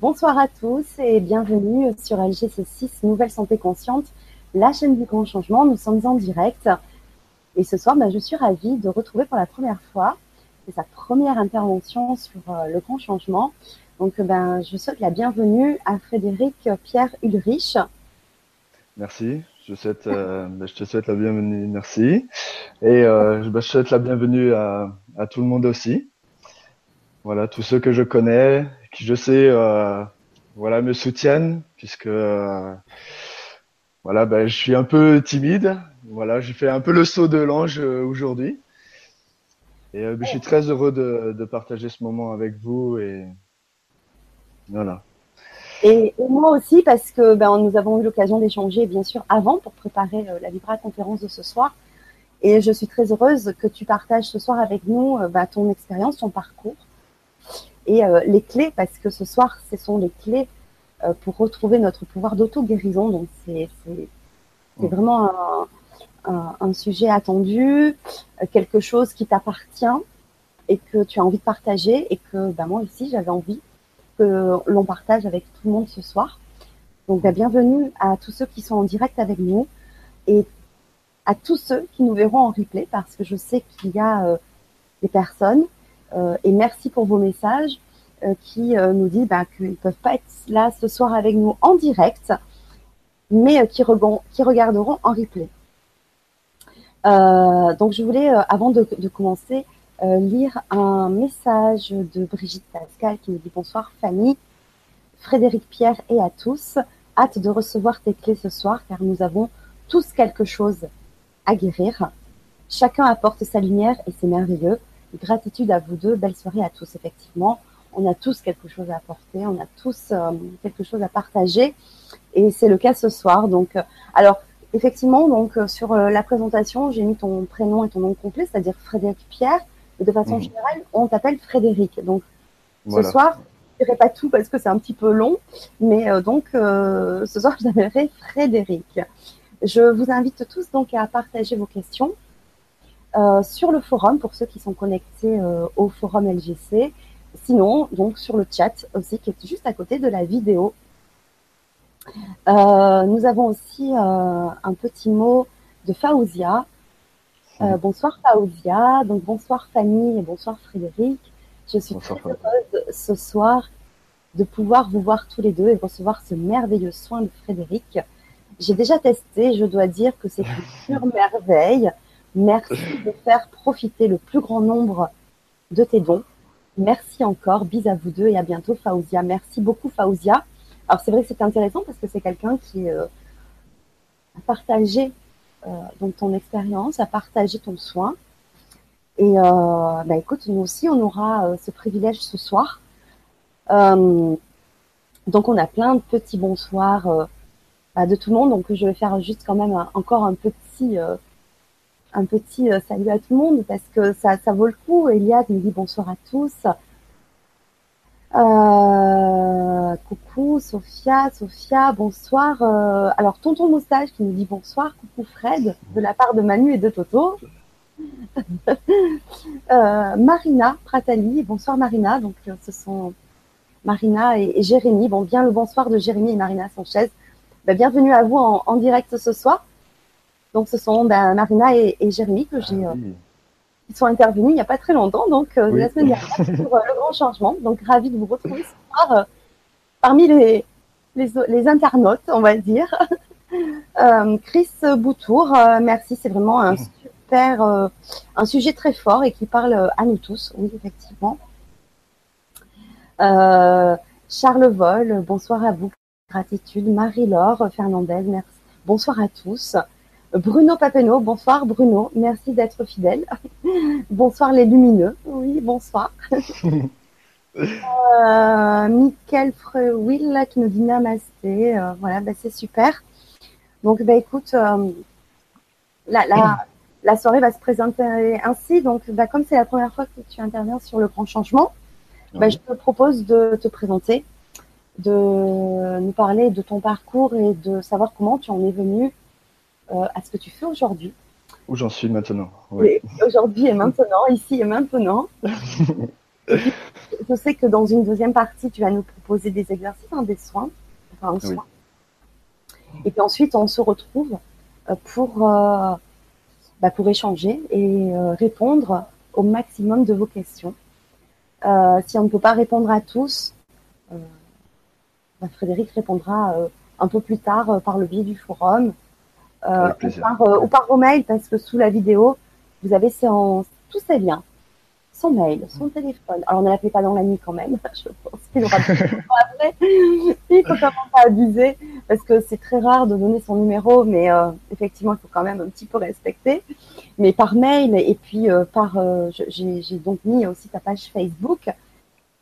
Bonsoir à tous et bienvenue sur LGC6 Nouvelle Santé Consciente, la chaîne du grand changement. Nous sommes en direct et ce soir, ben, je suis ravie de retrouver pour la première fois, sa première intervention sur euh, le grand changement. Donc, ben, je souhaite la bienvenue à Frédéric Pierre Ulrich. Merci. Je, euh, ben, te souhaite la bienvenue. Merci. Et euh, ben, je souhaite la bienvenue à tout le monde aussi. Voilà, tous ceux que je connais, qui je sais euh, voilà me soutiennent puisque euh, voilà ben, je suis un peu timide. Voilà j'ai fait un peu le saut de l'ange euh, aujourd'hui. Et je suis très heureux de, de, partager ce moment avec vous et voilà. Et, moi aussi parce que ben, nous avons eu l'occasion d'échanger bien sûr avant pour préparer la Vibra conférence de ce soir. Et je suis très heureuse que tu partages ce soir avec nous ben, ton expérience ton parcours et euh, les clés, parce que ce soir, ce sont les clés euh, pour retrouver notre pouvoir d'auto-guérison. Donc, c'est mm. vraiment un, un, sujet attendu, euh, quelque chose qui t'appartient et que tu as envie de partager et que bah, moi aussi, j'avais envie que l'on partage avec tout le monde ce soir. Donc, bah, bienvenue à tous ceux qui sont en direct avec nous et à tous ceux qui nous verront en replay parce que je sais qu'il y a des personnes et merci pour vos messages euh, qui euh, nous disent bah, qu'ils ne peuvent pas être là ce soir avec nous en direct, mais qui, qui regarderont en replay. donc je voulais, avant de, de commencer, lire un message de Brigitte Pascal qui nous dit bonsoir Fanny, Frédéric Pierre et à tous. Hâte de recevoir tes clés ce soir car nous avons tous quelque chose à guérir. Chacun apporte sa lumière et c'est merveilleux. Gratitude à vous deux. Belle soirée à tous, effectivement. On a tous quelque chose à apporter, on a tous euh, quelque chose à partager. Et c'est le cas ce soir. Donc, euh, alors, effectivement, donc euh, sur la présentation, j'ai mis ton prénom et ton nom complet, c'est-à-dire Frédéric Pierre. Et de façon mmh. générale, on t'appelle Frédéric. Donc, ce soir, je dirai pas tout parce que c'est un petit peu long, mais donc ce soir, je t'appellerai Frédéric. Je vous invite tous donc à partager vos questions sur le forum pour ceux qui sont connectés euh, au forum LGC. Sinon, donc sur le chat aussi qui est juste à côté de la vidéo. Euh, nous avons aussi un petit mot de Faouzia. bonsoir Faouzia, donc bonsoir Fanny et bonsoir Frédéric. Je suis très heureuse ce soir de pouvoir vous voir tous les deux et recevoir ce merveilleux soin de Frédéric. J'ai déjà testé, je dois dire que c'est une pure merveille. Merci de faire profiter le plus grand nombre de tes dons. Merci encore. Bis à vous deux et à bientôt, Faouzia. Merci beaucoup, Faouzia. Alors, c'est vrai que c'est intéressant parce que c'est quelqu'un qui euh, a partagé euh, ton expérience, a partagé ton soin. Et euh, bah, écoute, nous aussi, on aura ce privilège ce soir. donc, on a plein de petits bonsoirs de tout le monde. Donc, je vais faire juste quand même encore un petit un petit euh, salut à tout le monde parce que ça, ça vaut le coup. Eliade nous dit bonsoir à tous. Euh, coucou Sophia, Sophia, bonsoir. Euh, alors Tonton Moustache qui nous dit bonsoir, coucou Fred, de la part de Manu et de Toto. Marina Pratali, bonsoir Marina. Donc ce sont Marina et, Jérémy. Bon, bien le bonsoir de Jérémy et Marina Sanchez. Ben, bienvenue à vous en direct ce soir. Donc, ce sont ben, Marina et, Jérémy que j'ai. Ah euh, ils sont intervenus il n'y a pas très longtemps, donc euh, la semaine dernière, pour euh, le grand changement. Donc, ravi de vous retrouver ce soir parmi les, les, internautes, on va dire. Chris Boutour, merci, c'est vraiment un super, un sujet très fort et qui parle à nous tous, oui, effectivement. Charles Vol, bonsoir à vous, gratitude. Marie-Laure Fernandez, merci. Bonsoir à tous. Bruno Papeno, bonsoir Bruno, merci d'être fidèle. bonsoir les lumineux, oui, bonsoir. euh, Michael Freuil qui nous dit namasté, euh, voilà, bah, c'est super. Donc, bah, écoute, euh, la, la, la, soirée va se présenter ainsi. Donc, bah, comme c'est la première fois que tu interviens sur le grand changement, bah, je te propose de te présenter, de nous parler de ton parcours et de savoir comment tu en es venu à ce que tu fais aujourd'hui. Où j'en suis maintenant. Oui. Aujourd'hui et maintenant, ici et maintenant. je sais que dans une deuxième partie, tu vas nous proposer des exercices, hein, des soins, enfin un soin. Et puis ensuite, on se retrouve euh, pour, euh, bah, pour échanger et euh, répondre au maximum de vos questions. si on ne peut pas répondre à tous, bah, Frédéric répondra un peu plus tard par le biais du forum ou par, ou par vos mails parce que sous la vidéo, vous avez tous ces liens son mail, son téléphone. Alors, ne l'appelez pas dans la nuit quand même. Je pense qu'il aura après. Il faut quand même pas abuser parce que c'est très rare de donner son numéro, mais euh, effectivement, il faut quand même un petit peu respecter. Mais par mail et puis euh, par, euh, j'ai donc mis aussi ta page Facebook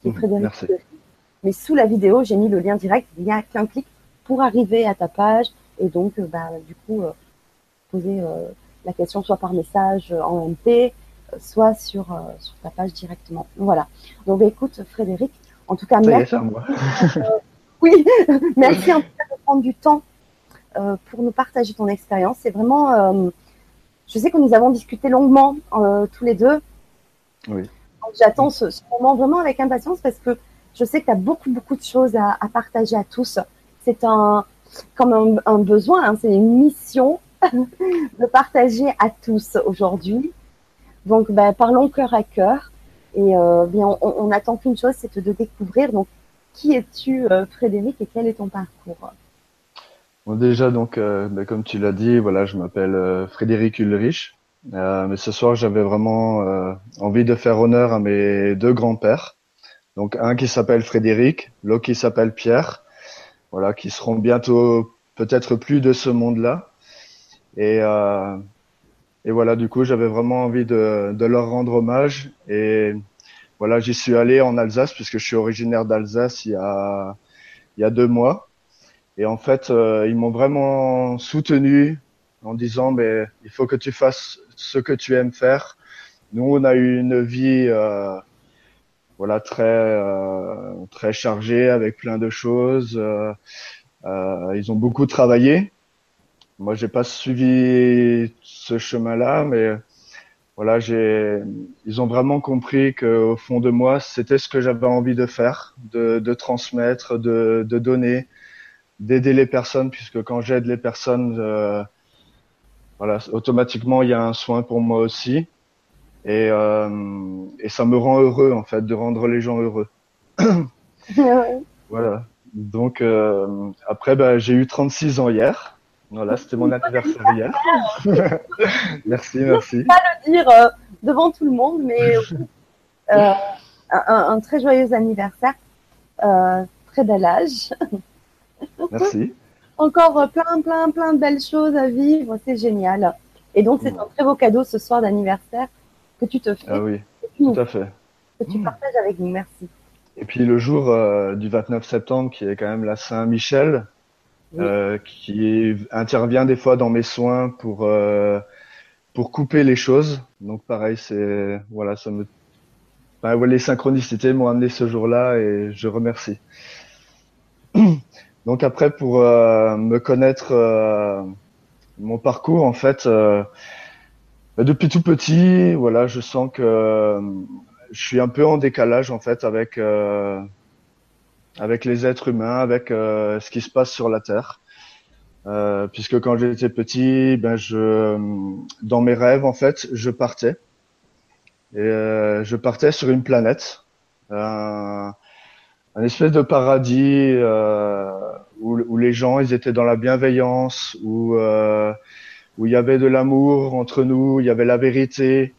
qui est très bien. Merci. Mais sous la vidéo, j'ai mis le lien direct. Il n'y a qu'un clic pour arriver à ta page et donc, bah, du coup, poser la question soit par message en MP, soit sur, euh, sur ta page directement. Voilà. Donc, bah, écoute, Frédéric, en tout cas, merci. Euh, oui, merci en tout cas de prendre du temps euh, pour nous partager ton expérience. C'est vraiment, je sais que nous avons discuté longuement tous les deux. Oui. J'attends ce, moment vraiment avec impatience parce que je sais que tu as beaucoup, beaucoup de choses à, partager à tous. C'est un, comme un, besoin, hein, c'est une mission de partager à tous aujourd'hui. Donc, ben, parlons cœur à cœur. Et euh, bien, on, on attend qu'une chose, c'est de découvrir. Donc, qui es-tu, euh, Frédéric, et quel est ton parcours? Bon, déjà, donc, euh, ben, comme tu l'as dit, voilà, je m'appelle Frédéric Ulrich. mais ce soir, j'avais vraiment envie de faire honneur à mes deux grands-pères. Donc, un qui s'appelle Frédéric, l'autre qui s'appelle Pierre. Voilà, qui seront bientôt peut-être plus de ce monde-là. Et et voilà, du coup, j'avais vraiment envie de, de, leur rendre hommage. Et voilà, j'y suis allé en Alsace puisque je suis originaire d'Alsace il y a il y a deux mois. Et en fait, euh, ils m'ont vraiment soutenu en disant, mais il faut que tu fasses ce que tu aimes faire. Nous, on a eu une vie, euh, voilà, très euh, très chargée avec plein de choses. Euh, ils ont beaucoup travaillé moi, j'ai pas suivi ce chemin-là, mais voilà, j'ai, ils ont vraiment compris que au fond de moi, c'était ce que j'avais envie de faire, de, de transmettre, de, de donner, d'aider les personnes, puisque quand j'aide les personnes, euh, voilà, automatiquement, il y a un soin pour moi aussi, et, euh, et ça me rend heureux en fait de rendre les gens heureux. voilà. Donc euh, après, bah, j'ai eu 36 ans hier. Voilà, c'était mon anniversaire hier. merci, merci. Je pas le dire euh, devant tout le monde, mais euh, un, très joyeux anniversaire, très bel âge. merci. Encore plein, plein, plein de belles choses à vivre, c'est génial. Et donc, c'est un très beau cadeau ce soir d'anniversaire que tu te fais. Ah oui, tout à fait. Que tu partages avec nous, merci. Et puis le jour du 29 septembre, qui est quand même la Saint-Michel, euh, qui intervient des fois dans mes soins pour euh, pour couper les choses. Donc pareil, c'est voilà, ça me enfin, les synchronicités m'ont amené ce jour-là et je remercie. Donc après pour euh, me connaître mon parcours en fait depuis tout petit, voilà, je sens que je suis un peu en décalage en fait avec avec les êtres humains, avec euh, ce qui se passe sur la Terre. Euh, puisque quand j'étais petit, ben je, dans mes rêves en fait, je partais et euh, je partais sur une planète, un, un espèce de paradis euh, où, où, les gens ils étaient dans la bienveillance, où euh, où il y avait de l'amour entre nous, il y avait la vérité,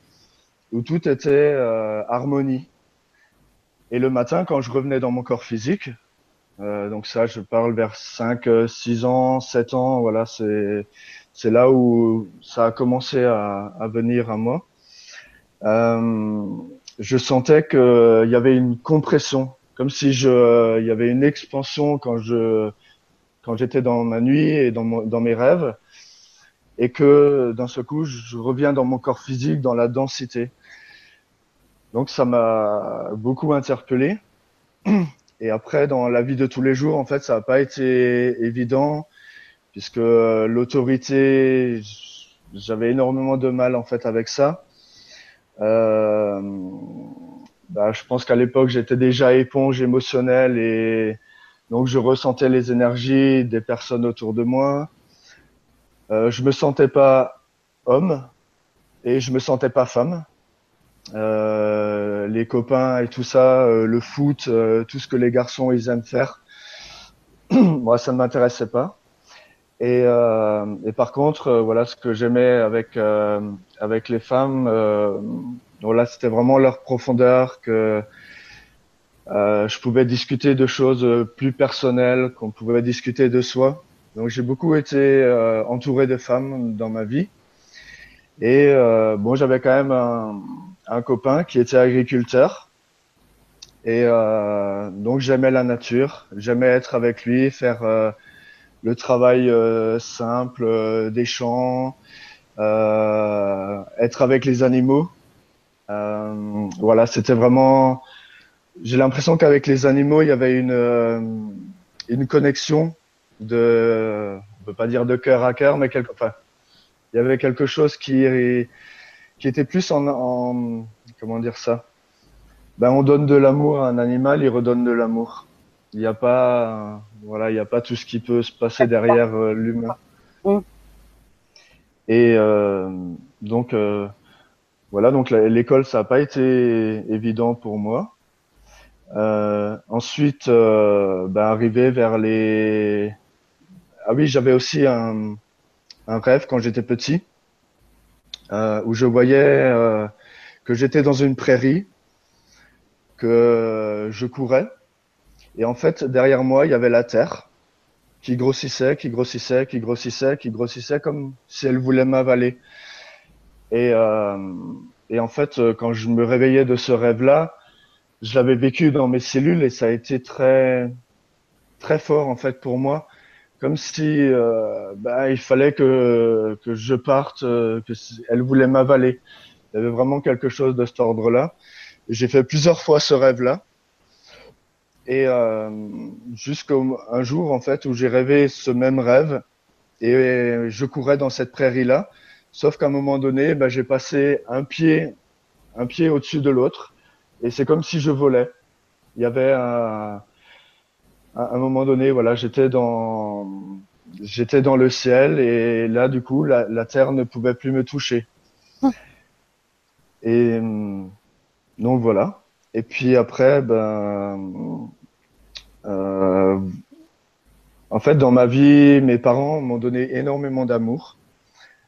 où tout était euh, harmonie. Et le matin, quand je revenais dans mon corps physique, euh, donc ça, je parle vers 5, 6 euh, ans, 7 ans, voilà, c'est c'est là où ça a commencé à, à venir à moi. Euh, je sentais qu'il y avait une compression, comme si je, il y avait une expansion quand je, quand j'étais dans ma nuit et dans, dans mes rêves, et que d'un seul coup, je reviens dans mon corps physique, dans la densité. Donc ça m'a beaucoup interpellé. Et après, dans la vie de tous les jours, en fait, ça n'a pas été évident puisque l'autorité, j'avais énormément de mal en fait avec ça. Euh, bah, je pense qu'à l'époque j'étais déjà éponge émotionnelle et donc je ressentais les énergies des personnes autour de moi. Euh, je me sentais pas homme et je me sentais pas femme. Euh, les copains et tout ça, euh, le foot, euh, tout ce que les garçons ils aiment faire, moi ça ne m'intéressait pas. Et, et, par contre, voilà ce que j'aimais avec avec les femmes, voilà c'était vraiment leur profondeur que je pouvais discuter de choses plus personnelles, qu'on pouvait discuter de soi. Donc j'ai beaucoup été entouré de femmes dans ma vie. Et bon, j'avais quand même un, un copain qui était agriculteur. Et euh, donc j'aimais la nature, j'aimais être avec lui, faire euh, le travail euh, simple euh, des champs, euh, être avec les animaux. voilà, c'était vraiment. J'ai l'impression qu'avec les animaux, il y avait une une connexion de, on peut pas dire de cœur à cœur, mais quelque, enfin, il y avait quelque chose qui qui était plus en, en comment dire ça? Ben on donne de l'amour à un animal, il redonne de l'amour. Il n'y a pas voilà, il n'y a pas tout ce qui peut se passer derrière euh, l'humain. Mm. Et euh, donc euh, voilà, donc l'école ça n'a pas été évident pour moi. Euh, ensuite, ben, arrivé vers les ah oui, j'avais aussi un, un rêve quand j'étais petit euh, où je voyais euh, que j'étais dans une prairie, que je courais, et en fait derrière moi il y avait la terre qui grossissait, qui grossissait, qui grossissait, qui grossissait comme si elle voulait m'avaler. Et, euh, et en fait, quand je me réveillais de ce rêve-là, je l'avais vécu dans mes cellules et ça a été très très fort en fait pour moi comme si euh, bah, il fallait que, que je parte, euh, que elle voulait m'avaler. Il y avait vraiment quelque chose de cet ordre-là. J'ai fait plusieurs fois ce rêve-là. Et euh, jusqu'à jour, en fait, où j'ai rêvé ce même rêve et je courais dans cette prairie-là. Sauf qu'à un moment donné, bah, j'ai passé un pied, un pied au-dessus de l'autre. Et c'est comme si je volais. Il y avait un, à un moment donné, voilà, j'étais dans, j'étais dans le ciel et là, du coup, la, la terre ne pouvait plus me toucher. Hum. Et donc voilà. Et puis après, ben, euh, en fait, dans ma vie, mes parents m'ont donné énormément d'amour.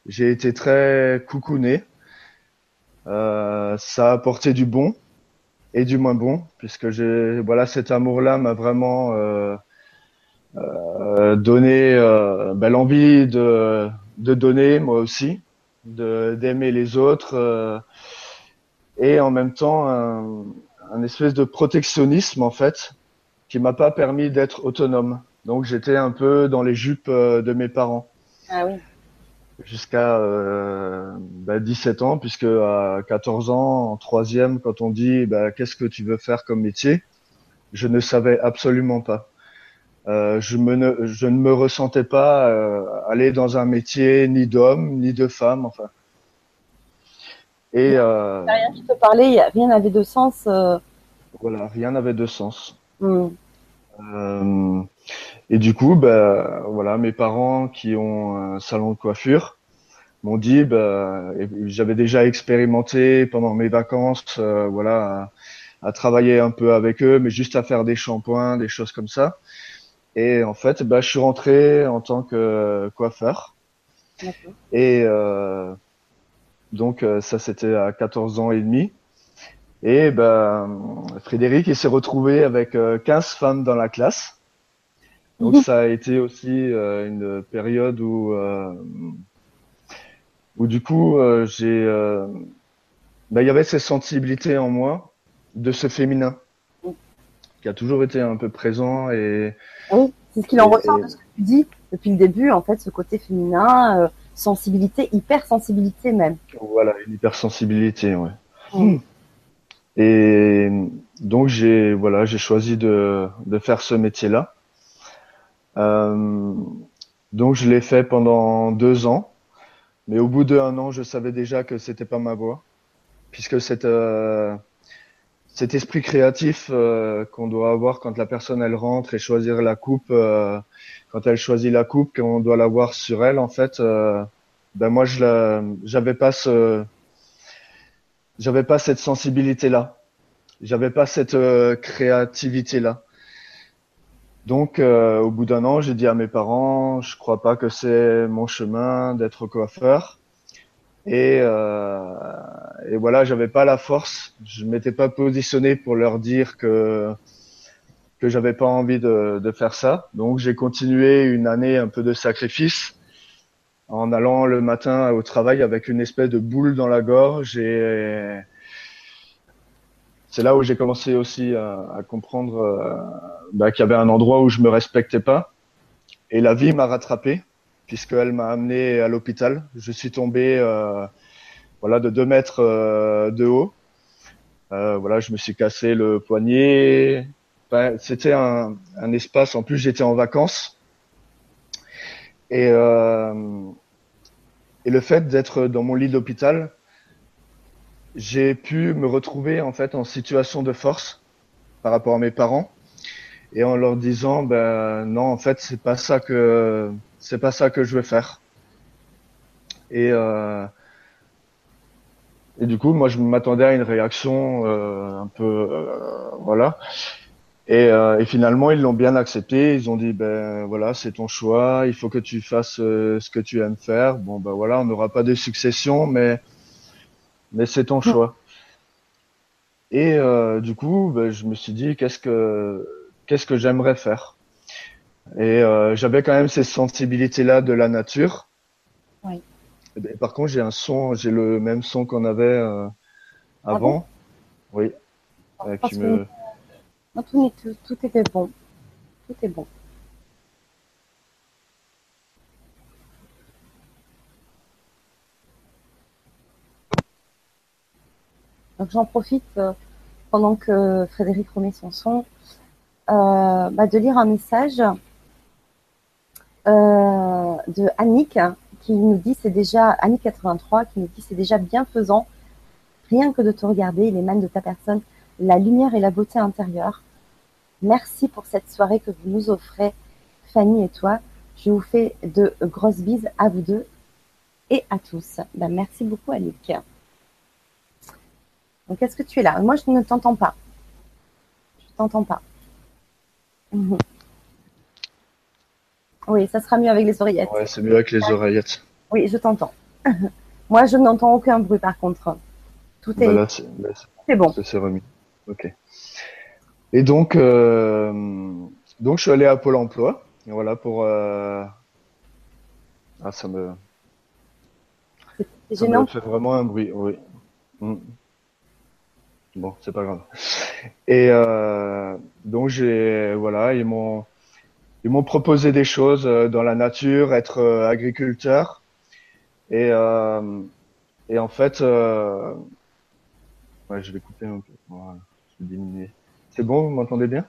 J'ai été très coucouné. Euh, ça a apporté du bon, et du moins bon, puisque j'ai voilà cet amour-là m'a vraiment euh, euh, donné euh, ben, l'envie de, de donner moi aussi, de d'aimer les autres euh, et en même temps un, un, espèce de protectionnisme en fait qui m'a pas permis d'être autonome. Donc j'étais un peu dans les jupes euh, de mes parents. Ah oui jusqu'à euh, bah, 17 ans, puisque à 14 ans, en troisième, quand on dit bah, qu'est-ce que tu veux faire comme métier, je ne savais absolument pas. Euh, je, me ne, je ne me ressentais pas euh, aller dans un métier ni d'homme ni de femme, enfin. Et euh, rien qui te parlait, rien n'avait de sens. Euh. Voilà, rien n'avait de sens. Mm. Euh, et du coup, bah, voilà, mes parents qui ont un salon de coiffure m'ont dit, bah, j'avais déjà expérimenté pendant mes vacances, euh, voilà, à, travailler un peu avec eux, mais juste à faire des shampoings, des choses comme ça. Et en fait, bah, je suis rentré en tant que coiffeur. Et euh, donc euh, ça, c'était à 14 ans et demi. Et ben, Frédéric, il s'est retrouvé avec 15 femmes dans la classe. Donc ça a été aussi euh, une période où euh, où du coup euh, j'ai bah, il y avait cette sensibilité en moi de ce féminin qui a toujours été un peu présent et oui c'est ce qu'il en ressort de ce que tu dis. Depuis le début en fait ce côté féminin sensibilité hypersensibilité même. Voilà une hypersensibilité ouais. Mm. et donc j'ai voilà j'ai choisi de de faire ce métier là donc je l'ai fait pendant deux ans, mais au bout d'un an, je savais déjà que c'était pas ma voie, puisque cette euh, cet esprit créatif qu'on doit avoir quand la personne elle rentre et choisir la coupe quand elle choisit la coupe qu'on doit l'avoir sur elle en fait ben moi je j'avais pas ce j'avais pas cette sensibilité là j'avais pas cette créativité là donc, euh, au bout d'un an, j'ai dit à mes parents, je crois pas que c'est mon chemin d'être coiffeur. Et, euh, et voilà, j'avais pas la force. Je m'étais pas positionné pour leur dire que que j'avais pas envie de, de faire ça. Donc, j'ai continué une année un peu de sacrifice en allant le matin au travail avec une espèce de boule dans la gorge et c'est là où j'ai commencé aussi à, à comprendre euh, bah, qu'il y avait un endroit où je me respectais pas. Et la vie m'a rattrapé puisqu'elle m'a amené à l'hôpital. Je suis tombé euh, voilà de deux mètres euh, de haut. Euh, voilà, je me suis cassé le poignet. C'était un, un, espace. En plus, j'étais en vacances. Et, et le fait d'être dans mon lit d'hôpital, j'ai pu me retrouver en fait en situation de force par rapport à mes parents et en leur disant ben non en fait c'est pas ça que c'est pas ça que je veux faire. Et euh, et du coup moi je m'attendais à une réaction euh, un peu euh, voilà. Et, euh, et, finalement ils l'ont bien accepté. Ils ont dit ben voilà c'est ton choix. Il faut que tu fasses euh, ce que tu aimes faire. Bon ben voilà on n'aura pas de succession mais mais c'est ton choix. Et euh, du coup, ben, je me suis dit qu'est-ce que qu'est-ce que j'aimerais faire? Et euh, j'avais quand même ces sensibilités-là de la nature. Oui. Ben, par contre, j'ai un son, j'ai le même son qu'on avait euh, Ah avant. oui. Parce qui me... n'est- tout, tout était bon. Tout est bon. Donc j'en profite euh, pendant que Frédéric remet son son, euh, bah, de lire un message euh, de Annick qui nous dit c'est déjà Annick 83 qui nous dit c'est déjà bienfaisant rien que de te regarder, il émane de ta personne la lumière et la beauté intérieure. Merci pour cette soirée que vous nous offrez, Fanny et toi. Je vous fais de grosses bises à vous deux et à tous. Ben, merci beaucoup, Annick. Donc, est-ce que tu es là? Moi, je ne t'entends pas. Je t'entends pas. Oui, ça sera mieux avec les oreillettes. Ouais, c'est mieux avec les oreillettes. Oui, je t'entends. Moi, je n'entends aucun bruit par contre. Tout est, Bah là, c'est c'est- c'est bon. ça s'est remis. Ok. Et donc, euh, donc je suis allé à Pôle Emploi. Et voilà pour. euh, Ah, ça me, C'est ça gênant. me fait vraiment un bruit. Oui. Mm. Bon, c'est pas grave. Et euh, donc j'ai voilà, ils m'ont ils m'ont proposé des choses euh, dans la nature, être euh, agriculteur. Et euh, et en fait, euh, ouais, je vais couper un peu. Voilà, je vais diminuer. C'est bon, vous m'entendez bien?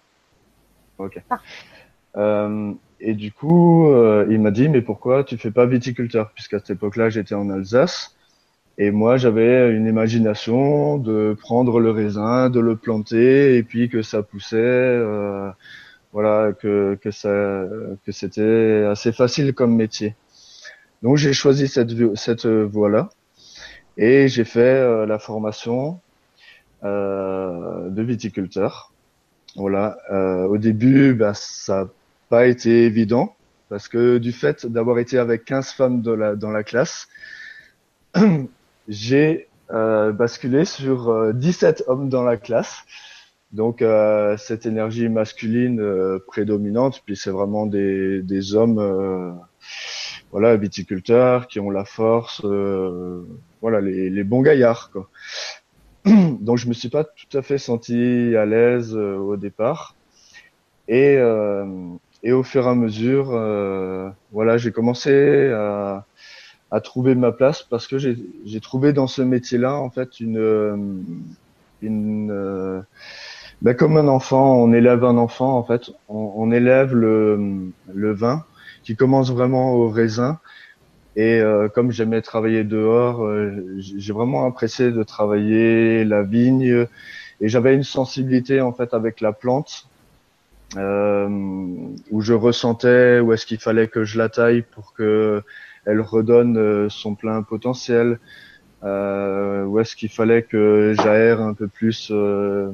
Ok. Euh, et du coup, euh, il m'a dit, mais pourquoi tu fais pas viticulteur? Puisqu'à cette époque-là, j'étais en Alsace. Et moi, j'avais une imagination de prendre le raisin, de le planter, et puis que ça poussait, euh, voilà, que, c'était assez facile comme métier. Donc, j'ai choisi cette, vo- cette voie-là, et j'ai fait euh, la formation euh, de viticulteur. Voilà. Au début, ben, ça n'a pas été évident, parce que du fait d'avoir été avec 15 femmes dans la classe, j'ai euh, basculé sur euh, 17 hommes dans la classe. Donc euh, cette énergie masculine euh, prédominante, puis c'est vraiment des, des hommes, euh, voilà, viticulteurs qui ont la force, euh, voilà, les, les bons gaillards, quoi. Donc je me suis pas tout à fait senti à l'aise au départ, et et au fur et à mesure, voilà, j'ai commencé à à trouver ma place parce que j'ai trouvé dans ce métier-là en fait une euh, une euh, ben, comme un enfant, on élève un enfant en fait, on, on élève le le vin qui commence vraiment au raisin. Et euh, comme j'aimais travailler dehors, euh, j'ai vraiment apprécié de travailler la vigne. Et j'avais une sensibilité en fait avec la plante euh, où je ressentais où est-ce qu'il fallait que je la taille pour que elle redonne euh, son plein potentiel, euh, où est-ce qu'il fallait que j'aère un peu plus, euh,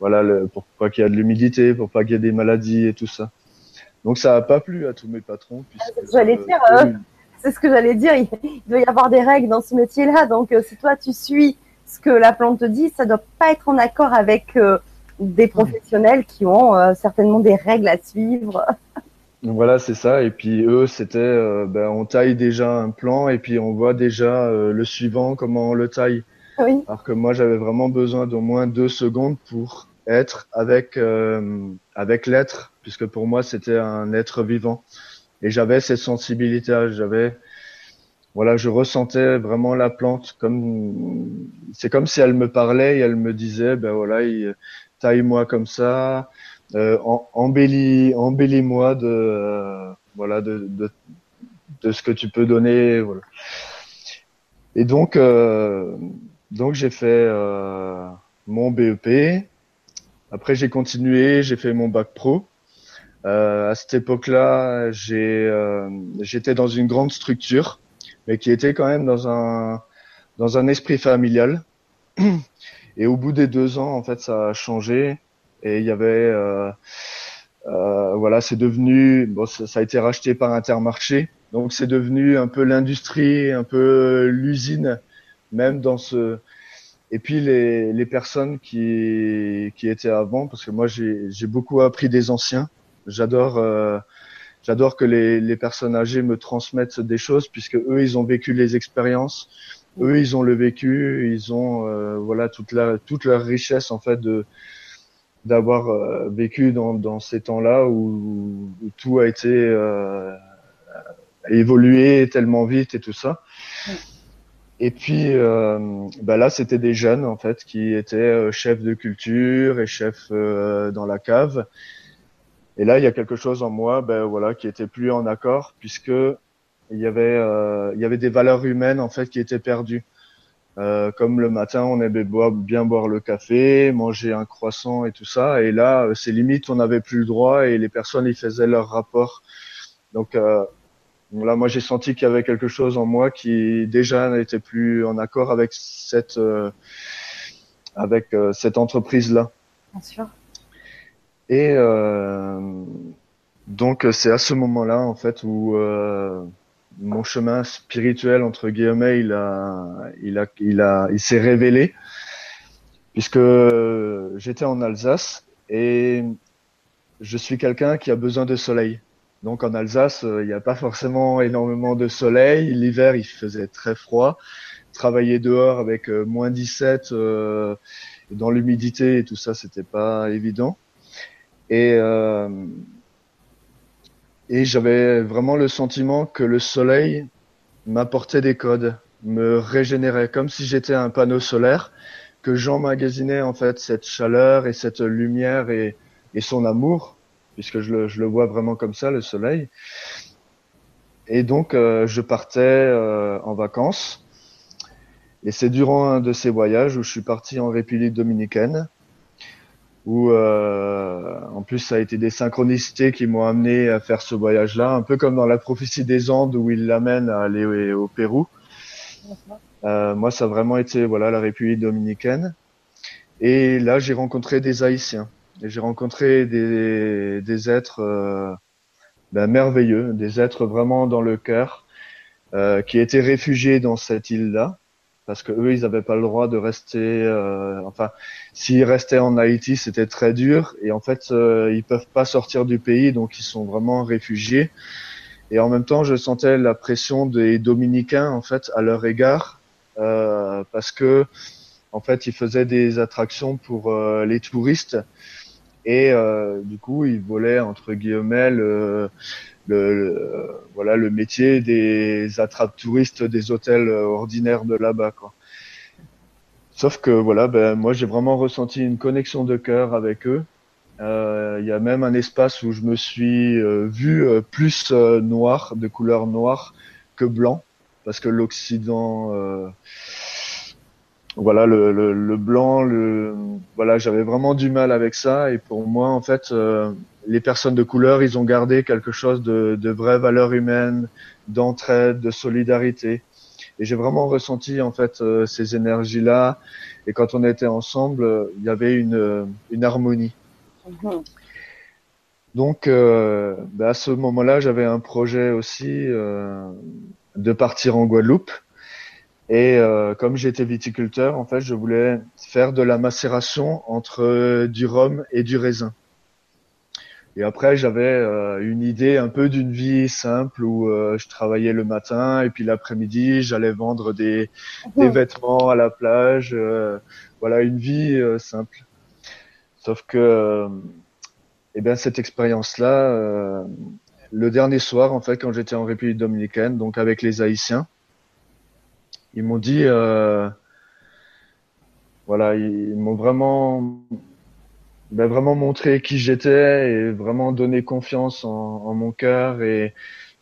voilà, le, pour pas qu'il y ait de l'humidité, pour pas qu'il y ait des maladies et tout ça. Donc ça a pas plu à tous mes patrons. C'est ce que j'allais dire. Euh, c'est ce que j'allais dire. Il, doit y avoir des règles dans ce métier-là. Donc si toi tu suis ce que la plante te dit, ça doit pas être en accord avec des professionnels qui ont certainement des règles à suivre. Voilà, c'est ça. Et puis eux, c'était, euh, ben, on taille déjà un plan et puis on voit déjà euh, le suivant, comment on le taille. Oui. Alors que moi, j'avais vraiment besoin d'au moins deux secondes pour être avec avec l'être, puisque pour moi, c'était un être vivant. Et j'avais cette sensibilité, j'avais, voilà, je ressentais vraiment la plante comme, c'est comme si elle me parlait et elle me disait, ben voilà, il, taille-moi comme ça, euh, embellis, embellis-moi de, euh, voilà, de, de, de, ce que tu peux donner, voilà. Et donc, euh, donc j'ai fait euh, mon BEP. Après, j'ai continué, j'ai fait mon bac pro. Euh, à cette époque-là, j'ai, euh, j'étais dans une grande structure, mais qui était quand même dans un, dans un esprit familial. Et au bout des deux ans, en fait, ça a changé. Et il y avait, euh, euh, voilà, c'est devenu, bon, ça, a été racheté par Intermarché. Donc c'est devenu un peu l'industrie, un peu l'usine, même dans ce. Et puis les, les personnes qui, qui étaient avant, parce que moi j'ai, j'ai beaucoup appris des anciens. J'adore euh, j'adore que les, les personnes âgées me transmettent des choses puisque eux ils ont vécu les expériences eux, ils ont le vécu, ils ont euh, voilà toute la toute leur richesse en fait de d'avoir euh, vécu dans, dans ces temps-là où, tout a été euh, évolué tellement vite et tout ça. Et puis bah là, c'était des jeunes en fait qui étaient chefs de culture et chefs dans la cave. Et là, il y a quelque chose en moi, ben voilà, qui était plus en accord puisque il y avait euh, il y avait des valeurs humaines en fait qui étaient perdues. Euh, comme le matin, on aimait boire, bien boire le café, manger un croissant et tout ça. Et là, euh, c'est limite, on n'avait plus le droit et les personnes y faisaient leur rapport. Donc euh, là, moi, j'ai senti qu'il y avait quelque chose en moi qui déjà n'était plus en accord avec cette euh, avec cette entreprise là. Bien sûr. Et donc c'est à ce moment-là en fait où mon chemin spirituel entre guillemets, il a, il a, il a, il s'est révélé puisque j'étais en Alsace et je suis quelqu'un qui a besoin de soleil. Donc en Alsace, il n'y a pas forcément énormément de soleil. L'hiver, il faisait très froid. Travailler dehors avec euh, moins 17 euh, dans l'humidité et tout ça, c'était pas évident. Et euh, et j'avais vraiment le sentiment que le soleil m'apportait des codes, me régénérait, comme si j'étais un panneau solaire, que j'emmagasinais en fait cette chaleur et cette lumière et, et son amour, puisque je le, je le, vois vraiment comme ça, le soleil. Et donc euh, je partais euh, en vacances. Et c'est durant un de ces voyages où je suis parti en République dominicaine où euh, en plus ça a été des synchronicités qui m'ont amené à faire ce voyage-là, un peu comme dans la prophétie des Andes où il l'amène à aller au Pérou. Euh, moi, ça a vraiment été voilà la République dominicaine. Et là, j'ai rencontré des Haïtiens. J'ai rencontré des, des êtres euh, ben, merveilleux, des êtres vraiment dans le cœur, qui étaient réfugiés dans cette île-là parce que eux ils n'avaient pas le droit de rester euh, enfin s'ils restaient en Haïti c'était très dur. Et en fait euh, ils peuvent pas sortir du pays donc ils sont vraiment réfugiés. Et en même temps je sentais la pression des dominicains en fait à leur égard euh, parce que en fait ils faisaient des attractions pour euh, les touristes et euh, du coup ils volaient entre guillemets le, le, voilà le métier des attrapes touristes des hôtels ordinaires de là-bas quoi. Sauf que voilà, ben moi j'ai vraiment ressenti une connexion de cœur avec eux. Euh, il y a même un espace où je me suis euh, vu euh, plus noir, de couleur noire que blanc, parce que l'Occident, voilà le, le, le, blanc, le voilà, j'avais vraiment du mal avec ça. Et pour moi, en fait, euh, les personnes de couleur, ils ont gardé quelque chose de, de vraies valeurs humaines, d'entraide, de solidarité. Et j'ai vraiment ressenti en fait euh, ces énergies-là. Et quand on était ensemble, il y avait une, une harmonie. Mhm. Donc, euh, bah, à ce moment-là, j'avais un projet aussi euh, de partir en Guadeloupe. Et euh, comme j'étais viticulteur, en fait, je voulais faire de la macération entre du rhum et du raisin. Et après, j'avais euh, une idée un peu d'une vie simple où euh, je travaillais le matin et puis l'après-midi, j'allais vendre des, des, vêtements à la plage. voilà, une vie simple. Sauf que, eh bien, cette expérience-là, le dernier soir, en fait, quand j'étais en République dominicaine, donc avec les Haïtiens, ils m'ont dit, euh, voilà, ils, m'ont vraiment, ben vraiment montré qui j'étais et vraiment donné confiance en, mon cœur et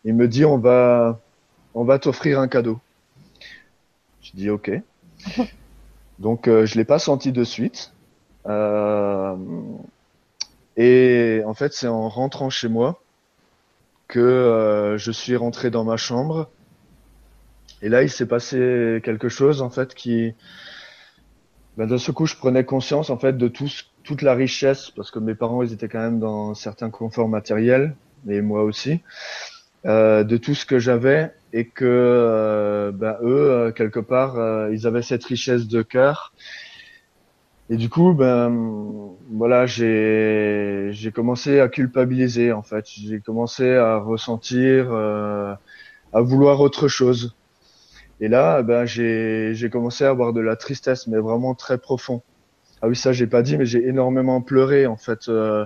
il me dit, on va, on va t'offrir un cadeau. Je dis ok. Donc euh, je l'ai pas senti de suite. Euh, et en fait, c'est en rentrant chez moi que euh, je suis rentré dans ma chambre et là, il s'est passé quelque chose en fait qui, ben, de ce coup, je prenais conscience en fait de tout, toute la richesse parce que mes parents, ils étaient quand même dans certains conforts matériels et moi aussi, euh, de tout ce que j'avais et que euh, ben, eux, euh, quelque part, euh, ils avaient cette richesse de cœur. Et du coup, ben voilà, j'ai j'ai commencé à culpabiliser en fait. J'ai commencé à ressentir, à vouloir autre chose. Et là, ben, j'ai, commencé à avoir de la tristesse, mais vraiment très profond. Ah oui, ça, j'ai pas dit, mais j'ai énormément pleuré, en fait, euh,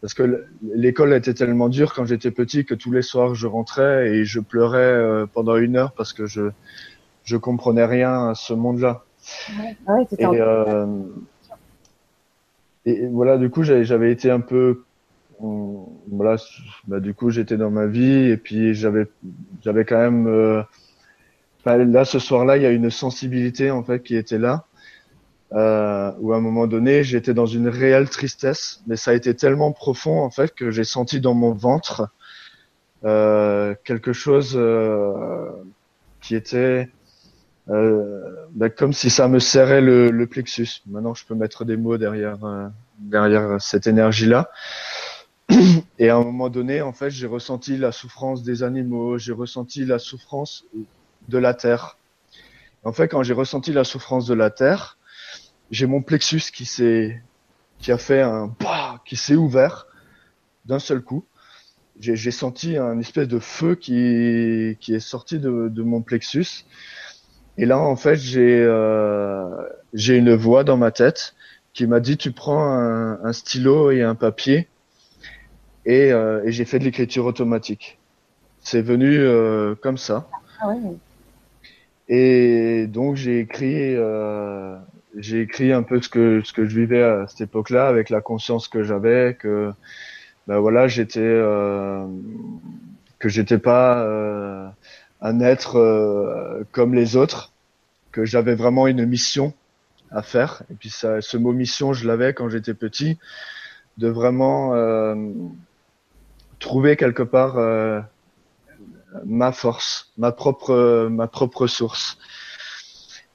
parce que l'école était tellement dure quand j'étais petit que tous les soirs, je rentrais et je pleurais euh, pendant une heure parce que je, je comprenais rien à ce monde-là. Ah et, euh, et, voilà, du coup, j'avais, j'avais été un peu, voilà, bah, du coup, j'étais dans ma vie et puis j'avais, j'avais quand même euh, là, ce soir-là, il y a une sensibilité en fait qui était là, euh, où à un moment donné, j'étais dans une réelle tristesse, mais ça a été tellement profond en fait que j'ai senti dans mon ventre euh, quelque chose euh, qui était euh, bah, comme si ça me serrait le, le, plexus. Maintenant, je peux mettre des mots derrière euh, derrière cette énergie-là. Et à un moment donné, en fait, j'ai ressenti la souffrance des animaux, j'ai ressenti la souffrance de la terre. En fait, quand j'ai ressenti la souffrance de la terre, j'ai mon plexus qui s'est, qui a fait un, qui s'est ouvert d'un seul coup. J'ai senti un espèce de feu qui, qui est sorti de, de mon plexus. Et là, en fait, j'ai, euh, j'ai une voix dans ma tête qui m'a dit, tu prends un, un, stylo et un papier. Et, euh, et j'ai fait de l'écriture automatique. C'est venu euh, comme ça. Ah. Et donc j'ai écrit, euh, j'ai écrit un peu ce que ce que je vivais à cette époque-là, avec la conscience que j'avais, que ben voilà, j'étais euh, que j'étais pas euh, un être euh, comme les autres, que j'avais vraiment une mission à faire. Et puis ça, ce mot mission, je l'avais quand j'étais petit, de vraiment euh, trouver quelque part ma force, ma propre, ma propre source.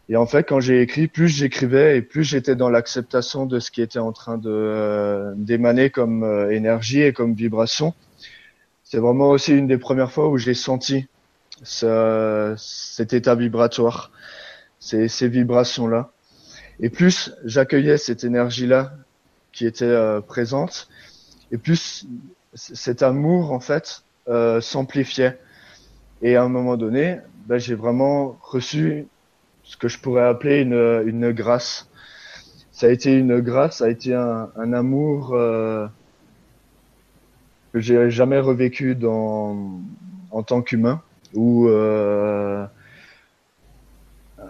Et en fait, quand j'ai écrit, plus j'écrivais et plus j'étais dans l'acceptation de ce qui était en train de euh, d'émaner comme euh, énergie et comme vibration. C'est vraiment aussi une des premières fois où j'ai senti ce, cet état vibratoire, ces, ces vibrations-là. Et plus j'accueillais cette énergie-là qui était euh, présente, et plus cet amour en fait s'amplifiait. Et à un moment donné, ben, j'ai vraiment reçu ce que je pourrais appeler une, une grâce. Ça a été une grâce, ça a été un, un amour euh, que j'ai jamais revécu dans, en tant qu'humain, ou euh,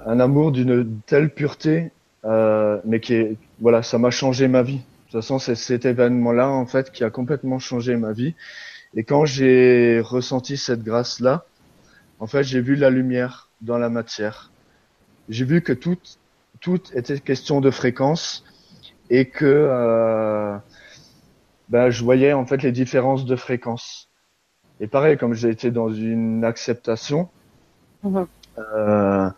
un amour d'une telle pureté, euh, mais qui est, voilà, ça m'a changé ma vie. De toute façon, c'est cet événement-là en fait qui a complètement changé ma vie. Et quand j'ai ressenti cette grâce-là, en fait, j'ai vu la lumière dans la matière. J'ai vu que tout, tout était question de fréquence et que euh, ben, je voyais en fait les différences de fréquence. Et pareil, comme j'ai été dans une acceptation, mhm. euh,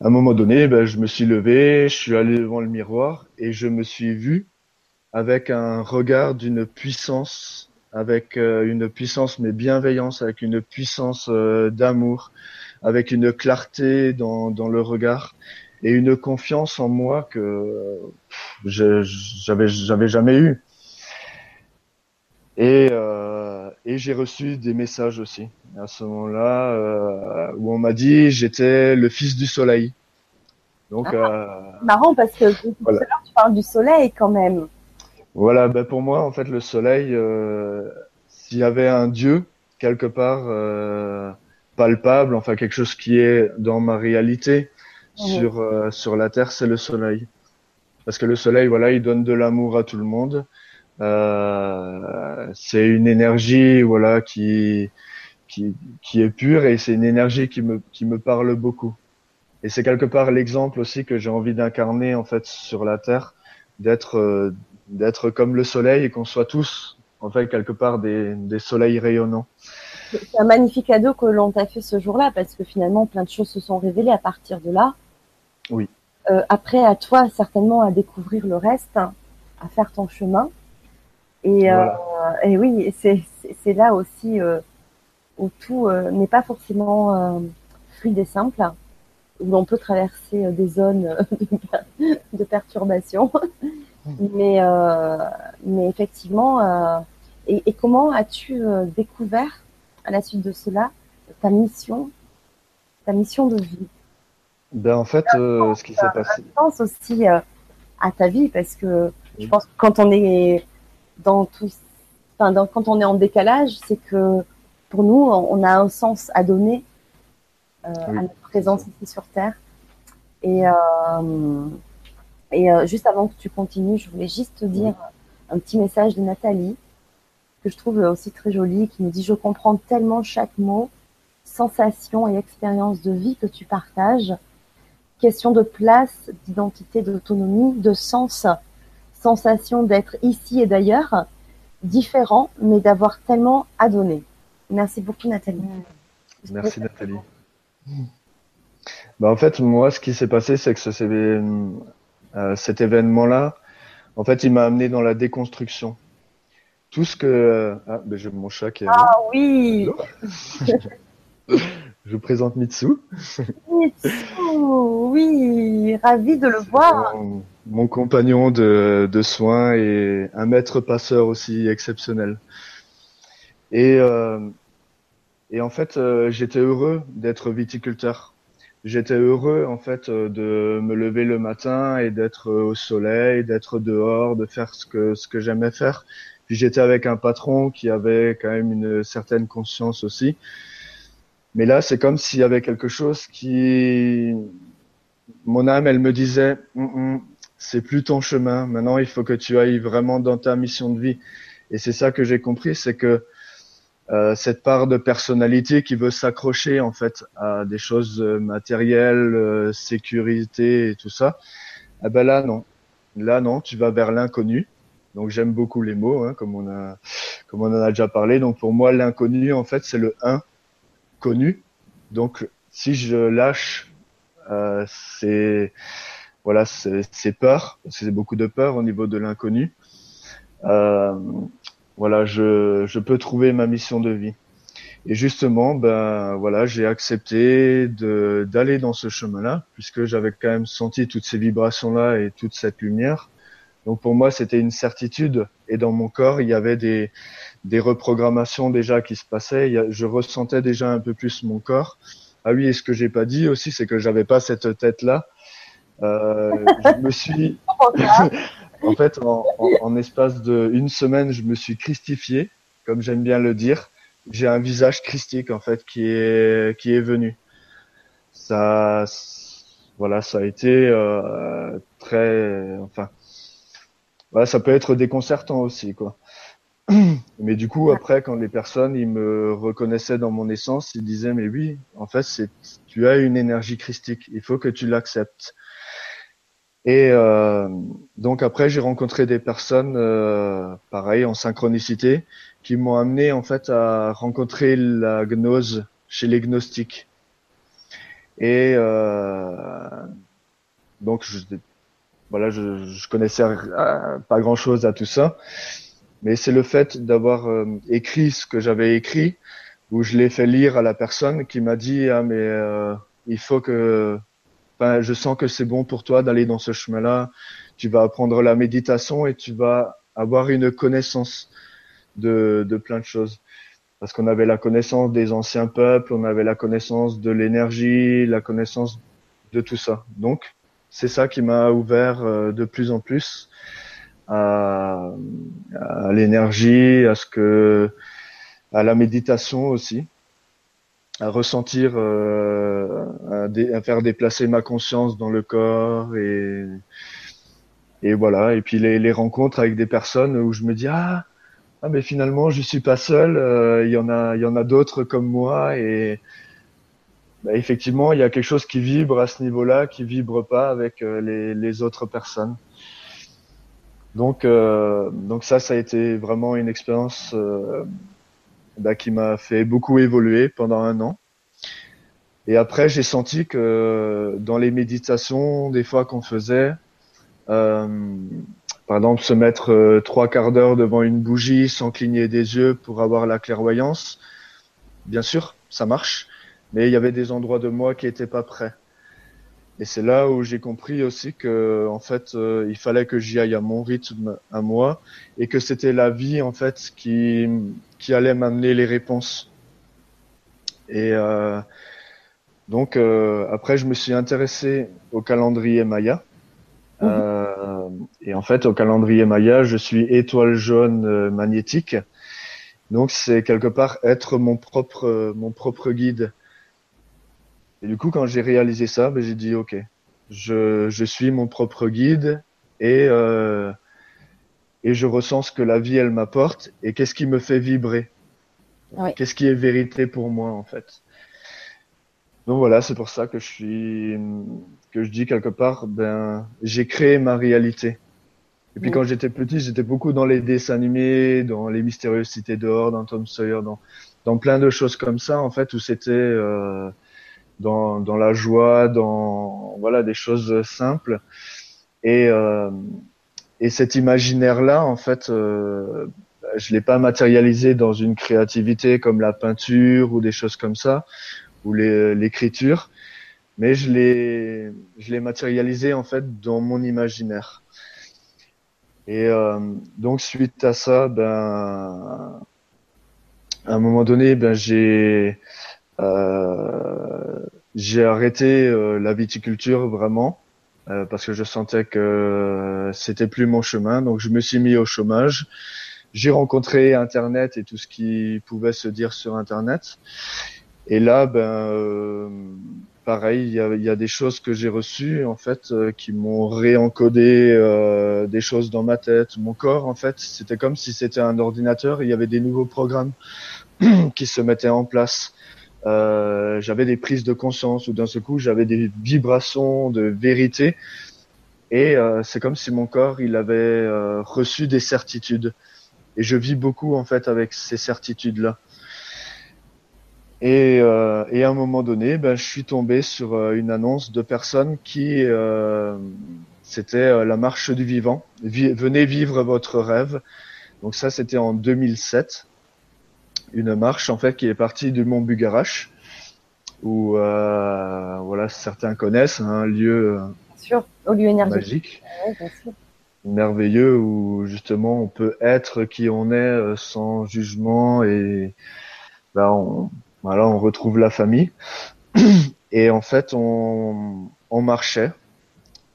à un moment donné, ben, je me suis levé, je suis allé devant le miroir et je me suis vu avec un regard d'une puissance, avec euh, une puissance mais bienveillance, avec une puissance euh, d'amour, avec une clarté dans, dans le regard et une confiance en moi que j'avais j'avais jamais eu. Et, euh, et j'ai reçu des messages aussi à ce moment-là euh, où on m'a dit j'étais le fils du soleil. Donc ah, euh, marrant parce que tout à l'heure tu parles du soleil quand même. Voilà, ben pour moi en fait le soleil, euh, s'il y avait un dieu quelque part euh, palpable, enfin quelque chose qui est dans ma réalité sur euh, sur la terre, c'est le soleil. Parce que le soleil, voilà, il donne de l'amour à tout le monde. Euh, c'est une énergie, voilà, qui qui qui est pure et c'est une énergie qui me qui me parle beaucoup. Et c'est quelque part l'exemple aussi que j'ai envie d'incarner en fait sur la terre, d'être euh, d'être comme le soleil et qu'on soit tous en fait quelque part des, des soleils rayonnants. C'est un magnifique cadeau que l'on t'a fait ce jour-là parce que finalement plein de choses se sont révélées à partir de là. Oui. Euh, après, à toi certainement à découvrir le reste, à faire ton chemin. Et, euh, et oui, c'est là aussi euh, où tout n'est pas forcément fluide et simple, où l'on peut traverser des zones de, de perturbation. Mais, mais effectivement, et, et, comment as-tu découvert à la suite de cela ta mission, ta mission de vie? Ben en fait, ce qui s'est passé. Je pense aussi à ta vie parce que je pense que quand on est dans tout, enfin, dans, quand on est en décalage, c'est que pour nous, on a un sens à donner euh, à notre présence ici sur Terre. Et, euh, et euh, juste avant que tu continues, je voulais juste te dire un petit message de Nathalie que je trouve aussi très joli, qui nous dit je comprends tellement chaque mot, sensation et expérience de vie que tu partages. Question de place, d'identité, d'autonomie, de sens sensation d'être ici et d'ailleurs, différent, mais d'avoir tellement à donner. Merci beaucoup, Nathalie. Merci, Nathalie. Bah, en fait, moi, ce qui s'est passé, c'est que ce, euh, cet événement-là, en fait, il m'a amené dans la déconstruction. Tout ce que... Ah, ben, j'ai mon chat qui est Ah oui Je vous présente Mitsu. Mitsu, oui, ravi de le voir mon compagnon de, de, soins et un maître passeur aussi exceptionnel. Et, euh, et en fait, euh, j'étais heureux d'être viticulteur. J'étais heureux en fait de me lever le matin et d'être au soleil, d'être dehors, de faire ce que ce que j'aimais faire. Puis j'étais avec un patron qui avait quand même une certaine conscience aussi. Mais là, c'est comme s'il y avait quelque chose qui, mon âme, elle me disait, mm, mm, c'est plus ton chemin. Maintenant, il faut que tu ailles vraiment dans ta mission de vie. Et c'est ça que j'ai compris, c'est que euh, cette part de personnalité qui veut s'accrocher en fait à des choses euh, matérielles, euh, sécurité et tout ça, eh ben là non, là non, tu vas vers l'inconnu. Donc j'aime beaucoup les mots, hein, comme on a, comme on en a déjà parlé. Donc pour moi, l'inconnu en fait c'est le un connu. Donc si je lâche, euh, c'est voilà, c'est peur, c'est beaucoup de peur au niveau de l'inconnu. Euh, voilà, je, je peux trouver ma mission de vie. Et justement, ben voilà, j'ai accepté de d'aller dans ce chemin-là, puisque j'avais quand même senti toutes ces vibrations-là et toute cette lumière. Donc pour moi, c'était une certitude. Et dans mon corps, il y avait des des reprogrammations déjà qui se passaient. je ressentais déjà un peu plus mon corps. Ah oui, et ce que j'ai pas dit aussi, c'est que j'avais pas cette tête-là. Euh, je me suis, en fait, en, en, espace de une semaine, je me suis christifié, comme j'aime bien le dire. J'ai un visage christique en fait qui est qui est venu. Ça, voilà, ça a été euh, très, enfin, voilà, ça peut être déconcertant aussi, quoi. Mais du coup, après, quand les personnes, ils me reconnaissaient dans mon essence, ils disaient, mais oui, en fait, c'est, tu as une énergie christique. Il faut que tu l'acceptes. Et euh, donc après, j'ai rencontré des personnes, euh, pareil, en synchronicité, qui m'ont amené en fait à rencontrer la gnose chez les gnostiques. Et euh, donc, voilà, je, je connaissais pas grand-chose à tout ça, mais c'est le fait d'avoir euh, écrit ce que j'avais écrit, où je l'ai fait lire à la personne qui m'a dit ah mais euh, il faut que je sens que c'est bon pour toi d'aller dans ce chemin-là. Tu vas apprendre la méditation et tu vas avoir une connaissance de, de plein de choses. Parce qu'on avait la connaissance des anciens peuples, on avait la connaissance de l'énergie, la connaissance de tout ça. Donc, c'est ça qui m'a ouvert euh, de plus en plus à, à l'énergie, à ce que, à la méditation aussi à ressentir, euh, à, faire déplacer ma conscience dans le corps et et voilà. Et puis les, les rencontres avec des personnes où je me dis ah ah mais finalement je suis pas seul. Euh, il y en a il y en a d'autres comme moi et bah, effectivement il y a quelque chose qui vibre à ce niveau-là qui vibre pas avec euh, les, les autres personnes. Donc euh, donc ça ça a été vraiment une expérience bah, qui m'a fait beaucoup évoluer pendant un an. Et après, j'ai senti que dans les méditations, des fois qu'on faisait, euh, par exemple, se mettre euh, trois quarts d'heure devant une bougie sans cligner des yeux pour avoir la clairvoyance, bien sûr, ça marche, mais il y avait des endroits de moi qui étaient pas prêts. Et c'est là où j'ai compris aussi que, en fait, euh, il fallait que j'y aille à mon rythme, à moi, et que c'était la vie, en fait, qui, qui allait m'amener les réponses. Et euh, donc, euh, après, je me suis intéressé au calendrier Maya. Euh, et en fait, au calendrier Maya, je suis étoile jaune magnétique. Donc, c'est quelque part être mon propre, mon propre guide et du coup, quand j'ai réalisé ça, ben, j'ai dit OK, je, je, suis mon propre guide et euh, et je ressens ce que la vie elle m'apporte et qu'est-ce qui me fait vibrer, qu'est-ce qui est vérité pour moi en fait. Donc voilà, c'est pour ça que je suis que je dis quelque part, ben j'ai créé ma réalité. Et puis quand j'étais petit, j'étais beaucoup dans les dessins animés, dans les mystérieuses cités dehors, dans Tom Sawyer, dans dans plein de choses comme ça en fait où c'était euh, dans, dans la joie, dans voilà des choses simples. Et, euh, et cet imaginaire-là, en fait, euh, je l'ai pas matérialisé dans une créativité comme la peinture ou des choses comme ça, ou l'écriture, mais je l'ai, je l'ai matérialisé en fait dans mon imaginaire. Et euh, donc suite à ça, ben, à un moment donné, ben j'ai euh, j'ai arrêté euh, la viticulture vraiment euh, parce que je sentais que c'était plus mon chemin. Donc je me suis mis au chômage. J'ai rencontré Internet et tout ce qui pouvait se dire sur Internet. Et là, ben, pareil, il y a, y a, des choses que j'ai reçues en fait qui m'ont réencodé euh, des choses dans ma tête. Mon corps, en fait, c'était comme si c'était un ordinateur. il y avait des nouveaux programmes qui se mettaient en place. Euh, j'avais des prises de conscience ou d'un seul coup j'avais des vibrations de vérité. Et euh, c'est comme si mon corps il avait euh, reçu des certitudes. Et je vis beaucoup en fait avec ces certitudes là et, euh, et à un moment donné ben je suis tombé sur une annonce de personnes qui c'était la marche du vivant. Venez vivre votre rêve. Donc ça c'était en 2007 une marche en fait qui est partie du mont Bugarache, où euh, voilà certains connaissent hein, un lieu sûr, au lieu magique, merveilleux où justement on peut être qui on est euh, sans jugement et bah, on, voilà on retrouve la famille. Et en fait on, on marchait.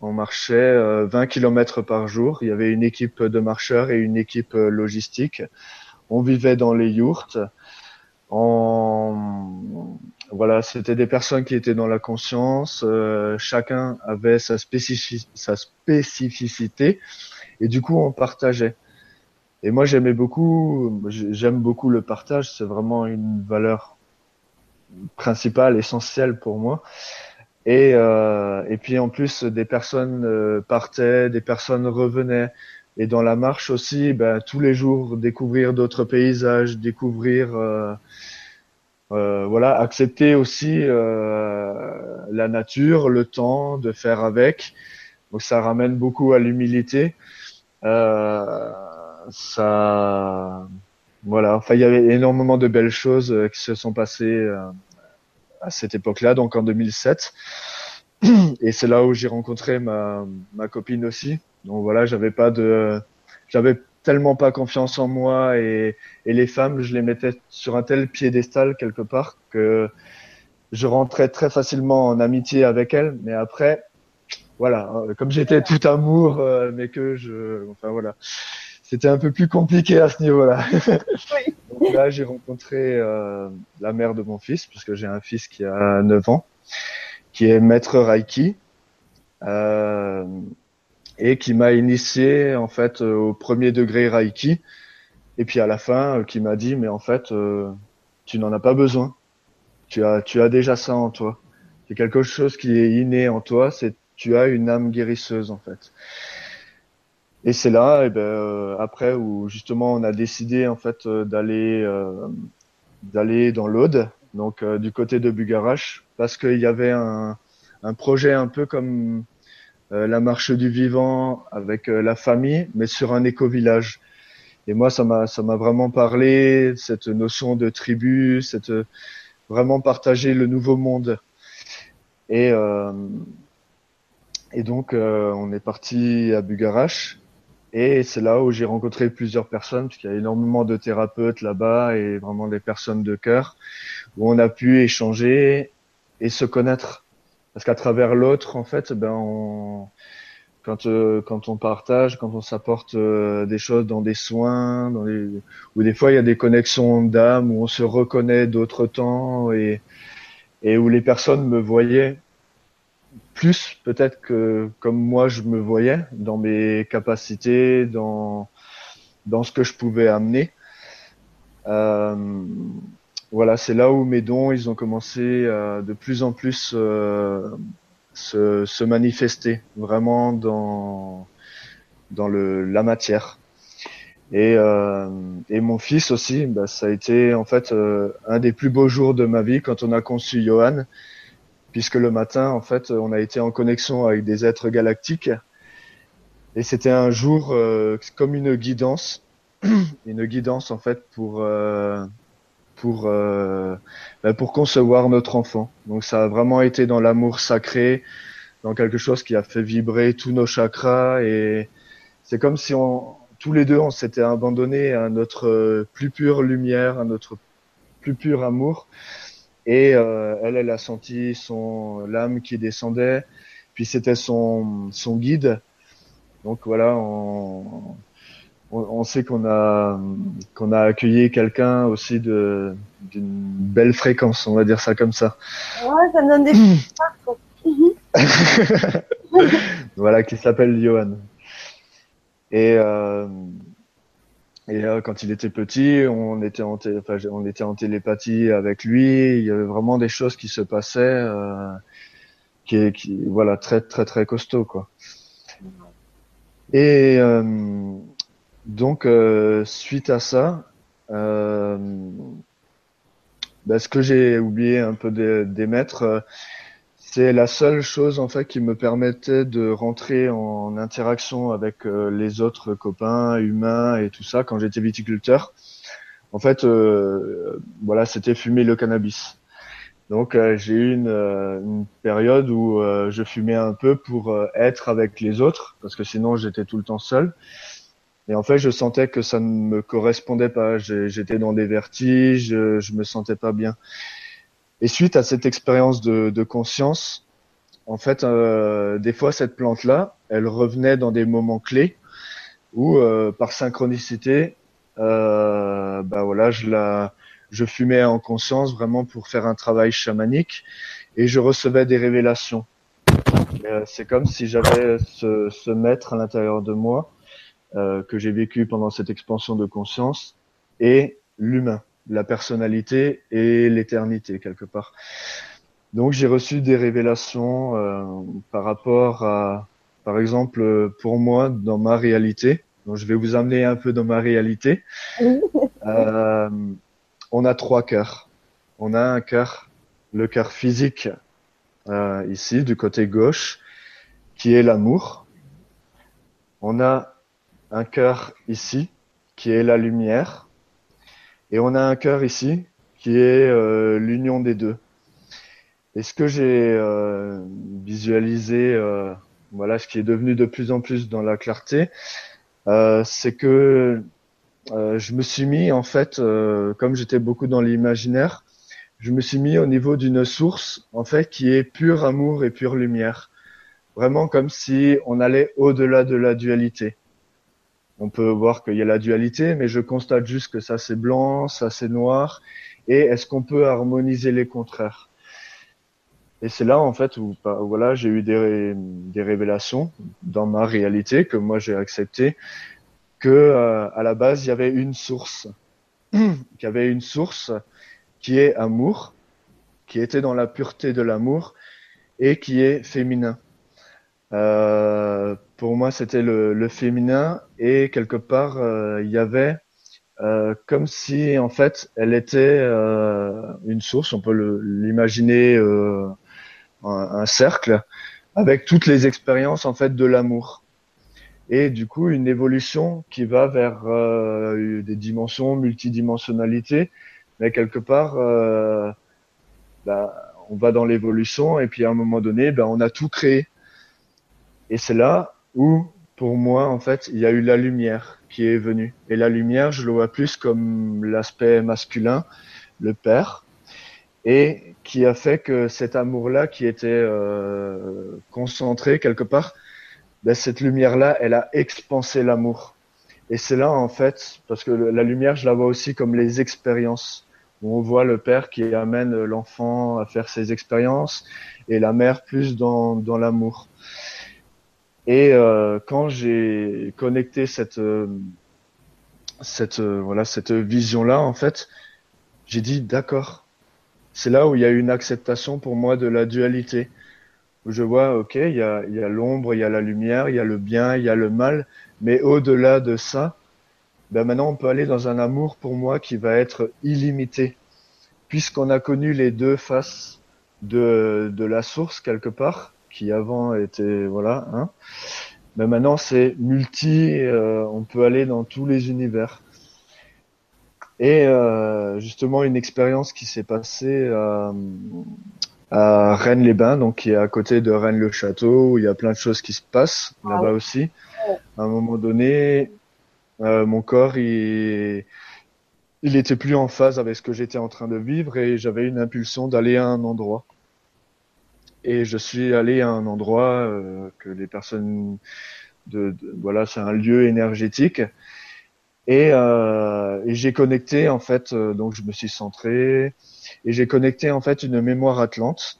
On marchait 20 euh, km par jour. Il y avait une équipe de marcheurs et une équipe logistique on vivait dans les yourtes. On, voilà, c'était des personnes qui étaient dans la conscience. Euh, chacun avait sa, sa spécificité et du coup on partageait. Et moi j'aimais beaucoup, j'aime beaucoup le partage. C'est vraiment une valeur principale, essentielle pour moi. Et, euh, et puis en plus, des personnes euh, partaient, des personnes revenaient. Et dans la marche aussi, ben, tous les jours, découvrir d'autres paysages, découvrir, euh, euh voilà, accepter aussi la nature, le temps de faire avec. Donc ça ramène beaucoup à l'humilité. ça, voilà. Enfin, il y avait énormément de belles choses qui se sont passées à cette époque-là, donc en 2007. Et c'est là où j'ai rencontré ma, ma copine aussi. Donc voilà, j'avais pas de, j'avais tellement pas confiance en moi et, et les femmes, je les mettais sur un tel piédestal quelque part que je rentrais très facilement en amitié avec elles. Mais après, voilà, comme j'étais tout amour, euh, mais que je, enfin voilà, c'était un peu plus compliqué à ce niveau-là. Oui. là, j'ai rencontré euh, la mère de mon fils, puisque j'ai un fils qui a 9 ans, qui est maître Reiki, euh, et qui m'a initié en fait au premier degré Reiki, et puis à la fin, euh, qui m'a dit, mais en fait, euh, tu n'en as pas besoin. Tu as, tu as déjà ça en toi. C'est quelque chose qui est inné en toi. C'est, tu as une âme guérisseuse en fait. Et c'est là, et eh ben, euh, après où justement on a décidé en fait euh, d'aller euh, d'aller dans l'Aude, donc du côté de Bugarache, parce qu'il y avait un, un projet un peu comme la marche du vivant avec la famille, mais sur un éco-village. Et moi, ça m'a ça m'a vraiment parlé cette notion de tribu, cette vraiment partager le nouveau monde. Et et donc on est parti à Bugarache et c'est là où j'ai rencontré plusieurs personnes, puisqu'il y a énormément de thérapeutes là-bas et vraiment des personnes de cœur, où on a pu échanger et se connaître. Parce qu'à travers l'autre, en fait, ben, on, quand, euh, quand on partage, quand on s'apporte euh, des choses dans des soins, dans les, où des fois il y a des connexions d'âme, où on se reconnaît d'autres temps et, et où les personnes me voyaient plus peut-être que comme moi je me voyais dans mes capacités, dans dans ce que je pouvais amener. Euh, voilà, c'est là où mes dons ils ont commencé à de plus en plus euh, se, se, manifester vraiment dans dans le la matière. Et, euh, et mon fils aussi, bah, ça a été en fait euh, un des plus beaux jours de ma vie quand on a conçu Johan puisque le matin, en fait, on a été en connexion avec des êtres galactiques. Et c'était un jour euh, comme une guidance, une guidance en fait pour euh, pour euh, ben, pour concevoir notre enfant. Donc ça a vraiment été dans l'amour sacré, dans quelque chose qui a fait vibrer tous nos chakras et c'est comme si on tous les deux on s'était abandonnés à notre plus pure lumière, à notre plus pur amour et euh, elle, elle a senti son l'âme qui descendait. Puis c'était son, son guide. Donc voilà, on, on, sait qu'on a qu'on a accueilli quelqu'un aussi de d'une belle fréquence, on va dire ça comme ça. Ouais, ça me donne des voilà, qui s'appelle Johan. Et euh, et euh, quand il était petit, on était en enfin, on était en télépathie avec lui. Il y avait vraiment des choses qui se passaient, euh, qui, qui, voilà, très très très costaud quoi. Et euh, donc euh, suite à ça, euh, ben, ce que j'ai oublié un peu d'émettre, c'est la seule chose en fait qui me permettait de rentrer en interaction avec euh, les autres copains humains et tout ça quand j'étais viticulteur. En fait, euh, voilà, c'était fumer le cannabis. Donc euh, j'ai eu une, une, période où je fumais un peu pour être avec les autres parce que sinon j'étais tout le temps seul. Et en fait, je sentais que ça ne me correspondait pas. J'étais dans des vertiges, je, me sentais pas bien. Et suite à cette expérience de, de, conscience, en fait, euh, des fois cette plante-là, elle revenait dans des moments clés où, euh, par synchronicité, euh, bah voilà, je la, je fumais en conscience vraiment pour faire un travail chamanique et je recevais des révélations. Euh, c'est comme si j'avais ce, ce, maître à l'intérieur de moi euh, que j'ai vécu pendant cette expansion de conscience et l'humain la personnalité et l'éternité quelque part. Donc j'ai reçu des révélations euh, par rapport à, par exemple, pour moi, dans ma réalité. Donc je vais vous amener un peu dans ma réalité. Euh, on a trois cœurs. On a un cœur, le cœur physique euh, ici du côté gauche, qui est l'amour. On a un cœur ici, qui est la lumière. Et on a un cœur ici, qui est euh, l'union des deux. Et ce que j'ai euh, visualisé, euh, voilà, ce qui est devenu de plus en plus dans la clarté, c'est que je me suis mis en fait, comme j'étais beaucoup dans l'imaginaire, je me suis mis au niveau d'une source en fait qui est pur amour et pure lumière, vraiment comme si on allait au-delà de la dualité. On peut voir qu'il y a la dualité, mais je constate juste que ça c'est blanc, ça c'est noir, et est-ce qu'on peut harmoniser les contraires? Et c'est là en fait où bah, voilà j'ai eu des, des révélations dans ma réalité que moi j'ai accepté que euh, à la base il y avait une source, qu'il y avait une source qui est amour, qui était dans la pureté de l'amour et qui est féminin. Euh, pour moi c'était le, le, féminin. Et quelque part euh, il y avait euh, comme si en fait elle était euh, une source, on peut l'imaginer euh, un, cercle avec toutes les expériences en fait de l'amour. Et du coup une évolution qui va vers euh, des dimensions, multidimensionnalité, mais quelque part euh, bah, on va dans l'évolution. Et puis à un moment donné bah, on a tout créé. Et c'est là où pour moi en fait il y a eu la lumière qui est venue et la lumière je le vois plus comme l'aspect masculin, le père et qui a fait que cet amour-là, qui était euh, concentré quelque part, ben, cette lumière-là, elle a expansé l'amour. Et c'est là, en fait, parce que la lumière, je la vois aussi comme les expériences, où on voit le père qui amène l'enfant à faire ses expériences, et la mère plus dans, dans l'amour. Et euh, quand j'ai connecté cette, euh, cette, euh, voilà, cette vision-là, en fait, j'ai dit, d'accord, c'est là où il y a une acceptation pour moi de la dualité. Où je vois, ok, il y a, l'ombre, il y a la lumière, il y a le bien, il y a le mal, mais au-delà de ça, ben maintenant on peut aller dans un amour pour moi qui va être illimité, puisqu'on a connu les deux faces de, de la source quelque part, qui avant était voilà, hein. Mais maintenant c'est multi, euh, on peut aller dans tous les univers. Et euh, justement, une expérience qui s'est passée euh, à Rennes-les-Bains, donc qui est à côté de Rennes-le-Château, où il y a plein de choses qui se passent ah là-bas aussi. À un moment donné, euh, mon corps, il, il était plus en phase avec ce que j'étais en train de vivre et j'avais une impulsion d'aller à un endroit. Et je suis allé à un endroit euh, que les personnes de, de voilà, c'est un lieu énergétique et, euh, et j'ai connecté en fait, euh, donc je me suis centré et j'ai connecté en fait une mémoire atlante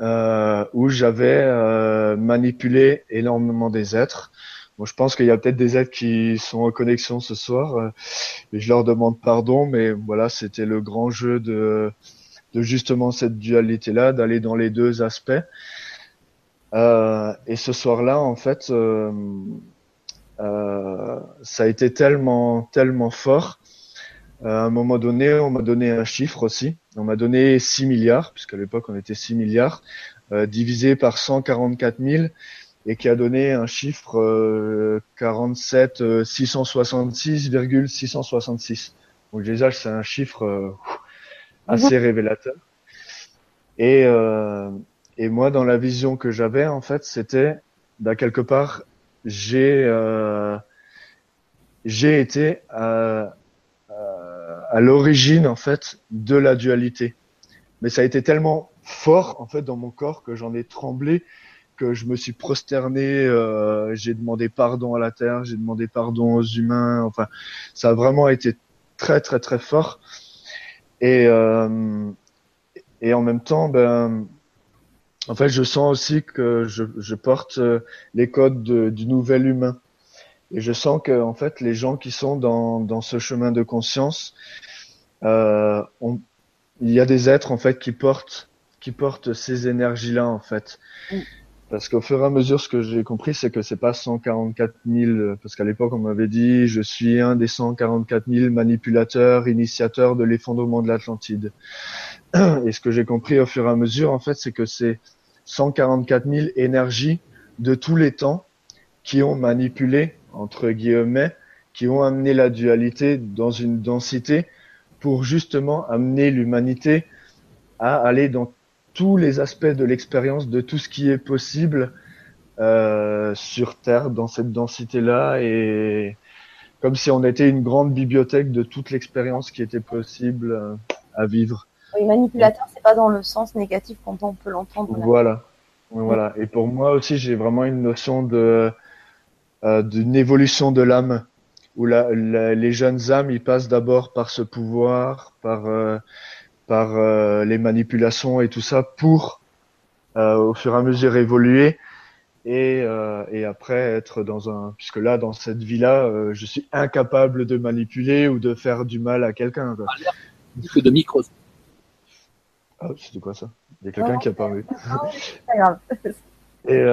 euh, où j'avais euh, manipulé énormément des êtres. Bon, je pense qu'il y a peut-être des êtres qui sont en connexion ce soir euh, et je leur demande pardon, mais voilà, c'était le grand jeu de, de justement cette dualité-là, d'aller dans les deux aspects. Euh, et ce soir-là, en fait, euh, ça a été tellement, tellement fort. Euh, à un moment donné, on m'a donné un chiffre aussi. On m'a donné 6 milliards, puisqu'à l'époque on était 6 milliards, euh, divisé par 144 000, et qui a donné un chiffre euh, 47 666,666. Donc déjà, c'est un chiffre euh, assez révélateur. Et, euh, et moi, dans la vision que j'avais, en fait, c'était bah, quelque part j'ai euh, j'ai été à, à l'origine en fait de la dualité. Mais ça a été tellement fort en fait dans mon corps que j'en ai tremblé, que je me suis prosterné, euh, j'ai demandé pardon à la terre, j'ai demandé pardon aux humains. Enfin, ça a vraiment été très très très fort. Et euh, et en même temps, ben en fait, je sens aussi que je, je porte euh, les codes du nouvel humain. Et je sens que, en fait, les gens qui sont dans, dans ce chemin de conscience, euh, il y a des êtres, en fait, qui portent qui porte ces énergies-là en fait. Mm. Parce qu'au fur et à mesure, ce que j'ai compris, c'est que c'est pas 144 000, parce qu'à l'époque, on m'avait dit, je suis un des 144 000 manipulateurs, initiateurs de l'effondrement de l'Atlantide. Et ce que j'ai compris au fur et à mesure, en fait, c'est que c'est 144 000 énergies de tous les temps qui ont manipulé, entre guillemets, qui ont amené la dualité dans une densité pour justement amener l'humanité à aller dans tous les aspects de l'expérience de tout ce qui est possible euh, sur Terre dans cette densité-là et comme si on était une grande bibliothèque de toute l'expérience qui était possible euh, à vivre. Oui, manipulateur, c'est pas dans le sens négatif quand on peut l'entendre. Voilà, voilà. Et pour moi aussi, j'ai vraiment une notion de euh, d'une évolution de l'âme où la, les jeunes âmes, ils passent d'abord par ce pouvoir, par euh, par euh, les manipulations et tout ça pour euh, au fur et à mesure évoluer et, euh, et après être dans un puisque là dans cette vie là je suis incapable de manipuler ou de faire du mal à quelqu'un que de micro ah c'était quoi ça? Il y a quelqu'un qui a parlé. et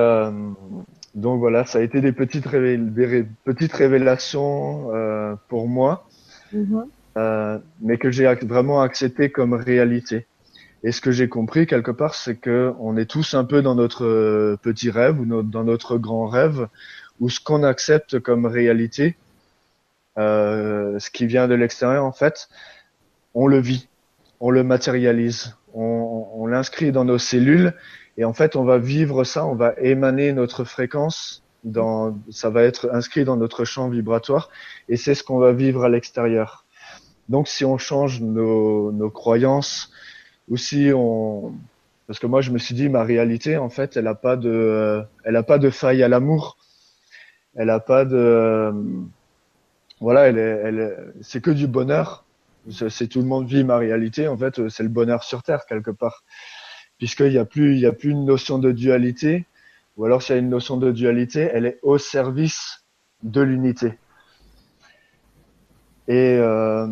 donc voilà ça a été des petites des petites révélations pour moi. Mm-hmm. Euh, mais que j'ai vraiment accepté comme réalité. Et ce que j'ai compris quelque part, c'est que on est tous un peu dans notre euh, petit rêve ou dans notre grand rêve, où ce qu'on accepte comme réalité, euh, ce qui vient de l'extérieur en fait, on le vit, on le matérialise, on, on l'inscrit dans nos cellules et en fait on va vivre ça, on va émaner notre fréquence dans, ça va être inscrit dans notre champ vibratoire et c'est ce qu'on va vivre à l'extérieur. Donc, si on change nos, nos croyances, ou si on, parce que moi, je me suis dit, ma réalité, en fait, elle a pas de, elle a pas de faille à l'amour. Elle a pas de, voilà, elle est, elle c'est que du bonheur. C'est tout le monde vit ma réalité. En fait, c'est le bonheur sur terre quelque part, puisqu'il y a plus, il y a plus une notion de dualité. Ou alors, s'il y a une notion de dualité, elle est au service de l'unité. Et euh,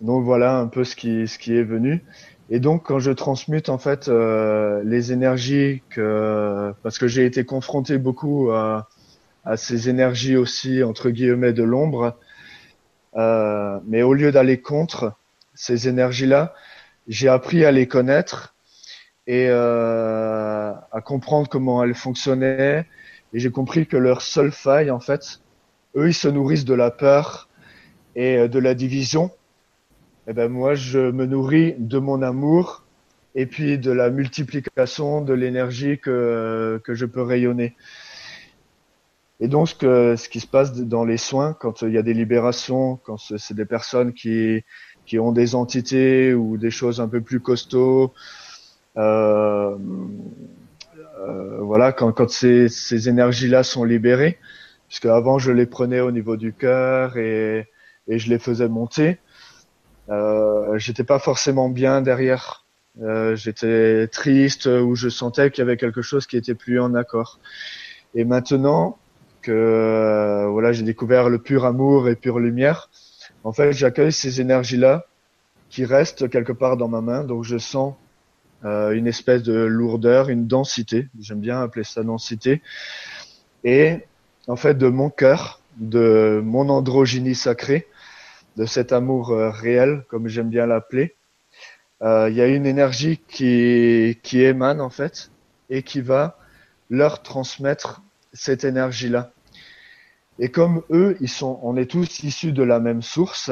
donc voilà un peu ce qui, ce qui est venu. Et donc quand je transmute en fait euh, les énergies que parce que j'ai été confronté beaucoup à, à, ces énergies aussi entre guillemets de l'ombre, euh, mais au lieu d'aller contre ces énergies-là, j'ai appris à les connaître et euh, à comprendre comment elles fonctionnaient. Et j'ai compris que leur seule faille, en fait, eux, ils se nourrissent de la peur, et euh, de la division, eh ben moi je me nourris de mon amour et puis de la multiplication de l'énergie que, que je peux rayonner. Et donc ce, que, ce qui se passe dans les soins, quand il y a des libérations, quand c'est des personnes qui, qui ont des entités ou des choses un peu plus costauds, euh, euh, voilà, quand, quand ces, ces énergies-là sont libérées, puisque avant je les prenais au niveau du cœur et et je les faisais monter. Euh, j'étais pas forcément bien derrière. Euh, j'étais triste ou je sentais qu'il y avait quelque chose qui était plus en accord. Et maintenant que euh, voilà, j'ai découvert le pur amour et pure lumière, en fait, j'accueille ces énergies-là qui restent quelque part dans ma main. Donc, je sens euh, une espèce de lourdeur, une densité. J'aime bien appeler ça densité. Et en fait, de mon cœur, de mon androgynie sacrée, de cet amour euh, réel, comme j'aime bien l'appeler. Euh, il y a une énergie qui, qui émane en fait et qui va leur transmettre cette énergie-là. Et comme eux, ils sont, on est tous issus de la même source.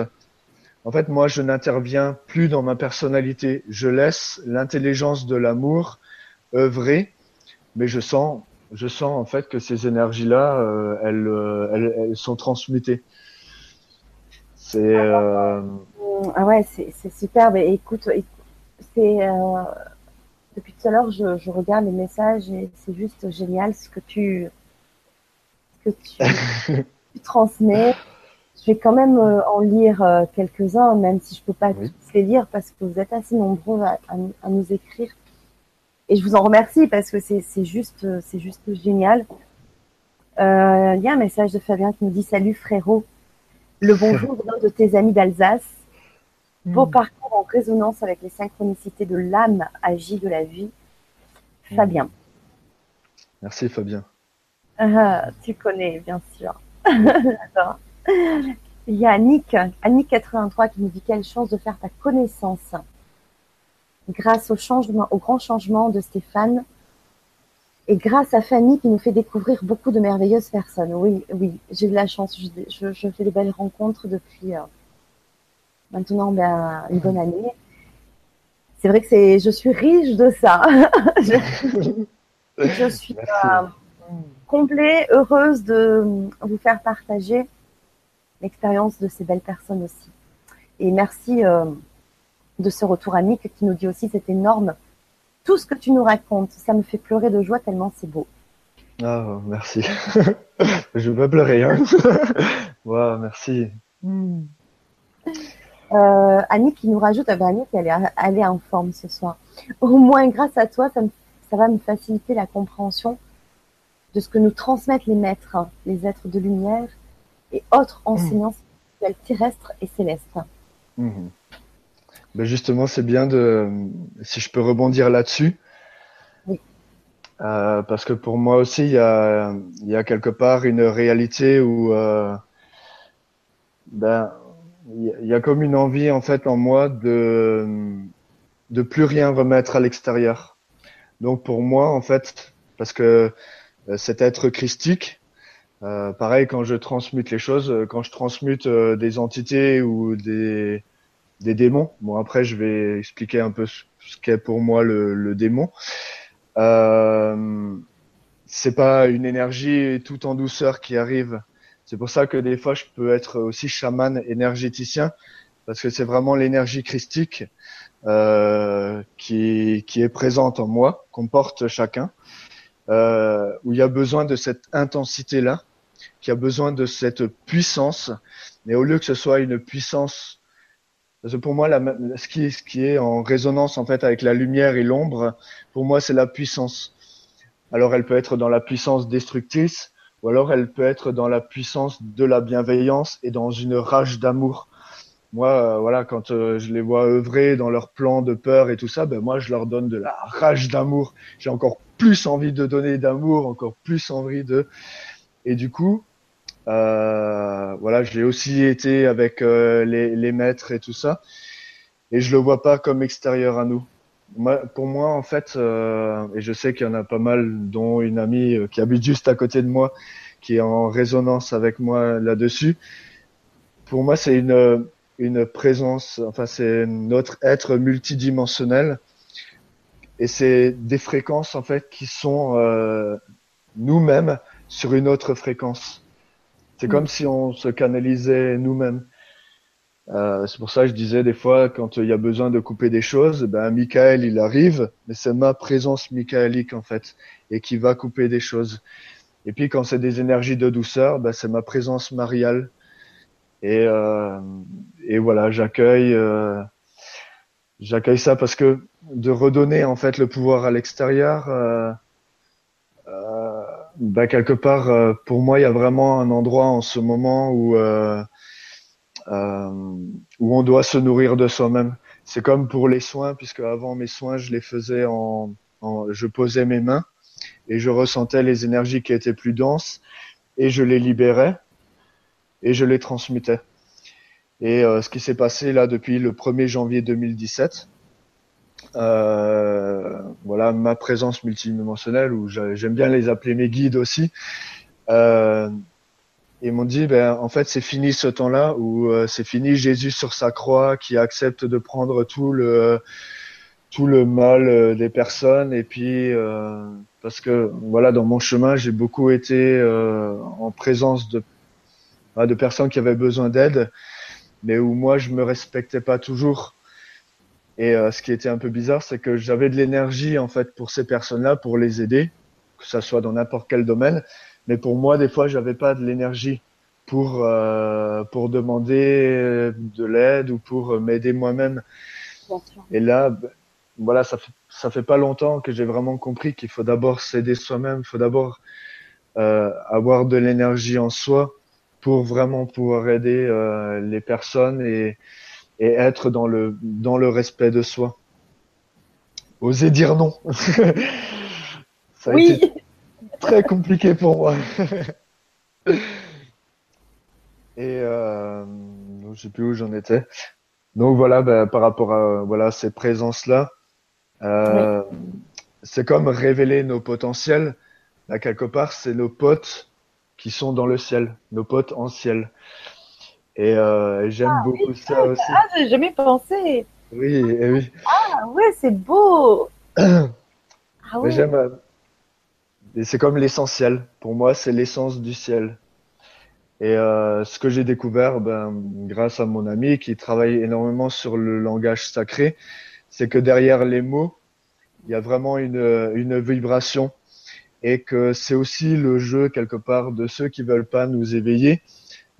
En fait, moi, je n'interviens plus dans ma personnalité. Je laisse l'intelligence de l'amour œuvrer, mais je sens, je sens en fait que ces énergies-là, euh, elles, elles, elles, sont transmutées. C'est. Euh... Ah ouais, c'est superbe. Et écoute, c'est. Euh, depuis tout à l'heure, je, je, regarde les messages et c'est juste génial ce que tu, ce que tu, tu transmets. Je vais quand même euh, en lire euh, quelques-uns, même si je peux pas tous les lire parce que vous êtes assez nombreux à, à, à, nous écrire. Et je vous en remercie parce que c'est juste, c'est juste génial. Euh, il y a un message de Fabien qui nous dit salut frérot. Le bonjour de tes amis d'Alsace. Beau hmm. parcours en résonance avec les synchronicités de l'âme agie de la vie. Hmm. Fabien. Merci Fabien. Ah, tu connais, bien sûr. Il y a Annick, Annick83 qui nous dit quelle chance de faire ta connaissance. Grâce au changement, au grand changement de Stéphane, et grâce à Fanny qui nous fait découvrir beaucoup de merveilleuses personnes. Oui, oui, j'ai eu la chance. Je, fais des belles rencontres depuis euh, maintenant ben, une bonne année. C'est vrai que c'est, je suis riche de ça. je, suis euh, complet, heureuse de vous faire partager l'expérience de ces belles personnes aussi. Et merci euh, de ce retour à Nick qui nous dit aussi c'est énorme tout ce que tu nous racontes. Ça me fait pleurer de joie tellement c'est beau. Ah, merci. je veux pleurer. Hein. merci. Hmm. Euh, Annie qui nous rajoute, ah ben Annie, elle est, elle est en forme ce soir. Au moins, grâce à toi, ça, ça va me faciliter la compréhension de ce que nous transmettent les maîtres, les êtres de lumière et autres hmm. enseignants terrestres et célestes. Hmm. Ben justement, c'est bien de, si je peux rebondir là-dessus. Oui. Euh, parce que pour moi aussi, il y a, il y a quelque part une réalité où, euh, ben, il y a comme une envie en fait en moi de, de plus rien remettre à l'extérieur. Donc pour moi, en fait, parce que euh, cet être christique, euh, pareil quand je transmute les choses, quand je transmute des entités ou des des démons. Bon, après, je vais expliquer un peu ce, qu'est pour moi le, le démon. Euh, c'est pas une énergie tout en douceur qui arrive. C'est pour ça que des fois, je peux être aussi chaman énergéticien, parce que c'est vraiment l'énergie christique euh, qui, qui est présente en moi, qu'on porte chacun, euh, où il y a besoin de cette intensité-là, qui a besoin de cette puissance, mais au lieu que ce soit une puissance parce que pour moi, la, ce, qui, ce qui est en résonance en fait avec la lumière et l'ombre, pour moi, c'est la puissance. Alors, elle peut être dans la puissance destructrice, ou alors elle peut être dans la puissance de la bienveillance et dans une rage d'amour. Moi, euh, voilà, quand euh, je les vois œuvrer dans leur plan de peur et tout ça, ben moi, je leur donne de la rage d'amour. J'ai encore plus envie de donner d'amour, encore plus envie de. Et du coup, euh, voilà, j'ai aussi été avec euh, les, les, maîtres et tout ça, et je le vois pas comme extérieur à nous. Moi, pour moi, en fait, euh, et je sais qu'il y en a pas mal, dont une amie euh, qui habite juste à côté de moi, qui est en résonance avec moi là-dessus. Pour moi, c'est une une présence, enfin, c'est notre être multidimensionnel, et c'est des fréquences en fait qui sont nous-mêmes sur une autre fréquence. C'est comme mm. si on se canalisait nous-mêmes. Euh, c'est pour ça que je disais des fois, quand il y a besoin de couper des choses, ben Michael il arrive, mais c'est ma présence michaélique en fait, et qui va couper des choses. Et puis quand c'est des énergies de douceur, ben, c'est ma présence mariale. Et, euh, et voilà, j'accueille, euh, j'accueille ça parce que de redonner en fait le pouvoir à l'extérieur. Bah, quelque part, euh, pour moi, il y a vraiment un endroit en ce moment où euh, euh, où on doit se nourrir de soi-même. C'est comme pour les soins, puisque avant mes soins, je les faisais en, en, je posais mes mains et je ressentais les énergies qui étaient plus denses et je les libérais et je les transmettais. Et euh, ce qui s'est passé là depuis le 1er janvier 2017, euh, voilà ma présence multidimensionnelle où j'aime bien les appeler mes guides aussi. Euh, ils m'ont dit ben en fait c'est fini ce temps-là où euh, c'est fini Jésus sur sa croix qui accepte de prendre tout le tout le mal euh, des personnes et puis parce que voilà dans mon chemin j'ai beaucoup été en présence de de personnes qui avaient besoin d'aide mais où moi je me respectais pas toujours et euh, ce qui était un peu bizarre, c'est que j'avais de l'énergie en fait pour ces personnes-là, pour les aider, que ça soit dans n'importe quel domaine. Mais pour moi, des fois, j'avais pas de l'énergie pour euh, pour demander de l'aide ou pour m'aider moi-même. Et là, ben, voilà, ça fait ça fait pas longtemps que j'ai vraiment compris qu'il faut d'abord s'aider soi-même, il faut d'abord euh, avoir de l'énergie en soi pour vraiment pouvoir aider euh, les personnes et et être dans le dans le respect de soi. Oser dire non. Ça a Oui. été très compliqué pour moi. Et euh, je sais plus où j'en étais. Donc voilà, ben, par rapport à voilà ces présences-là, euh, c'est comme révéler nos potentiels. Là, quelque part, c'est nos potes qui sont dans le ciel, nos potes en ciel. Et, euh, j'aime beaucoup ça aussi. Ah, j'ai jamais pensé. Oui, oui. Ah ouais, c'est beau. Ah ouais. j'aime. euh, c'est comme l'essentiel. Pour moi, c'est l'essence du ciel. Et euh, ce que j'ai découvert, ben, grâce à mon ami qui travaille énormément sur le langage sacré, c'est que derrière les mots, il y a vraiment une, une vibration. Et que c'est aussi le jeu, quelque part, de ceux qui veulent pas nous éveiller,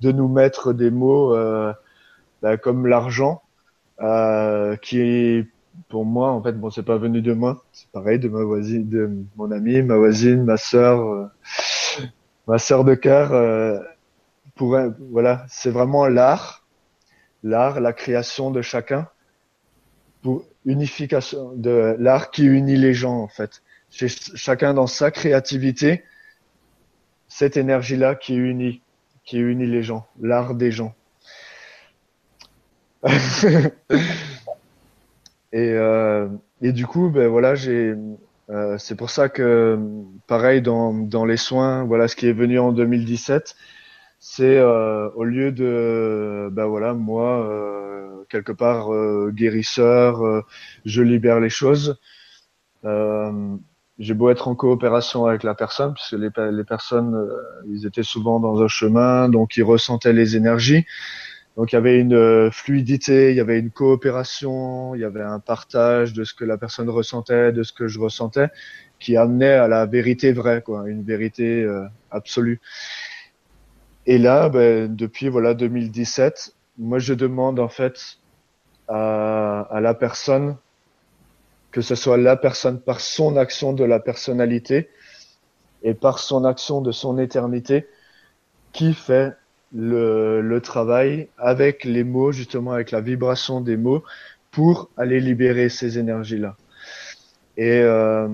de nous mettre des mots euh, ben, comme l'argent, euh, qui pour moi, en fait, bon, c'est pas venu de moi. C'est pareil de ma voisine, de mon ami, ma voisine, ma sœur, euh, ma sœur de cœur. euh, pour voilà, c'est vraiment l'art, l'art, la création de chacun, pour unification de l'art qui unit les gens en fait. Ch- chacun dans sa créativité, cette énergie-là qui unit, qui unit les gens, l'art des gens. Et, euh, et du coup, ben voilà, j'ai, euh, c'est pour ça que, pareil dans dans les soins, voilà, ce qui est venu en 2017, c'est euh, au lieu de, ben voilà, moi quelque part guérisseur, je libère les choses. J'ai beau être en coopération avec la personne, puisque les, les personnes, euh, ils étaient souvent dans un chemin, donc ils ressentaient les énergies. Donc il y avait une euh, fluidité, il y avait une coopération, il y avait un partage de ce que la personne ressentait, de ce que je ressentais, qui amenait à la vérité vraie, quoi, une vérité euh, absolue. Et là, ben, depuis voilà 2017, moi je demande en fait à, à la personne que ce soit la personne par son action de la personnalité et par son action de son éternité qui fait le, le travail avec les mots, justement avec la vibration des mots, pour aller libérer ces énergies-là. Et, euh,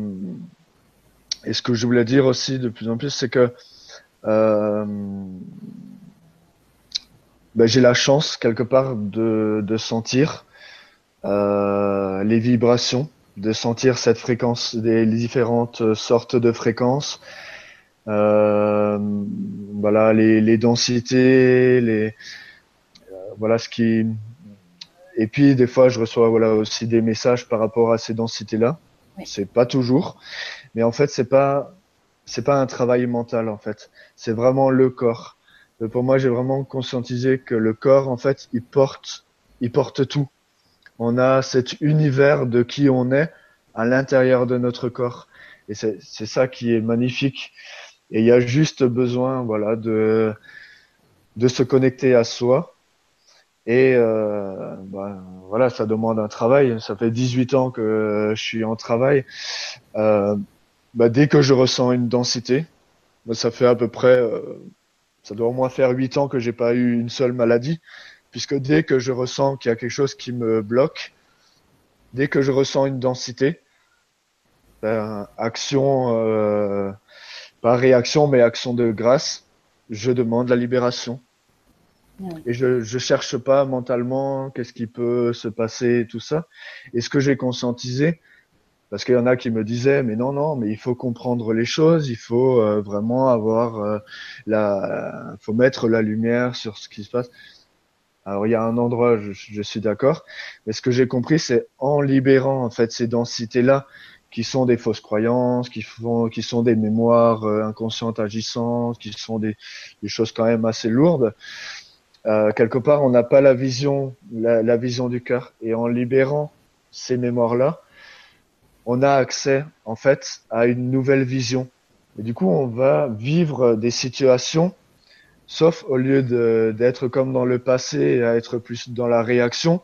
et ce que je voulais dire aussi de plus en plus, c'est que euh, ben, j'ai la chance quelque part de, de sentir euh, les vibrations, de sentir cette fréquence, des différentes sortes de fréquences. Euh, voilà les, les densités, les euh, voilà ce qui et puis des fois je reçois voilà aussi des messages par rapport à ces densités là. Oui. C'est pas toujours, mais en fait c'est pas c'est pas un travail mental en fait. C'est vraiment le corps. Euh, Pour moi j'ai vraiment conscientisé que le corps en fait il porte il porte tout. On a cet univers de qui on est à l'intérieur de notre corps et c'est ça qui est magnifique. Et il y a juste besoin, voilà, de de se connecter à soi. Et euh, bah, voilà, ça demande un travail. Ça fait 18 ans que je suis en travail. Euh, bah, dès que je ressens une densité, bah, ça fait à peu près, euh, ça doit au moins faire 8 ans que j'ai pas eu une seule maladie, puisque dès que je ressens qu'il y a quelque chose qui me bloque, dès que je ressens une densité, ben, action. Euh, pas réaction, mais action de grâce, je demande la libération. Ouais. Et je je cherche pas mentalement qu'est-ce qui peut se passer, tout ça. Et ce que j'ai conscientisé, parce qu'il y en a qui me disaient, mais non, non, mais il faut comprendre les choses, il faut euh, vraiment avoir euh, la, faut mettre la lumière sur ce qui se passe. Alors il y a un endroit, je, suis d'accord, mais ce que j'ai compris, c'est en libérant en fait ces densités-là, qui sont des fausses croyances, qui font, qui sont des mémoires euh, inconscientes agissantes, qui sont des, des choses quand même assez lourdes. Euh, quelque part, on n'a pas la vision, la, la vision du cœur, et en libérant ces mémoires-là, on a accès en fait à une nouvelle vision. Et du coup, on va vivre des situations, sauf au lieu d'être comme dans le passé et à être plus dans la réaction,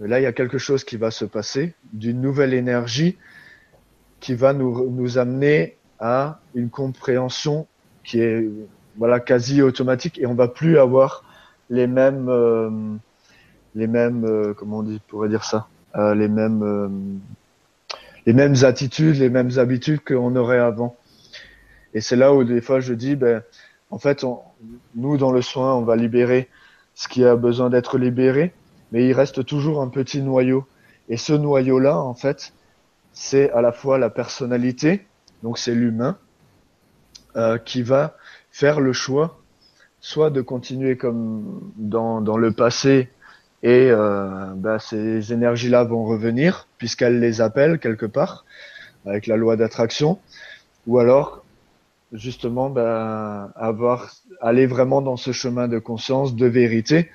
Là, il y a quelque chose qui va se passer, d'une nouvelle énergie qui va nous, nous amener à une compréhension qui est voilà quasi automatique et on va plus avoir les mêmes euh, les mêmes, euh, comment on dit, pourrait dire ça, euh, les mêmes, euh, les mêmes attitudes, les mêmes habitudes qu'on aurait avant. Et c'est là où des fois je dis, ben, en fait, nous dans le soin, on va libérer ce qui a besoin d'être libéré, mais il reste toujours un petit noyau. Et ce noyau-là, en fait, c'est à la fois la personnalité, donc c'est l'humain, euh, qui va faire le choix soit de continuer comme dans, dans le passé et euh, bah, ces énergies-là vont revenir puisqu'elles les appellent quelque part avec la loi d'attraction, ou alors justement bah, avoir aller vraiment dans ce chemin de conscience, de vérité,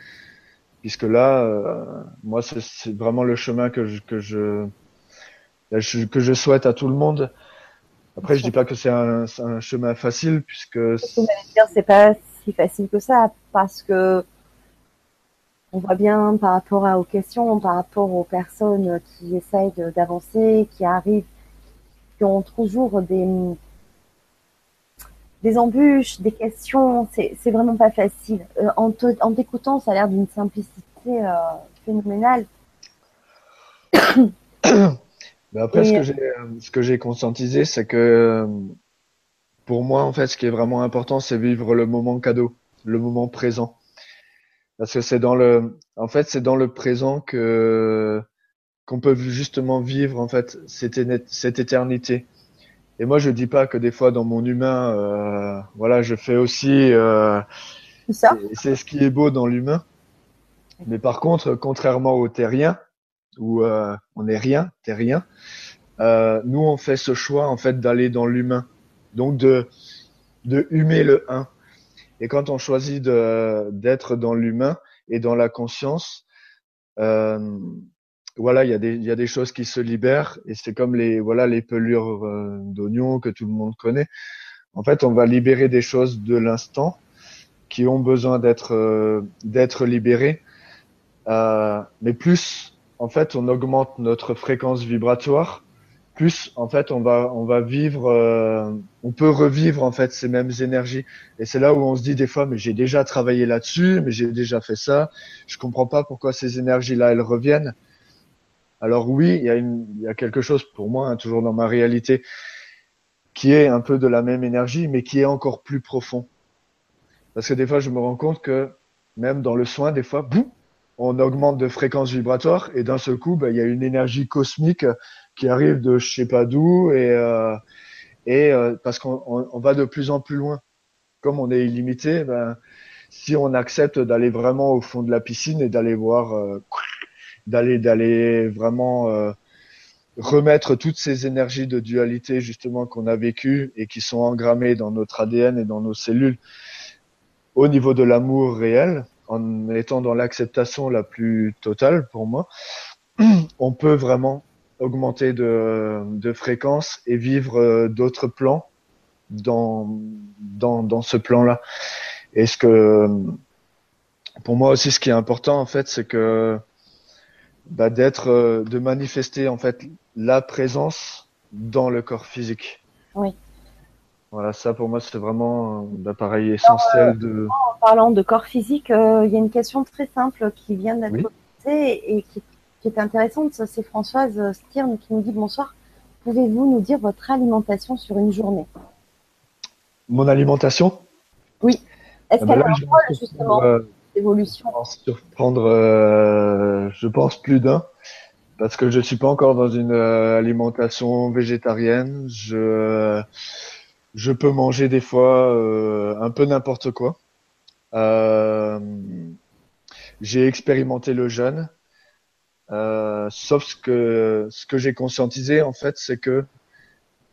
puisque là, euh, moi c'est vraiment le chemin que je, que je que je souhaite à tout le monde. Après, je dis pas que c'est un, un, chemin facile puisque. C'est pas si facile que ça parce que on voit bien par rapport à, aux questions, par rapport aux personnes qui essayent d'avancer, qui arrivent, qui ont toujours des, des embûches, des questions. C'est vraiment pas facile. Euh, en t'écoutant, ça a l'air d'une simplicité euh, phénoménale. Mais après, ce que j'ai, ce que j'ai conscientisé, c'est que pour moi, en fait, ce qui est vraiment important, c'est vivre le moment cadeau, le moment présent. Parce que c'est dans le, en fait, c'est dans le présent que qu'on peut justement vivre en fait cette, cette éternité. Et moi, je dis pas que des fois dans mon humain, euh, voilà, je fais aussi. Euh, c'est ce qui est beau dans l'humain. Mais par contre, contrairement au terrien, où euh, on n'est rien, terrien, euh, nous on fait ce choix en fait d'aller dans l'humain, donc de de humer le un. Et quand on choisit d'être dans l'humain et dans la conscience, euh, voilà, il y a des y a des choses qui se libèrent et c'est comme les voilà les pelures euh, d'oignons que tout le monde connaît. En fait, on va libérer des choses de l'instant qui ont besoin d'être euh, d'être libérées. Euh, mais plus en fait on augmente notre fréquence vibratoire, plus en fait on va on va vivre euh, on peut revivre en fait ces mêmes énergies et c'est là où on se dit des fois mais j'ai déjà travaillé là-dessus mais j'ai déjà fait ça je comprends pas pourquoi ces énergies là elles reviennent alors oui il y a une il y a quelque chose pour moi hein, toujours dans ma réalité qui est un peu de la même énergie mais qui est encore plus profond parce que des fois je me rends compte que même dans le soin des fois boum on augmente de fréquence vibratoire et d'un seul coup, bah, il y a une énergie cosmique qui arrive de je sais pas d'où et euh, euh, parce qu'on on, va de plus en plus loin. Comme on est illimité, ben, si on accepte d'aller vraiment au fond de la piscine et d'aller voir, euh, d'aller d'aller vraiment remettre toutes ces énergies de dualité justement qu'on a vécues et qui sont engrammées dans notre ADN et dans nos cellules au niveau de l'amour réel, en étant dans l'acceptation la plus totale pour moi, on peut vraiment augmenter de, de fréquence et vivre euh, d'autres plans dans, dans, dans ce plan-là. Et ce que, pour moi aussi, ce qui est important, en fait, c'est que, bah, d'être, euh, de manifester, en fait, la présence dans le corps physique. Oui. Voilà, ça pour moi c'est vraiment l'appareil essentiel de. En parlant de corps physique, euh, il y a une question très simple qui vient d'être posée et qui, est intéressante. C'est Françoise Stirn qui nous dit bonsoir. Pouvez-vous nous dire votre alimentation sur une journée? Mon alimentation? Oui. Est-ce ah qu'elle a un rôle justement? euh, d'évolution Surprendre, euh, je pense plus d'un parce que je suis pas encore dans une alimentation végétarienne. Je je peux manger des fois euh, un peu n'importe quoi. Euh, j'ai expérimenté le jeûne, euh, sauf que ce que j'ai conscientisé en fait, c'est que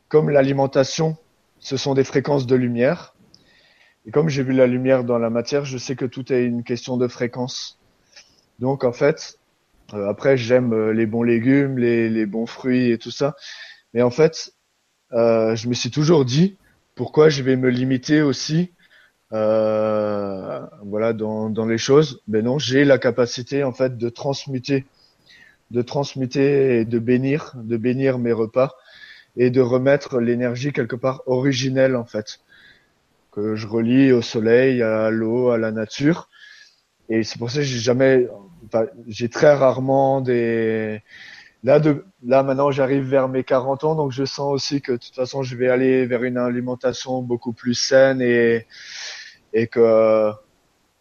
comme l'alimentation, ce sont des fréquences de lumière, et comme j'ai vu la lumière dans la matière, je sais que tout est une question de fréquence. Donc en fait, après j'aime les bons légumes, les, les bons fruits et tout ça, mais en fait, je me suis toujours dit pourquoi je vais me limiter aussi euh, voilà dans, dans les choses. Ben non, j'ai la capacité en fait de transmuter, de transmuter et de bénir, de bénir mes repas et de remettre l'énergie quelque part originelle en fait que je relie au soleil, à l'eau, à la nature. Et c'est pour ça que j'ai jamais, j'ai très rarement des. Là, de, là maintenant, j'arrive vers mes 40 ans, donc je sens aussi que de toute façon, je vais aller vers une alimentation beaucoup plus saine et et que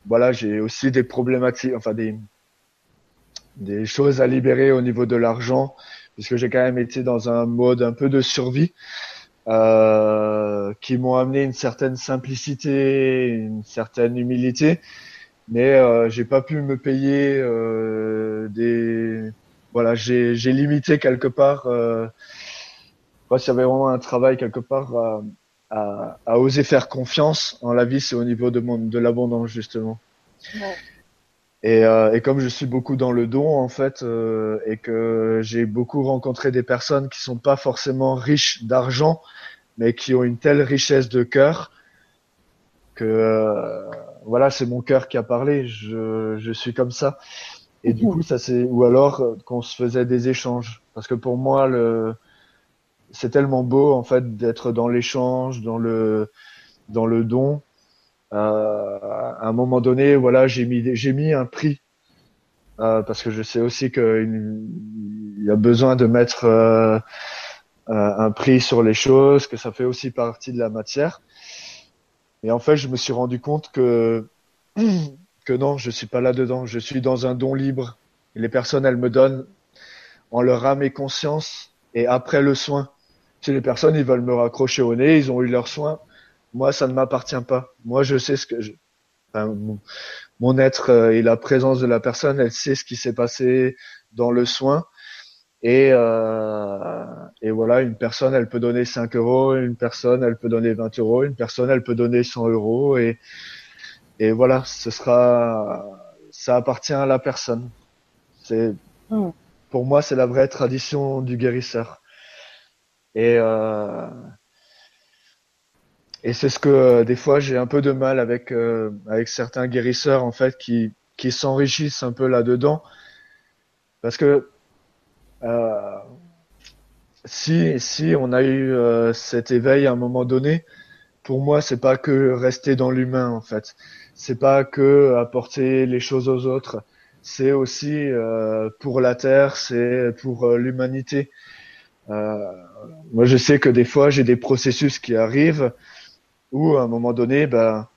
voilà, j'ai aussi des problématiques, enfin des des choses à libérer au niveau de l'argent, puisque j'ai quand même été dans un mode un peu de survie. Euh, qui m'ont amené une certaine simplicité, une certaine humilité, mais euh, j'ai pas pu me payer euh, des voilà j'ai j'ai limité quelque part euh, moi y avait vraiment un travail quelque part à, à, à, oser faire confiance en la vie c'est au niveau de mon de l'abondance justement ouais. Et, euh, et comme je suis beaucoup dans le don en fait euh, et que j'ai beaucoup rencontré des personnes qui sont pas forcément riches d'argent mais qui ont une telle richesse de cœur que euh, voilà, c'est mon cœur qui a parlé. Je, je suis comme ça. Et du coup, ça c'est ou alors euh, qu'on se faisait des échanges, parce que pour moi, le c'est tellement beau en fait d'être dans l'échange, dans le dans le don. Euh, à un moment donné, voilà, j'ai mis j'ai mis un prix euh, parce que je sais aussi qu'il y a besoin de mettre euh, un prix sur les choses, que ça fait aussi partie de la matière. Et en fait, je me suis rendu compte que que non, je suis pas là-dedans. Je suis dans un don libre. Les personnes, elles me donnent en leur âme et conscience et après le soin. Si les personnes, ils veulent me raccrocher au nez, ils ont eu leur soin. Moi, ça ne m'appartient pas. Moi, je sais ce que je... enfin, mon, mon, être euh, et la présence de la personne, elle sait ce qui s'est passé dans le soin. Et, euh, et voilà, une personne, elle peut donner 5 euros, une personne, elle peut donner 20 euros, une personne, elle peut donner 100 euros. Et, et voilà, ce sera, ça appartient à la personne. C'est, mm. pour moi, c'est la vraie tradition du guérisseur. Et, euh, et c'est ce que des fois j'ai un peu de mal avec euh, avec certains guérisseurs en fait qui qui s'enrichissent un peu là-dedans parce que euh, si, si on a eu euh, cet éveil à un moment donné, pour moi, c'est pas que rester dans l'humain en fait. C'est pas que apporter les choses aux autres. C'est aussi euh, pour la terre, c'est pour euh, l'humanité. moi, je sais que des fois, j'ai des processus qui arrivent où, à un moment donné, ben,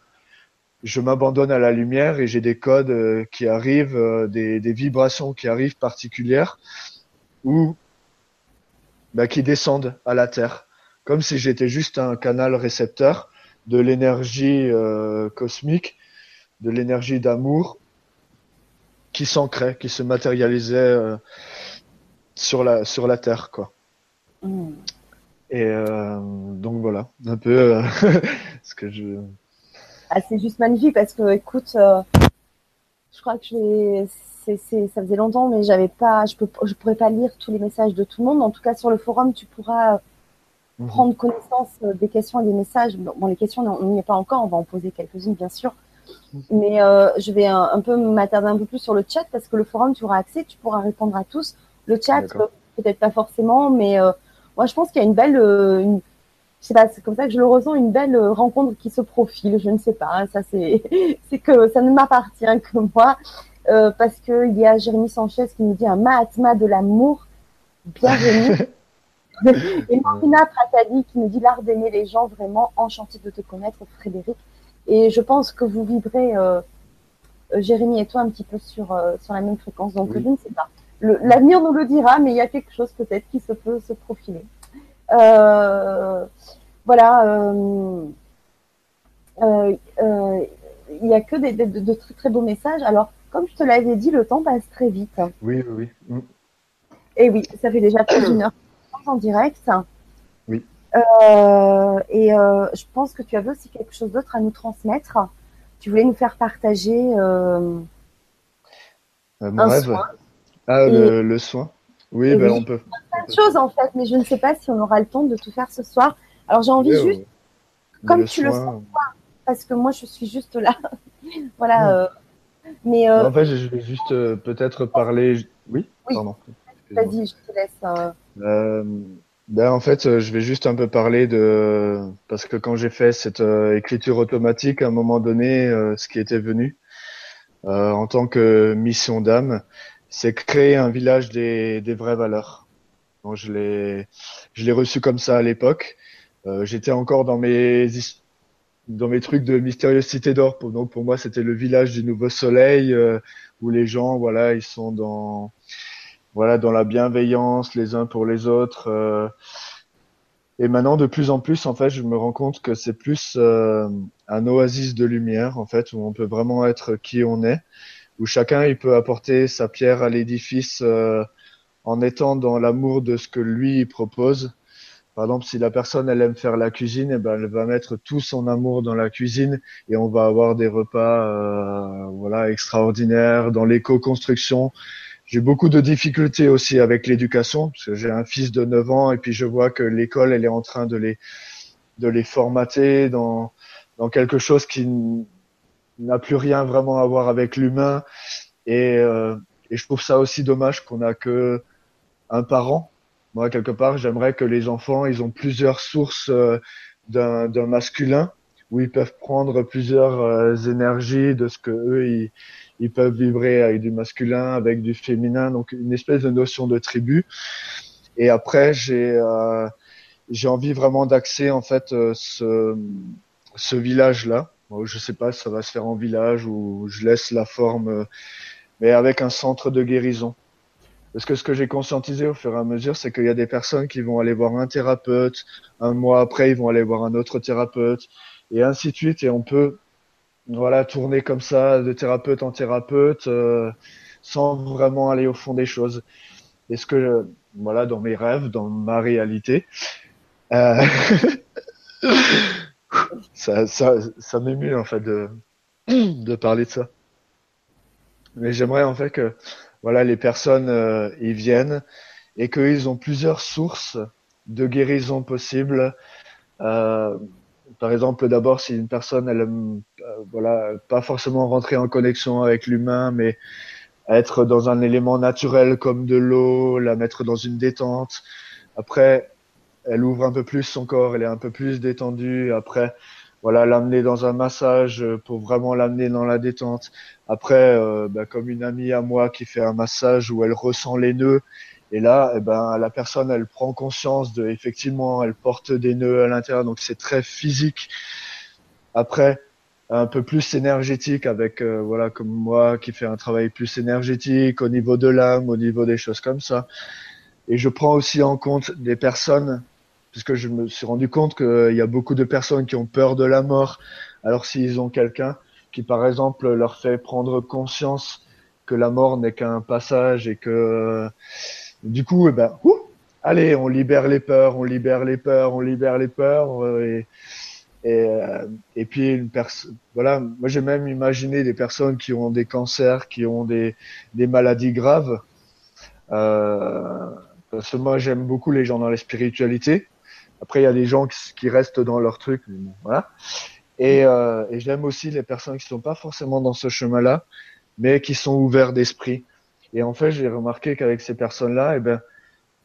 je m'abandonne à la lumière et j'ai des codes qui arrivent, des, des vibrations qui arrivent particulières ou bah, qui descendent à la Terre, comme si j'étais juste un canal récepteur de l'énergie euh, cosmique, de l'énergie d'amour qui s'ancrait, qui se matérialisait euh, sur la sur la Terre, quoi. Mm. Et euh, donc voilà, un peu euh, ce que je. Ah, c'est juste magnifique parce que, écoute, euh, je crois que je ça faisait longtemps, mais j'avais pas, je peux, je pourrais pas lire tous les messages de tout le monde. En tout cas, sur le forum, tu pourras mhm. prendre connaissance des questions et des messages. Bon, les questions, on n'y est pas encore. On va en poser quelques-unes, bien sûr. Mhm. Mais je vais un, peu m'attarder un peu plus sur le chat parce que le forum, tu auras accès, tu pourras répondre à tous. Le chat, peut-être pas forcément, mais moi, je pense qu'il y a une belle, une, je sais pas, c'est comme ça que je le ressens, une belle rencontre qui se profile. Je ne sais pas, ça c'est, c'est que ça ne m'appartient que moi. Euh, parce qu'il y a Jérémy Sanchez qui nous dit un Mahatma de l'amour. Bienvenue. et Marina Pratali qui nous dit l'art d'aimer les gens, vraiment enchanté de te connaître, Frédéric. Et je pense que vous vibrez, euh, euh Jérémy et toi, un petit peu sur, euh, sur la même fréquence. Donc, je ne sais pas. L'avenir nous le dira, mais il y a quelque chose peut-être qui se peut se profiler. Euh, voilà. Il n'y a que des, de, de, très très beaux messages. Alors, comme je te l'avais dit, le temps passe très vite. Oui, oui, oui. Mm. Et oui, ça fait déjà plus d'une heure en direct. Oui. Euh, et euh, je pense que tu avais aussi quelque chose d'autre à nous transmettre. Tu voulais nous faire partager euh, mon un rêve. Soin. Ah, le, soin. Oui, ben on peut. Plein de choses en fait, mais je ne sais pas si on aura le temps de tout faire ce soir. Alors j'ai envie juste, comme tu le sens parce que moi je suis juste là. voilà. Mm. Mais euh... En fait, je vais juste euh, peut-être parler. Oui, oui. Pardon. Vas-y, je te laisse. Euh... euh ben, en fait, euh, je vais juste un peu parler de parce que quand j'ai fait cette écriture automatique, à un moment donné, ce qui était venu, euh, en tant que mission d'âme, c'est créer un village des, des vraies valeurs. Je l'ai, je l'ai reçu comme ça à l'époque. Euh, j'étais encore dans mes dans mes trucs de mystérieuse cité d'or. Pour, donc pour moi, c'était le village du nouveau soleil euh, où les gens, voilà, ils sont dans voilà dans la bienveillance les uns pour les autres. Euh. et maintenant, de plus en plus, en fait, je me rends compte que c'est plus euh, un oasis de lumière, en fait, où on peut vraiment être qui on est, où chacun il peut apporter sa pierre à l'édifice en étant dans l'amour de ce que lui propose par exemple, si la personne elle aime faire la cuisine, eh ben elle va mettre tout son amour dans la cuisine et on va avoir des repas euh, voilà extraordinaires dans l'éco-construction. J'ai beaucoup de difficultés aussi avec l'éducation parce que j'ai un fils de 9 ans et puis je vois que l'école elle est en train de les de les formater dans dans quelque chose qui n'a plus rien vraiment à voir avec l'humain et euh, et je trouve ça aussi dommage qu'on a que un parent moi, quelque part, j'aimerais que les enfants, ils ont plusieurs sources euh, d'un masculin où ils peuvent prendre plusieurs euh, énergies de ce que eux ils, ils, peuvent vibrer avec du masculin, avec du féminin, donc une espèce de notion de tribu. Et après, j'ai euh, j'ai envie vraiment d'axer en fait ce ce village là. Bon, je sais pas ça va se faire en village ou je laisse la forme, mais avec un centre de guérison. Parce que ce que j'ai conscientisé au fur et à mesure, c'est qu'il y a des personnes qui vont aller voir un thérapeute, un mois après, ils vont aller voir un autre thérapeute, et ainsi de suite. Et on peut, voilà, tourner comme ça de thérapeute en thérapeute, euh, sans vraiment aller au fond des choses. Et ce que, voilà, dans mes rêves, dans ma réalité, euh, ça, ça, ça m'émue en fait de, de parler de ça. Mais j'aimerais en fait que voilà, les personnes euh, y viennent et qu'ils ont plusieurs sources de guérison possibles. Euh, par exemple, d'abord, si une personne, elle aime, euh, voilà, pas forcément rentrer en connexion avec l'humain, mais être dans un élément naturel comme de l'eau, la mettre dans une détente. Après, elle ouvre un peu plus son corps, elle est un peu plus détendue. Après, voilà, l'amener dans un massage pour vraiment l'amener dans la détente. Après, euh, bah, comme une amie à moi qui fait un massage où elle ressent les nœuds, et là, eh ben, la personne, elle prend conscience de, effectivement, elle porte des nœuds à l'intérieur, donc c'est très physique. Après, un peu plus énergétique avec, euh, voilà, comme moi qui fait un travail plus énergétique au niveau de l'âme, au niveau des choses comme ça. Et je prends aussi en compte des personnes puisque je me suis rendu compte qu'il y a beaucoup de personnes qui ont peur de la mort. Alors s'ils ont quelqu'un qui, par exemple, leur fait prendre conscience que la mort n'est qu'un passage et que du coup, eh ben, allez, on libère les peurs, on libère les peurs, on libère les peurs euh, et euh, puis une voilà, moi j'ai même imaginé des personnes qui ont des cancers, qui ont des maladies graves. Euh, parce que moi j'aime beaucoup les gens dans la spiritualité après, il y a des gens qui, restent dans leur truc, voilà. Et, euh, et j'aime aussi les personnes qui sont pas forcément dans ce chemin-là, mais qui sont ouverts d'esprit. Et en fait, j'ai remarqué qu'avec ces personnes-là, eh ben,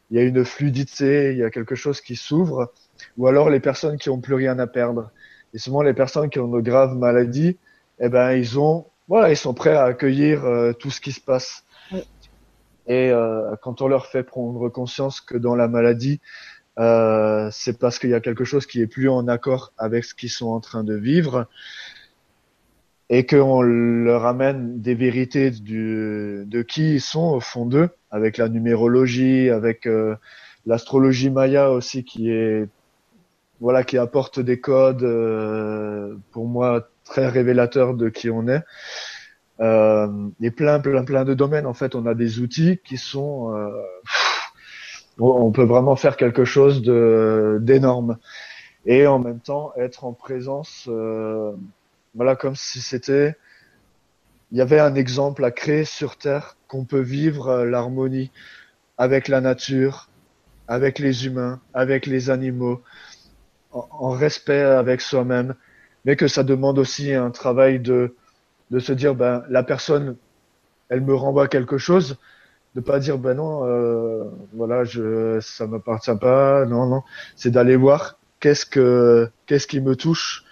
il y a une fluidité, il y a quelque chose qui s'ouvre, ou alors les personnes qui ont plus rien à perdre. Et souvent, les personnes qui ont de graves maladies, eh ben, ils ont, voilà, ils sont prêts à accueillir euh, tout ce qui se passe. Et euh, quand on leur fait prendre conscience que dans la maladie, euh, c'est parce qu'il y a quelque chose qui est plus en accord avec ce qu'ils sont en train de vivre et qu'on leur amène des vérités du, de qui ils sont au fond d'eux, avec la numérologie, avec euh, l'astrologie maya aussi qui est voilà qui apporte des codes euh, pour moi très révélateurs de qui on est. Euh, et plein plein plein de domaines en fait on a des outils qui sont euh, on peut vraiment faire quelque chose d'énorme. Et en même temps être en présence euh, voilà comme si c'était il y avait un exemple à créer sur terre qu'on peut vivre euh, l'harmonie avec la nature avec les humains avec les animaux en, en respect avec soi-même. Mais que ça demande aussi un travail de de se dire ben la personne elle me renvoie quelque chose de pas dire ben non euh, voilà je ça m'appartient pas non non c'est d'aller voir qu'est-ce que qu'est-ce qui me touche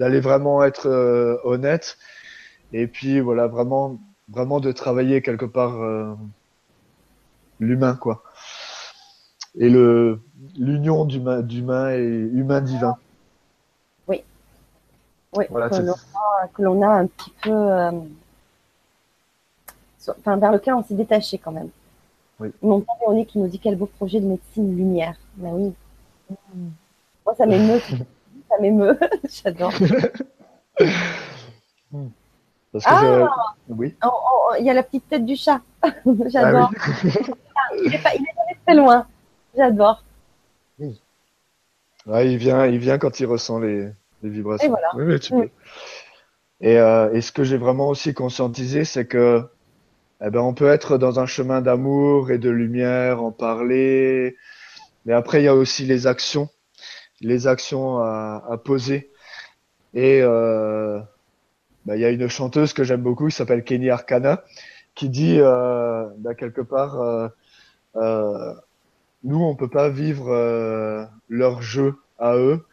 d'aller vraiment être euh, honnête Et puis voilà, vraiment, vraiment de travailler quelque part euh, l'humain, quoi. Et le l'union d'humain, d'humain et humain divin. Oui. Oui. Voilà, que l'on a, que l'on a un petit peu, euh, enfin vers lequel on s'est détaché quand même. Oui. Mon père Véronique qui nous dit quel beau projet de médecine lumière. Ben oui. Moi ça m'émeut, ça m'émeut. J'adore. Parce que Ah je- oui. Oh, oh, oh, Il y a la petite tête du chat. Ah J'adore. oui. Il est pas, il est jamais très loin. J'adore. Ouais, il vient, il vient quand il ressent les, les vibrations. Et voilà. Oui, mais tu Mm. peux. Et, euh, et ce que j'ai vraiment aussi conscientisé, c'est que eh ben, on peut être dans un chemin d'amour et de lumière, en parler, mais après il y a aussi les actions, les actions à, à poser. Et euh, bah, il y a une chanteuse que j'aime beaucoup, qui s'appelle Kenny Arcana, qui dit euh, bah, quelque part, euh, euh, nous on peut pas vivre euh, leur jeu à eux,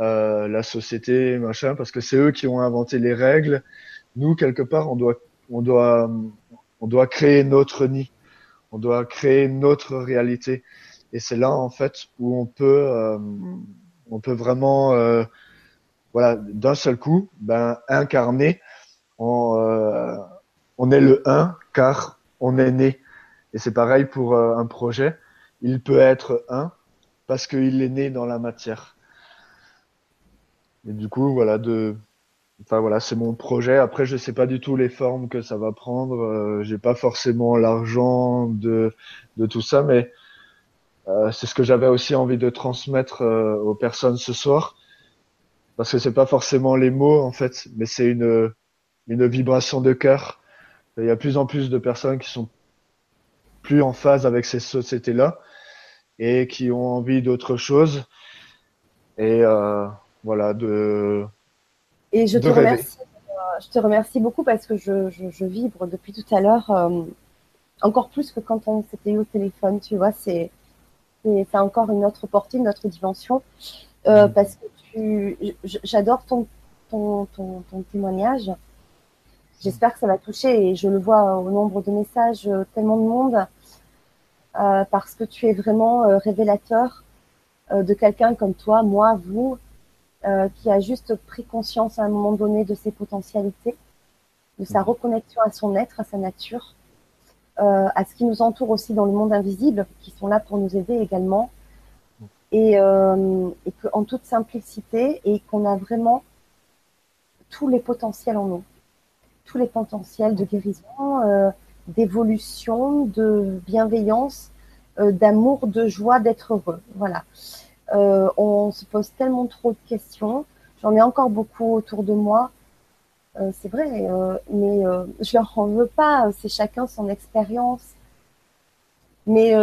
euh, la société, machin, parce que c'est eux qui ont inventé les règles. Nous, quelque part, on doit, on doit, on doit créer notre nid. On doit créer notre réalité. Et c'est là, en fait, où on peut, euh, on peut vraiment, euh, voilà, d'un seul coup, ben, incarner. On, euh, est le un, car on est né. Et c'est pareil pour un projet. Il peut être un parce qu'il est né dans la matière. Et du coup, voilà, de, enfin voilà, c'est mon projet. Après, je sais pas du tout les formes que ça va prendre. Euh, j'ai pas forcément l'argent de de tout ça, mais euh, c'est ce que j'avais aussi envie de transmettre euh, aux personnes ce soir, parce que c'est pas forcément les mots en fait, mais c'est une une vibration de cœur. Il y a plus en plus de personnes qui sont plus en phase avec ces sociétés-là et qui ont envie d'autre chose. Et euh, voilà, de Et je te remercie. euh, je te remercie beaucoup parce que je, je, je vibre depuis tout à l'heure euh, encore plus que quand on s'était eu au téléphone. Tu vois, c'est encore une autre portée, une autre dimension. Euh, Mhm. Parce que tu, j'adore ton, ton, ton, ton témoignage. J'espère que ça va toucher et je le vois au nombre de messages, euh, tellement de monde, euh, parce que tu es vraiment euh, révélateur euh, de quelqu'un comme toi, moi, vous, euh, qui a juste pris conscience à un moment donné de ses potentialités, de sa Mhm. reconnexion à son être, à sa nature, euh, à ce qui nous entoure aussi dans le monde invisible, qui sont là pour nous aider également, et, euh, et qu'en toute simplicité, et qu'on a vraiment tous les potentiels en nous, tous les potentiels de guérison, euh, d'évolution, de bienveillance, euh, d'amour, de joie, d'être heureux. Voilà. Euh, on se pose tellement trop de questions. J'en ai encore beaucoup autour de moi. Euh, c'est vrai, euh, mais je leur en veux pas. C'est chacun son expérience. Mais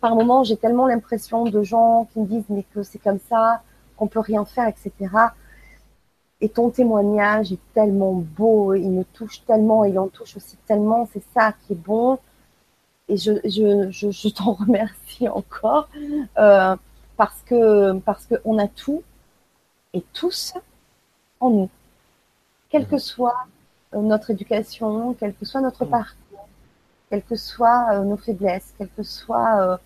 par moments, j'ai tellement l'impression de gens qui me disent mais que c'est comme ça, qu'on peut rien faire, etc. Et ton témoignage est tellement beau, il me touche tellement, il en touche aussi tellement. C'est ça qui est bon. Et je, je, je, t'en remercie encore parce que parce que on a tout et tous en nous, quelle que soit euh, notre éducation, quel que soit notre Mhm. parcours, quelles que soient euh, nos faiblesses, quelles que soient euh,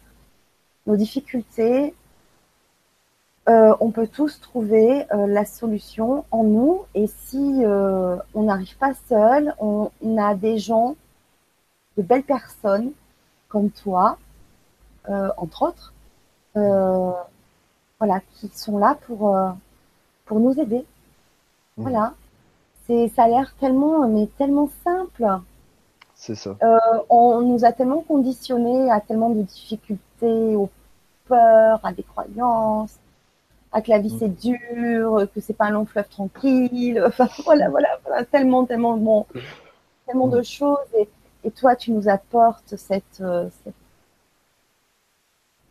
nos difficultés, euh, on peut tous trouver euh, la solution en nous. Et si euh, on n'arrive pas seul, on, on a des gens, de belles personnes comme toi, entre autres, voilà, qui sont là pour euh, pour nous aider. Mhm. Voilà, c'est ça a l'air tellement mais tellement simple. c'est ça. Euh, on nous a tellement conditionnés à tellement de difficultés, aux peurs, à des croyances, à que la vie Mm. c'est dur, que c'est pas un long fleuve tranquille. Enfin voilà, voilà, voilà, tellement, tellement bon, tellement de choses. Et, et toi, tu nous apportes cette euh, cette,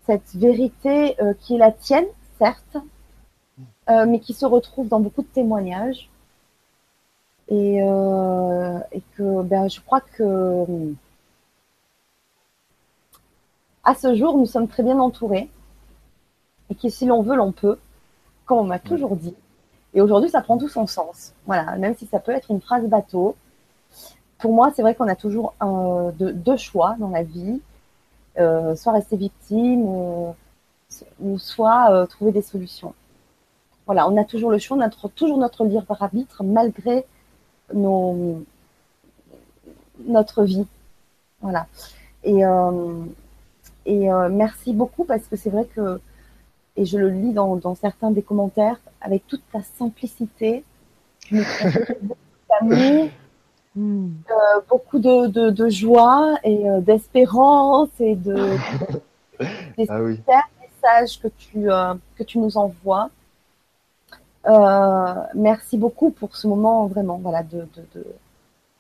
cette vérité euh, qui est la tienne, certes, euh, mais qui se retrouve dans beaucoup de témoignages. Et, euh, et que ben, je crois que à ce jour, nous sommes très bien entourés et que si l'on veut, l'on peut, comme on m'a toujours dit. Et aujourd'hui, ça prend tout son sens. Voilà, même si ça peut être une phrase bateau. Pour moi, c'est vrai qu'on a toujours un, deux, choix dans la vie. Euh, soit rester victime ou soit euh, trouver des solutions. Voilà, on a toujours le choix, on a toujours notre libre arbitre malgré nos, notre vie. Voilà. Et, euh, et merci beaucoup parce que c'est vrai que et je le lis dans, dans, certains des commentaires, avec toute ta simplicité, beaucoup d'amour, hmm. euh, beaucoup de, de, de, joie et euh, d'espérance et de des ah oui. messages que tu, euh, que tu nous envoies. Euh, merci beaucoup pour ce moment vraiment voilà, de, de,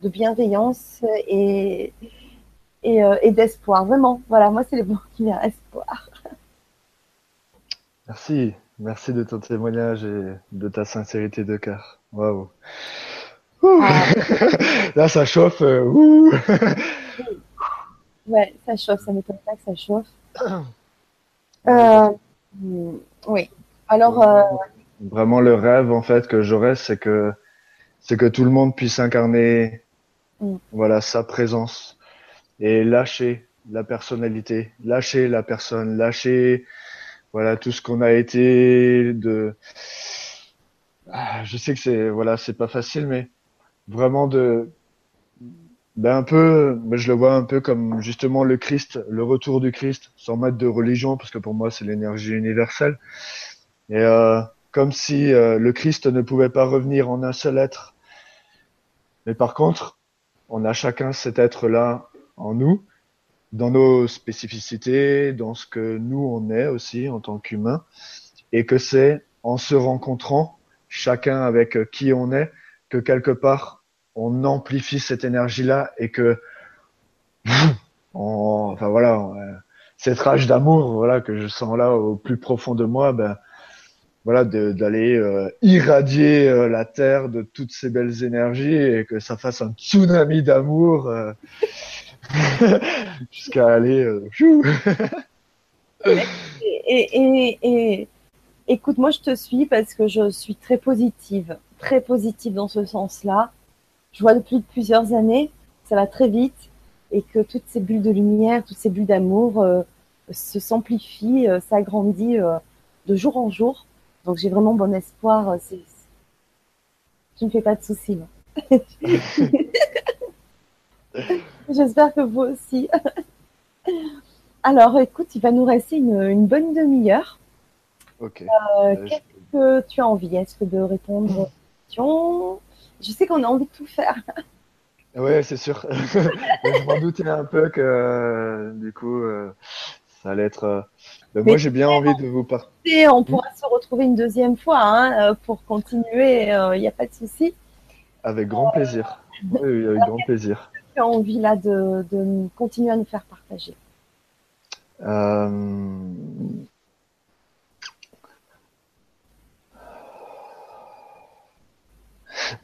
de bienveillance et, et, euh, et d'espoir. Vraiment, voilà, moi c'est les mots qui viennent, espoir. Merci, merci de ton témoignage et de ta sincérité de cœur. Waouh. Là, ça chauffe. Euh, ouais, ça chauffe, ça m'étonne pas que ça chauffe. Euh, oui. Alors. Euh... Vraiment, le rêve en fait que j'aurais, c'est que c'est que tout le monde puisse incarner, mm. voilà, sa présence et lâcher la personnalité, lâcher la personne, lâcher voilà tout ce qu'on a été de ah, je sais que c'est voilà c'est pas facile mais vraiment de ben un peu mais je le vois un peu comme justement le Christ le retour du Christ sans mettre de religion parce que pour moi c'est l'énergie universelle. Et euh, comme si euh, le Christ ne pouvait pas revenir en un seul être. Mais par contre on a chacun cet être là en nous dans nos spécificités, dans ce que nous on est aussi en tant qu'humains, et que c'est en se rencontrant chacun avec qui on est que quelque part on amplifie cette énergie-là et que enfin voilà cette rage d'amour voilà que je sens là au plus profond de moi ben voilà d'aller euh, irradier euh, la terre de toutes ces belles énergies et que ça fasse un tsunami d'amour euh, jusqu'à aller. Euh, et, et, écoute, moi je te suis parce que je suis très positive, très positive dans ce sens-là. Je vois depuis plusieurs années, ça va très vite et que toutes ces bulles de lumière, toutes ces bulles d'amour euh, se s'amplifient, euh, s'agrandissent de jour en jour. Donc j'ai vraiment bon espoir. C'est... Tu ne fais pas de soucis. J'espère que vous aussi. Alors, écoute, il va nous rester une, bonne demi-heure. Ok. Euh, euh, qu'est-ce que tu as envie Est-ce que de répondre questions Je sais qu'on a envie de tout faire. Oui, c'est sûr. je m'en doutais un peu que du coup, euh, ça allait être. moi, j'ai bien envie de vous parler. On pourra se retrouver une deuxième fois hein, pour continuer. Il n'y a pas de souci. Avec grand plaisir. Oui, avec grand plaisir tu as envie là de, continuer à nous faire partager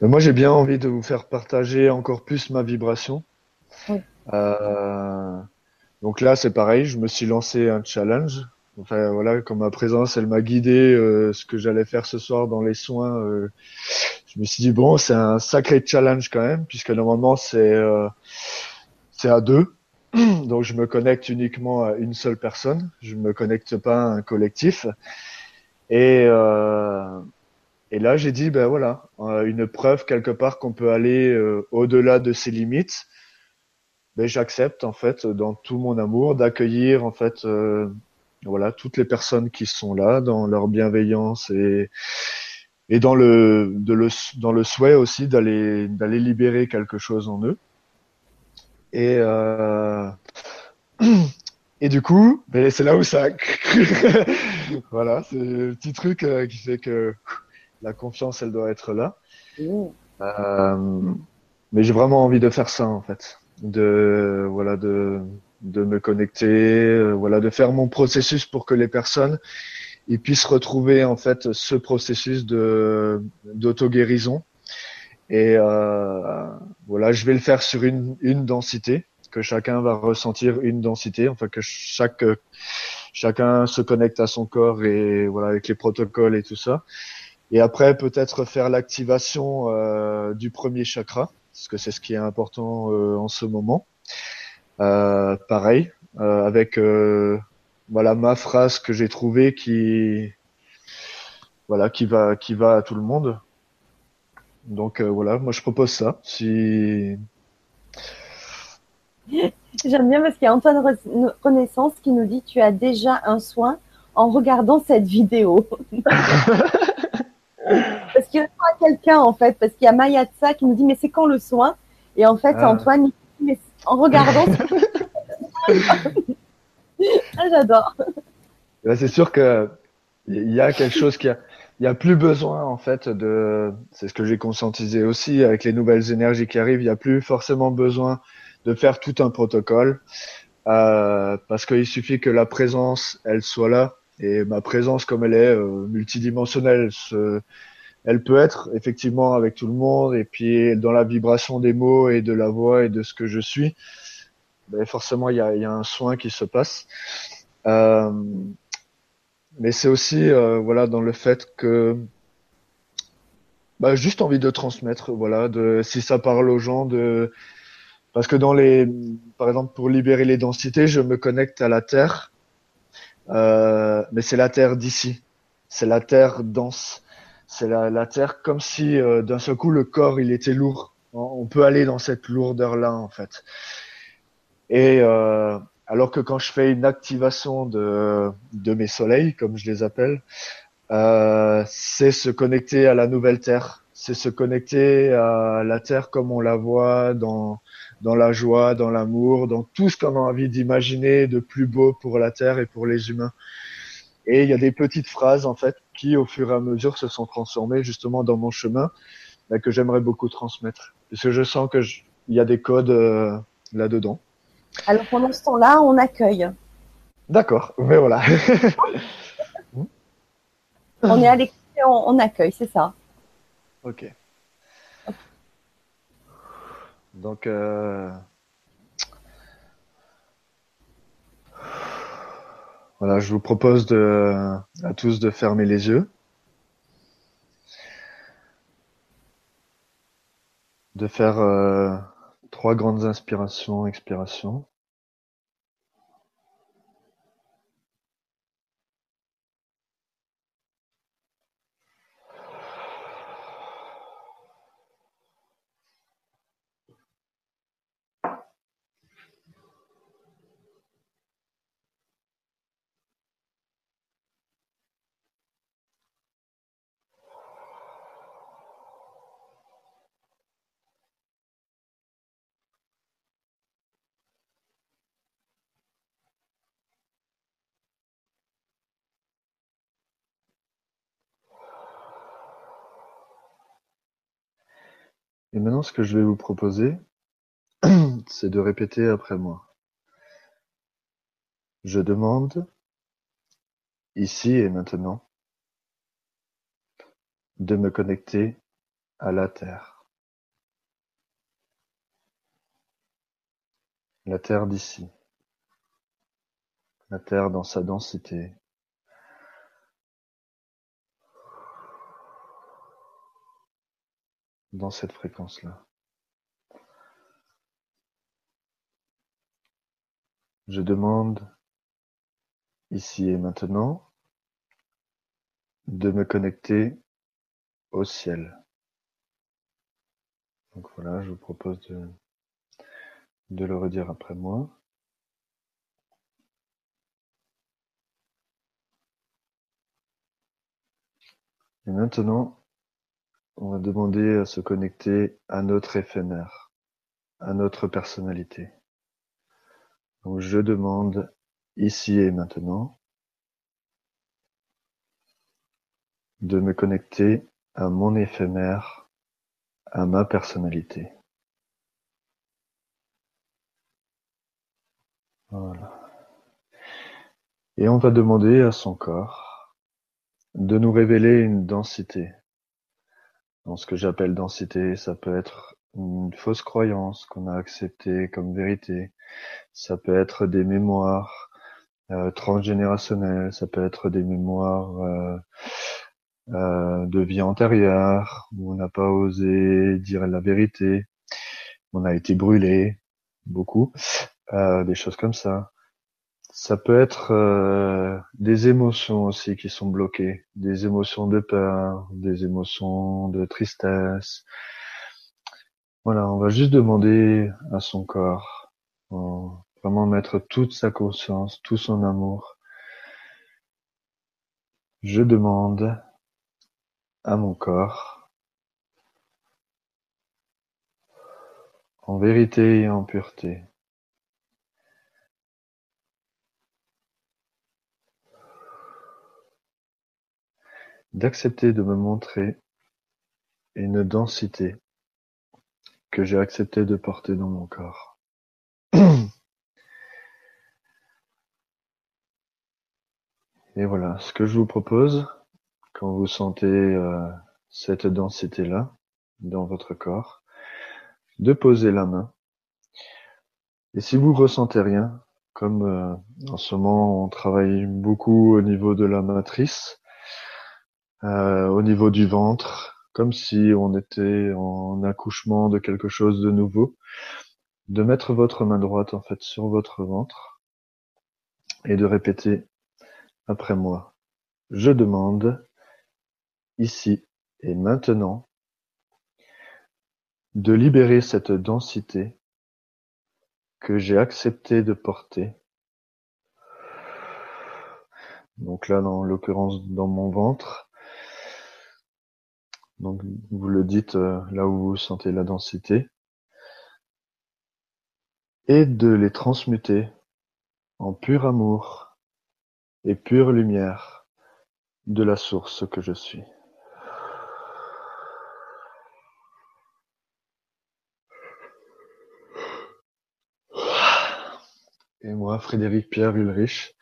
Moi, j'ai bien envie de vous faire partager encore plus ma vibration. Euh, donc là, c'est pareil, je me suis lancé un challenge. Enfin voilà, comme ma présence, elle m'a guidé euh, ce que j'allais faire ce soir dans les soins. je me suis dit bon, c'est un sacré challenge quand même, puisque normalement c'est c'est à deux. Donc je me connecte uniquement à une seule personne, je me connecte pas à un collectif. Et, euh, et là j'ai dit ben voilà, euh, une preuve quelque part qu'on peut aller euh, au-delà de ses limites. Ben j'accepte en fait dans tout mon amour d'accueillir en fait euh, voilà toutes les personnes qui sont là dans leur bienveillance et et dans le, de le dans le souhait aussi d'aller d'aller libérer quelque chose en eux. Et, et du coup, ben, c'est là où ça. voilà, c'est le petit truc qui fait que la confiance, elle doit être là. Euh, mais j'ai vraiment envie de faire ça en fait, de voilà de de me connecter, euh, voilà de faire mon processus pour que les personnes ils puissent retrouver en fait ce processus de d'auto guérison et euh, voilà, je vais le faire sur une, une densité, que chacun va ressentir une densité, enfin que chaque chacun se connecte à son corps et voilà avec les protocoles et tout ça. Et après, peut-être faire l'activation euh, du premier chakra, parce que c'est ce qui est important euh, en ce moment. Euh, pareil, avec voilà ma phrase que j'ai trouvée qui voilà qui va qui va à tout le monde. Donc voilà, moi je propose ça. Si J'aime bien parce qu'il y a Antoine Renaissance qui nous dit tu as déjà un soin en regardant cette vidéo. parce qu'il répond à quelqu'un en fait, parce qu'il y a Mayatsa qui nous dit mais c'est quand le soin? Et en fait, ah. Antoine, mais en regardant. ah, J'adore. c'est sûr que il y a quelque chose qui a, il y a plus besoin en fait de, c'est ce que j'ai conscientisé aussi avec les nouvelles énergies qui arrivent, il y a plus forcément besoin de faire tout un protocole euh, parce qu'il suffit que la présence elle soit là et ma présence comme elle est euh, multidimensionnelle elle peut être effectivement avec tout le monde et puis dans la vibration des mots et de la voix et de ce que je suis ben forcément il y a, y a, un soin qui se passe. Euh, mais c'est aussi euh, voilà dans le fait que bah, juste envie de transmettre voilà de si ça parle aux gens de parce que dans les, par exemple, pour libérer les densités, je me connecte à la Terre, euh, mais c'est la Terre d'ici. C'est la Terre dense. C'est la, la, Terre comme si euh, d'un seul coup le corps il était lourd. On peut aller dans cette lourdeur là en fait. Et euh, alors que quand je fais une activation de, de mes soleils, comme je les appelle, euh, c'est se connecter à la nouvelle Terre. C'est se connecter à la Terre comme on la voit dans dans la joie, dans l'amour, dans tout ce qu'on a envie d'imaginer de plus beau pour la Terre et pour les humains. Et il y a des petites phrases en fait qui, au fur et à mesure, se sont transformées justement dans mon chemin bah, que j'aimerais beaucoup transmettre. Parce que je sens que il y a des codes euh, là-dedans. Alors pendant ce temps-là, on accueille. D'accord, mais voilà. on est à l'écoute on accueille, c'est ça. Ok. Donc, euh, voilà, je vous propose de, à tous de fermer les yeux. De faire euh, trois grandes inspirations, expirations. Et maintenant, ce que je vais vous proposer, c'est de répéter après moi. Je demande, ici et maintenant, de me connecter à la Terre. La Terre d'ici. La Terre dans sa densité, dans cette fréquence-là. Je demande ici et maintenant de me connecter au ciel. Donc voilà, je vous propose de, de le redire après moi. Et maintenant, on va demander à se connecter à notre éphémère, à notre personnalité. Donc je demande ici et maintenant de me connecter à mon éphémère, à ma personnalité. Voilà. Et on va demander à son corps de nous révéler une densité, dans ce que j'appelle densité, ça peut être une fausse croyance qu'on a acceptée comme vérité. Ça peut être des mémoires euh, transgénérationnelles. Ça peut être des mémoires euh, euh, de vie antérieure, où on n'a pas osé dire la vérité, on a été brûlé, beaucoup, des choses comme ça. Ça peut être euh, des émotions aussi qui sont bloquées, des émotions de peur, des émotions de tristesse. Voilà, on va juste demander à son corps, vraiment mettre toute sa conscience, tout son amour. Je demande à mon corps, en vérité et en pureté, d'accepter de me montrer une densité que j'ai accepté de porter dans mon corps. Et voilà, ce que je vous propose, quand vous sentez euh, cette densité-là dans votre corps, de poser la main. Et si vous ressentez rien, comme euh, en ce moment on travaille beaucoup au niveau de la matrice, euh, au niveau du ventre, comme si on était en accouchement de quelque chose de nouveau, de mettre votre main droite en fait sur votre ventre et de répéter après moi. Je demande ici et maintenant de libérer cette densité que j'ai accepté de porter. Donc là, dans l'occurrence, dans mon ventre, donc vous le dites euh, là où vous sentez la densité. Et de les transmuter en pur amour et pure lumière de la source que je suis. Et moi, Frédéric Pierre Ulrich,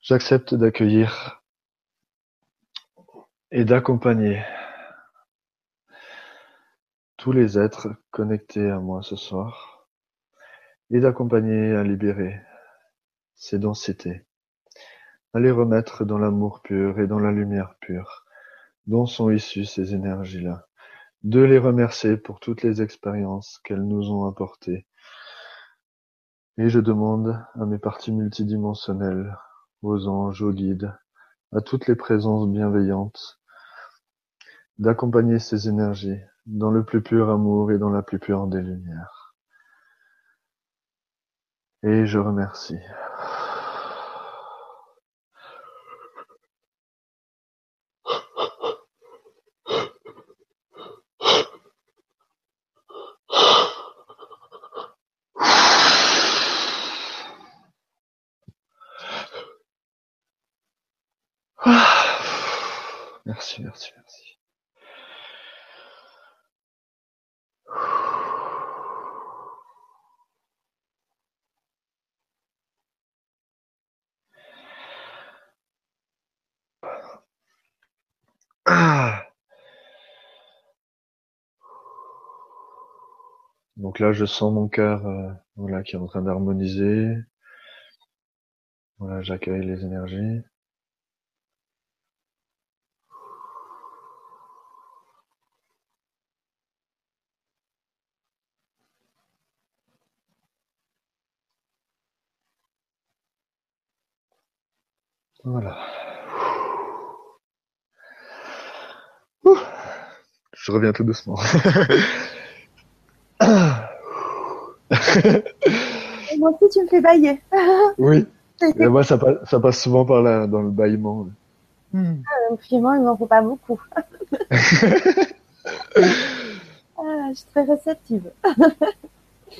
j'accepte d'accueillir et d'accompagner tous les êtres connectés à moi ce soir et d'accompagner à libérer ces densités, à les remettre dans l'amour pur et dans la lumière pure dont sont issues ces énergies-là, de les remercier pour toutes les expériences qu'elles nous ont apportées. Et je demande à mes parties multidimensionnelles, aux anges, aux guides, à toutes les présences bienveillantes d'accompagner ces énergies dans le plus pur amour et dans la plus pure des lumières. Et je remercie. Merci, merci, merci. Ah. Donc là, je sens mon cœur, euh, voilà, qui est en train d'harmoniser. Voilà, j'accueille les énergies. Voilà. Je reviens tout doucement. moi aussi, tu me fais bailler. oui. Et moi, ça passe, ça passe souvent par là, dans le bâillement. Hmm. Ah, finalement, il m'en faut pas beaucoup. ah, je suis très réceptive.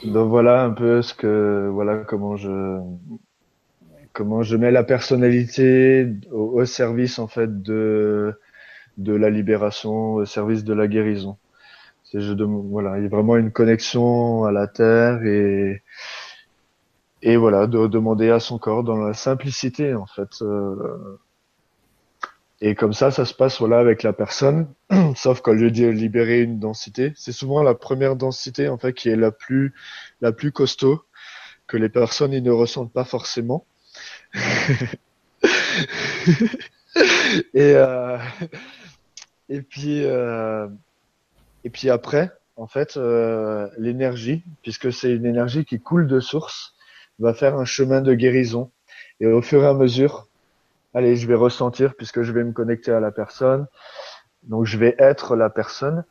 Donc voilà un peu ce que, voilà comment je, comment je mets la personnalité au service en fait de de la libération au service de la guérison. De, il y a vraiment une connexion à la terre et et voilà de demander à son corps dans la simplicité en fait. Euh, et comme ça, ça se passe voilà avec la personne. Sauf quand je dis libérer une densité, c'est souvent la première densité en fait qui est la plus la plus costaud que les personnes ils ne ressentent pas forcément. et euh, et puis euh, et puis après, en fait, euh, l'énergie, puisque c'est une énergie qui coule de source, va faire un chemin de guérison. Et au fur et à mesure, allez, je vais ressentir puisque je vais me connecter à la personne. Donc je vais être la personne.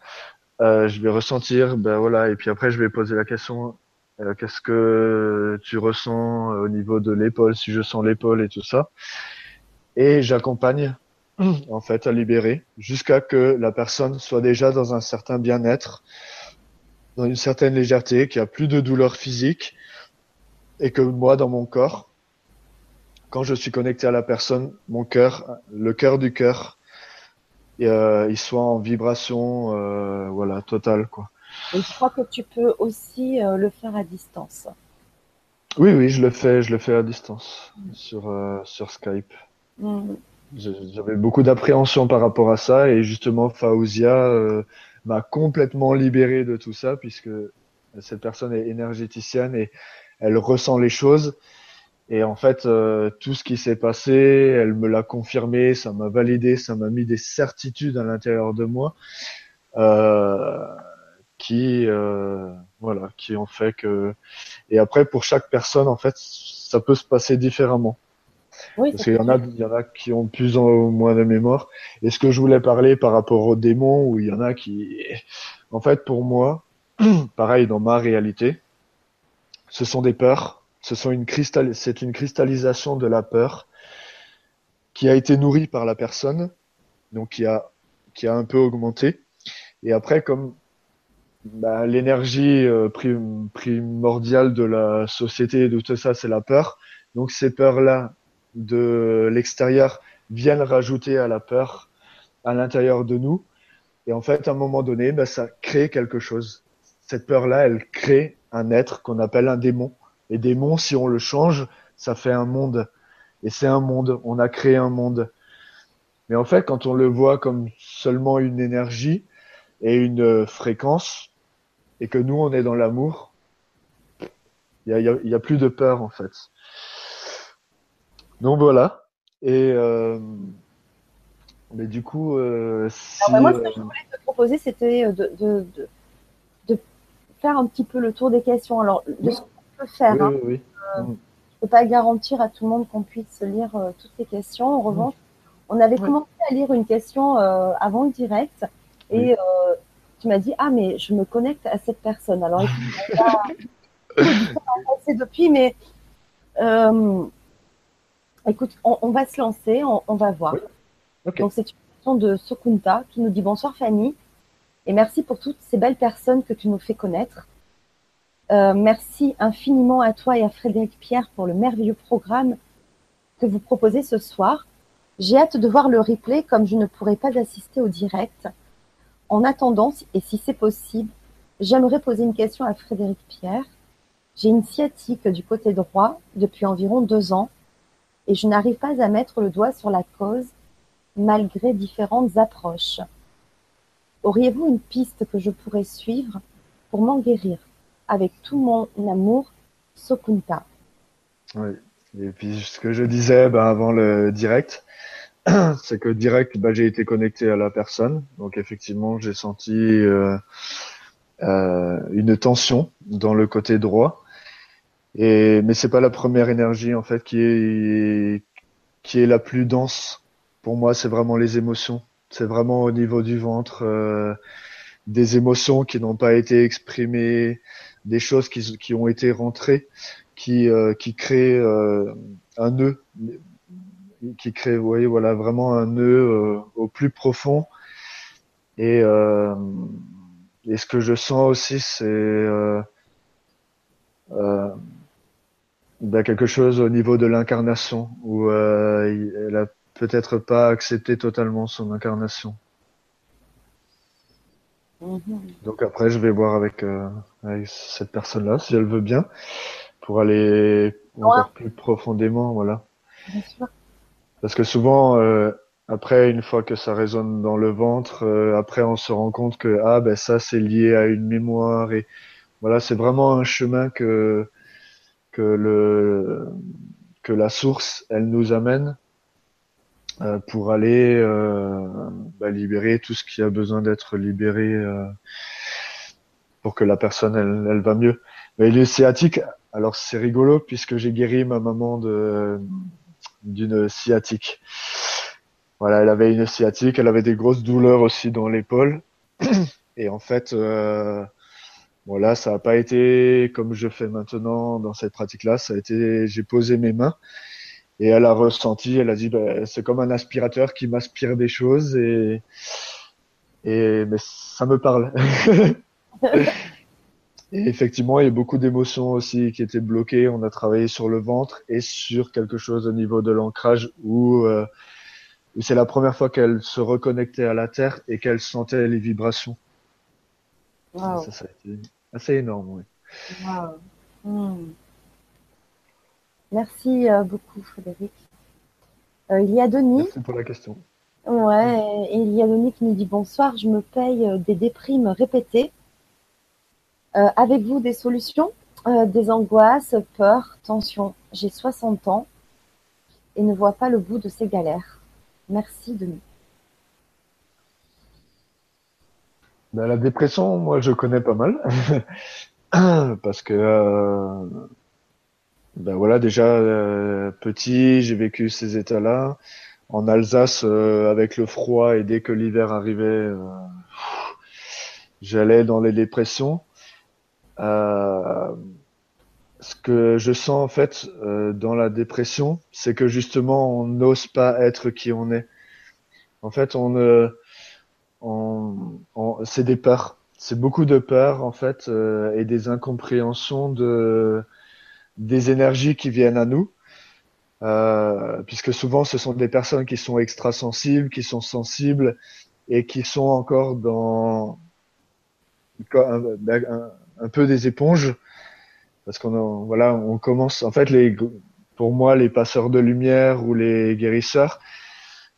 Euh, je vais ressentir, ben voilà, et puis après je vais poser la question euh, qu'est-ce que tu ressens au niveau de l'épaule, si je sens l'épaule et tout ça. Et j'accompagne en fait à libérer jusqu'à que la personne soit déjà dans un certain bien-être, dans une certaine légèreté, qu'il n'y a plus de douleur physique et que moi dans mon corps, quand je suis connecté à la personne, mon cœur, le cœur du cœur, euh, il soit en vibration, euh, voilà, totale quoi. Et je crois que tu peux aussi euh, le faire à distance. Oui, oui, je le fais, je le fais à distance sur euh, sur Skype. Mm. J'avais beaucoup d'appréhension par rapport à ça et justement Faouzia euh, m'a complètement libéré de tout ça puisque cette personne est énergéticienne et elle ressent les choses et en fait euh, tout ce qui s'est passé, elle me l'a confirmé, ça m'a validé, ça m'a mis des certitudes à l'intérieur de moi euh, qui euh, voilà qui ont fait que et après pour chaque personne en fait ça peut se passer différemment. Oui, Parce qu'il y en a, il y en a qui ont plus ou moins de mémoire. Et ce que je voulais parler par rapport aux démons, où il y en a qui, en fait, pour moi, pareil dans ma réalité, ce sont des peurs. Ce sont une cristal, c'est une cristallisation de la peur qui a été nourrie par la personne, donc qui a, qui a un peu augmenté. Et après, comme bah, l'énergie euh, prim- primordiale de la société et de tout ça, c'est la peur. Donc ces peurs-là de l'extérieur viennent rajouter à la peur à l'intérieur de nous. Et en fait, à un moment donné, ben, ça crée quelque chose. Cette peur-là, elle crée un être qu'on appelle un démon. Et démon, si on le change, ça fait un monde. Et c'est un monde. On a créé un monde. Mais en fait, quand on le voit comme seulement une énergie et une fréquence, et que nous, on est dans l'amour, il y a, y a- y a plus de peur, en fait. Donc voilà. Et euh, mais du coup, euh, si, Alors, bah, moi, ce que euh, je voulais te proposer, c'était de, de, de, de faire un petit peu le tour des questions. Alors, de ce qu'on peut faire, oui, hein, oui, oui. je peux pas garantir à tout le monde qu'on puisse lire toutes les questions. En revanche, on avait Ouais. commencé à lire une question avant le direct et tu m'as dit ah mais je me connecte à cette personne. Alors écoute, c'est depuis, mais euh, écoute, on, on va se lancer, on, on va voir. Oui. Donc c'est une question de Sokunta qui nous dit bonsoir Fanny et merci pour toutes ces belles personnes que tu nous fais connaître. Euh, merci infiniment à toi et à Frédéric Pierre pour le merveilleux programme que vous proposez ce soir. J'ai hâte de voir le replay comme je ne pourrai pas assister au direct. En attendant, et si c'est possible, j'aimerais poser une question à Frédéric Pierre. J'ai une sciatique du côté droit depuis environ deux ans et je n'arrive pas à mettre le doigt sur la cause malgré différentes approches. Auriez-vous une piste que je pourrais suivre pour m'en guérir avec tout mon amour, Sokunta? Oui. Et puis ce que je disais ben, avant le direct, c'est que direct, ben, j'ai été connecté à la personne. Donc effectivement, j'ai senti euh, euh, une tension dans le côté droit. Et mais c'est pas la première énergie en fait qui est qui est la plus dense. Pour moi, c'est vraiment les émotions. C'est vraiment au niveau du ventre, euh, des émotions qui n'ont pas été exprimées, des choses qui, qui ont été rentrées, qui euh, qui créent euh, un nœud, qui crée, vous voyez, voilà, vraiment un nœud euh, au plus profond. Et euh, et ce que je sens aussi, c'est euh, euh, ben, quelque chose au niveau de l'incarnation, où euh, elle a peut-être pas accepté totalement son incarnation. Donc après, je vais voir avec, euh, avec cette personne-là, si elle veut bien, pour aller encore plus profondément, voilà. Bien sûr. Parce que souvent, euh, après, une fois que ça résonne dans le ventre, euh, après, on se rend compte que ah ben ça, c'est lié à une mémoire et voilà, c'est vraiment un chemin que que le que la source, elle nous amène. euh, pour aller euh, bah, libérer tout ce qui a besoin d'être libéré euh, pour que la personne elle, elle va mieux. Mais les sciatiques, alors c'est rigolo puisque j'ai guéri ma maman de d'une sciatique. Voilà, elle avait une sciatique, elle avait des grosses douleurs aussi dans l'épaule. Et en fait, euh, voilà, ça n'a pas été comme je fais maintenant dans cette pratique-là. Ça a été, j'ai posé mes mains et elle a ressenti, elle a dit, bah, c'est comme un aspirateur qui m'aspire des choses et et mais ça me parle. et effectivement, il y a beaucoup d'émotions aussi qui étaient bloquées. On a travaillé sur le ventre et sur quelque chose au niveau de l'ancrage où, euh, où c'est la première fois qu'elle se reconnectait à la terre et qu'elle sentait les vibrations. Wow. Ça, ça a été assez énorme, oui. Wow. Hmm. Merci euh, beaucoup, Frédéric. Euh, il y a Denis. Merci pour la question. Ouais, et il y a Denis qui nous dit bonsoir, je me paye euh, des déprimes répétées. Euh, avec vous des solutions, Euh, des angoisses, peurs, tensions? J'ai 60 ans et ne vois pas le bout de ces galères. Merci Denis. Ben, la dépression, moi, je connais pas mal. Parce que, ben voilà, déjà, euh, petit, j'ai vécu ces états-là. En Alsace, euh, avec le froid, et dès que l'hiver arrivait, j'allais dans les dépressions. Ce que je sens, en fait, dans la dépression, c'est que justement, on n'ose pas être qui on est. En fait, on ne, on, on- c'est des peurs. C'est beaucoup de peurs en fait euh, et des incompréhensions de des énergies qui viennent à nous, euh, puisque souvent ce sont des personnes qui sont extrasensibles, qui sont sensibles et qui sont encore dans un, un- un peu des éponges, parce qu'on voilà on commence en fait les pour moi les passeurs de lumière ou les guérisseurs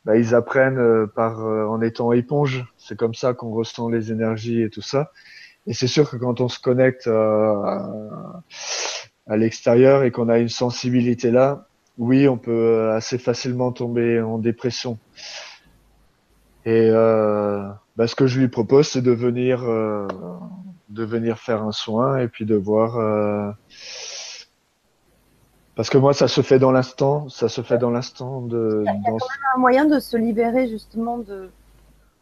bah, ils apprennent euh, par euh, en étant éponge. C'est comme ça qu'on ressent les énergies et tout ça. Et c'est sûr que quand on se connecte euh, à, à l'extérieur et qu'on a une sensibilité là, oui, on peut assez facilement tomber en dépression. Et euh, bah, ce que je lui propose, c'est de venir, euh, de venir faire un soin et puis de voir. euh, parce que moi, ça se fait dans l'instant, ça se fait dans l'instant de. dans- Un moyen de se libérer justement de,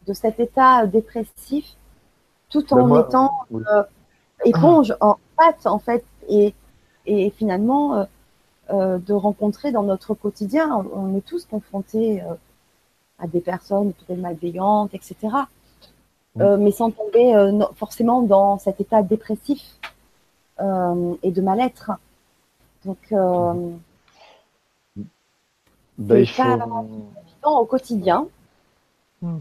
de cet état dépressif tout en Ben, moi- étant oui. euh, éponge, en pâte en fait, et, et finalement euh, euh, de rencontrer dans notre quotidien, on, on est tous confrontés à des personnes peut-être malveillantes, etc. Mais sans tomber non- forcément dans cet état dépressif et de mal-être. Donc, euh, Ben, il pas- évident au quotidien. Hmm.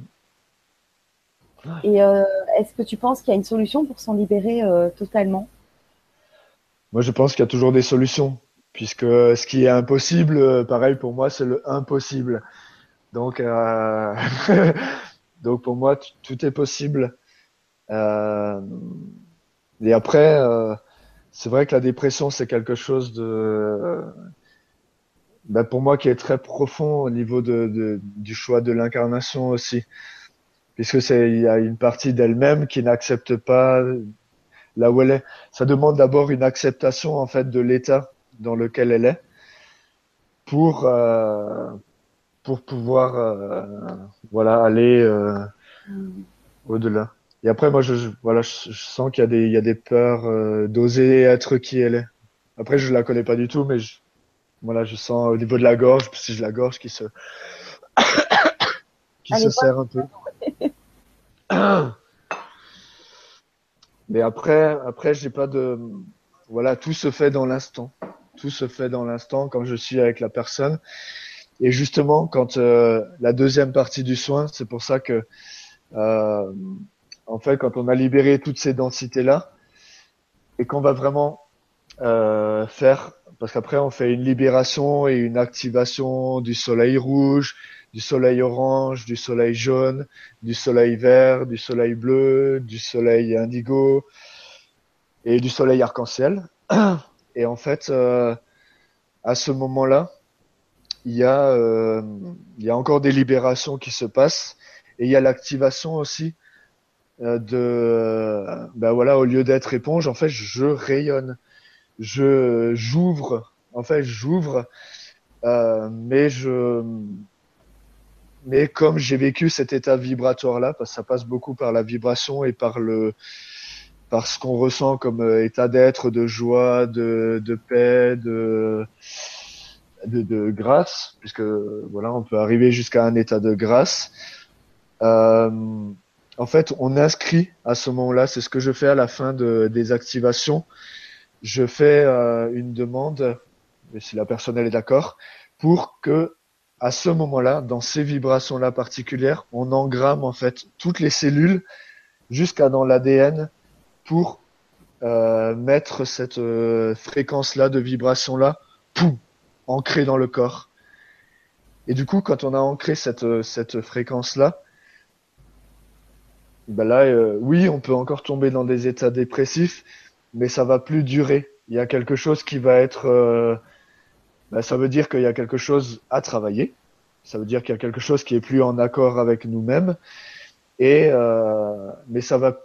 Et euh, est-ce que tu penses qu'il y a une solution pour s'en libérer euh, totalement? Moi, je pense qu'il y a toujours des solutions, puisque ce qui est impossible, pareil pour moi, c'est le impossible. Donc, donc pour moi, tout est possible. Et après, c'est vrai que la dépression, c'est quelque chose de, ben, pour moi, qui est très profond au niveau de, de- du choix de l'incarnation aussi, puisque c'est, il y a une partie d'elle-même qui n'accepte pas là où elle est. Ça demande d'abord une acceptation en fait de l'état dans lequel elle est pour euh, pour pouvoir euh, voilà aller euh, au-delà. Et après moi je, je- voilà je, je sens qu'il y a des il y a des peurs euh, d'oser être qui elle est. Après je la connais pas du tout mais je, voilà je sens au niveau de la gorge si je la gorge qui se qui se serre un peu. Mais après, après, j'ai pas de, voilà, tout se fait dans l'instant. Tout se fait dans l'instant quand je suis avec la personne. Et justement, quand euh, la deuxième partie du soin, c'est pour ça que, euh, en fait, quand on a libéré toutes ces densités-là, et qu'on va vraiment euh, faire, parce qu'après on fait une libération et une activation du soleil rouge, du soleil orange, du soleil jaune, du soleil vert, du soleil bleu, du soleil indigo et du soleil arc-en-ciel. Et en fait, euh, à ce moment-là, il y a, euh, il y a encore des libérations qui se passent et il y a l'activation aussi de, ben voilà, au lieu d'être éponge, en fait, je rayonne, je j'ouvre, en fait, j'ouvre, euh, mais je, mais comme j'ai vécu cet état vibratoire là, parce que ça passe beaucoup par la vibration et par le, par ce qu'on ressent comme euh, état d'être, de joie, de, de paix, de, de, de, grâce, puisque voilà, on peut arriver jusqu'à un état de grâce. Euh, en fait, on inscrit à ce moment-là, c'est ce que je fais à la fin de, des activations. Je fais euh, une demande, si la personne elle est d'accord, pour que à ce moment-là, dans ces vibrations-là particulières, on engramme en fait toutes les cellules jusqu'à dans l'ADN pour euh, mettre cette euh, fréquence-là de vibration-là, poum, ancrée dans le corps. Et du coup, quand on a ancré cette fréquence-là, ben là, euh, oui, on peut encore tomber dans des états dépressifs, mais ça va plus durer. Il y a quelque chose qui va être, euh, ben, ça veut dire qu'il y a quelque chose à travailler. Ça veut dire qu'il y a quelque chose qui est plus en accord avec nous-mêmes. Et euh, mais ça va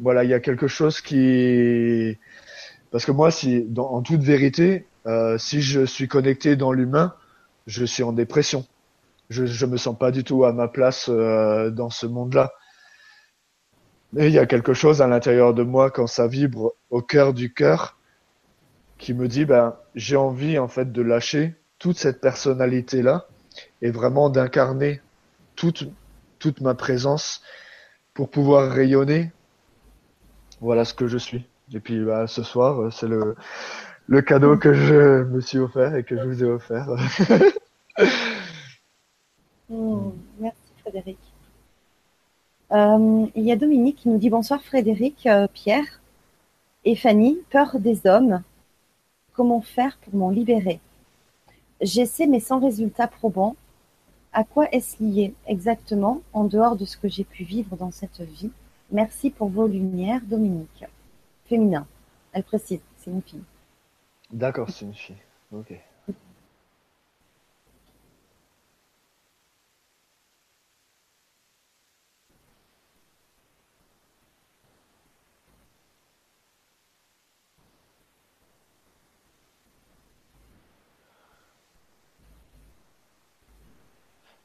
voilà, il y a quelque chose qui, parce que moi, si, en toute vérité, euh, si je suis connecté dans l'humain, je suis en dépression. Je, je me sens pas du tout à ma place euh, dans ce monde-là. Il y a quelque chose à l'intérieur de moi quand ça vibre au cœur du cœur qui me dit, ben, j'ai envie en fait de lâcher toute cette personnalité-là et vraiment d'incarner toute toute ma présence pour pouvoir rayonner voilà ce que je suis. Et puis bah, ce soir, c'est le, le cadeau que je me suis offert et que je vous ai offert. mmh, merci Frédéric. Euh, il y a Dominique qui nous dit bonsoir Frédéric, euh, Pierre et Fanny, peur des hommes. Comment faire pour m'en libérer? J'essaie mais sans résultat probant. À quoi est-ce lié exactement en dehors de ce que j'ai pu vivre dans cette vie? Merci pour vos lumières, Dominique. Féminin. Elle précise, c'est une fille. D'accord, c'est une fille. Ok.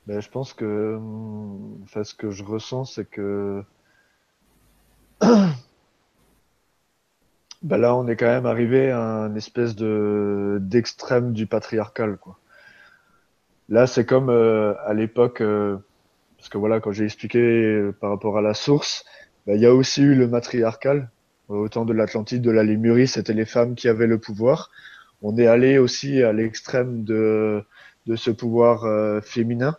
Ben, je pense que enfin, ce que je ressens, c'est que Ben là, on est quand même arrivé à un espèce de d'extrême du patriarcal. Là, c'est comme euh, à l'époque, euh, parce que voilà, quand j'ai expliqué euh, par rapport à la source, ben, il y a aussi eu le matriarcal. Au temps de l'Atlantide, de la Lémurie, c'était les femmes qui avaient le pouvoir. On est allé aussi à l'extrême de de ce pouvoir féminin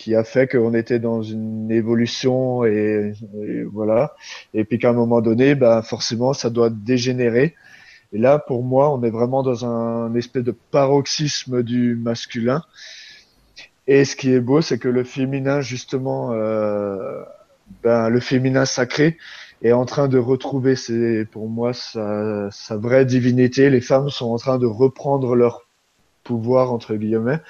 qui a fait qu'on était dans une évolution et, et voilà. Et puis qu'à un moment donné, ben forcément, ça doit dégénérer. Et là, pour moi, on est vraiment dans un espèce de paroxysme du masculin. Et ce qui est beau, c'est que le féminin, justement, euh, ben, le féminin sacré est en train de retrouver, c'est pour moi sa, sa vraie divinité. Les femmes sont en train de reprendre leur pouvoir entre guillemets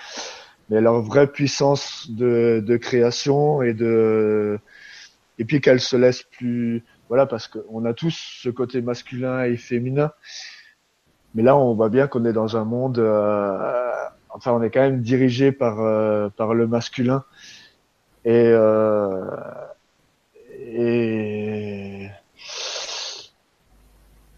mais leur vraie puissance de, de création et de et puis qu'elles se laissent plus voilà parce qu'on a tous ce côté masculin et féminin. Mais là on voit bien qu'on est dans un monde euh, enfin on est quand même dirigé par euh, par le masculin. Et euh, et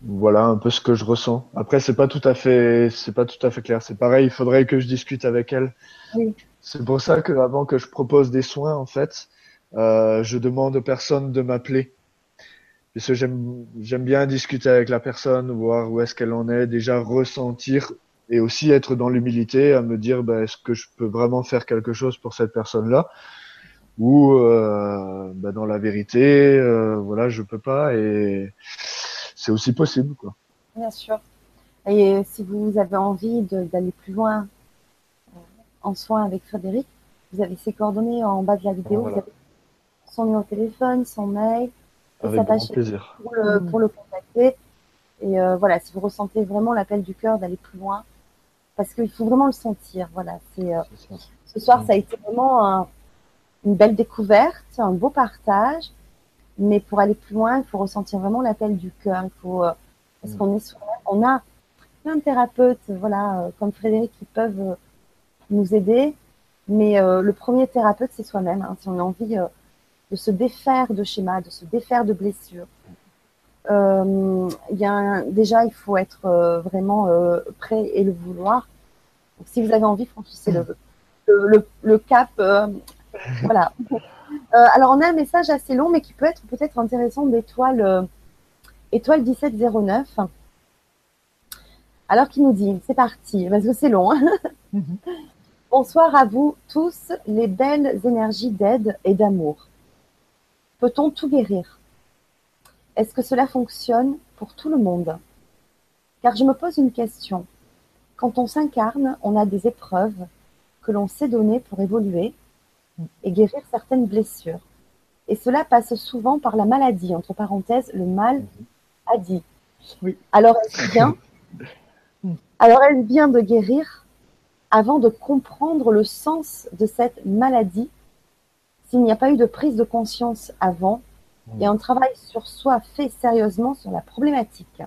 voilà un peu ce que je ressens. Après, c'est pas tout à fait, c'est pas tout à fait clair. C'est pareil, il faudrait que je discute avec elle. Oui. C'est pour ça que avant que je propose des soins, en fait, euh, je demande aux personnes de m'appeler. Parce que j'aime, j'aime bien discuter avec la personne, voir où est-ce qu'elle en est, déjà ressentir et aussi être dans l'humilité à me dire, bah, est-ce que je peux vraiment faire quelque chose pour cette personne-là? Ou euh, bah, dans la vérité, euh, voilà, je peux pas et c'est aussi possible. Quoi. Bien sûr. Et si vous avez envie d'aller plus loin euh, en soins avec Frédéric, vous avez ses coordonnées en bas de la vidéo. Voilà. Vous avez son numéro de téléphone, son mail, et Avec sa grand page plaisir. pour le, pour le contacter. Et euh, voilà, si vous ressentez vraiment l'appel du cœur d'aller plus loin, parce qu'il faut vraiment le sentir. Voilà, c'est ce soir, ça a été vraiment une belle découverte, un beau partage. Mais pour aller plus loin, il faut ressentir vraiment l'appel du cœur. Il faut, parce qu'on est on a plein de thérapeutes, voilà, comme Frédéric, qui peuvent nous aider. Mais le premier thérapeute, c'est soi-même. Hein, si on a envie de se défaire de schémas, de se défaire de blessures. Euh, y a déjà, il faut être euh, vraiment euh, prêt et le vouloir. Donc, si vous avez envie, franchissez le, le, le, cap. Euh, voilà. Alors, on a un message assez long, mais qui peut être peut-être intéressant d'étoile étoile 1709. Alors, qui nous dit, c'est parti, parce que c'est long. Hein. Bonsoir à vous tous, les belles énergies d'aide et d'amour. Peut-on tout guérir? Est-ce que cela fonctionne pour tout le monde? Car je me pose une question. Quand on s'incarne, on a des épreuves que l'on s'est données pour évoluer et guérir certaines blessures. Et cela passe souvent par la maladie, entre parenthèses, le mal a dit. Oui. Alors est-ce bien Alors est-ce bien de guérir avant de comprendre le sens de cette maladie s'il n'y a pas eu de prise de conscience avant et un travail sur soi fait sérieusement sur la problématique?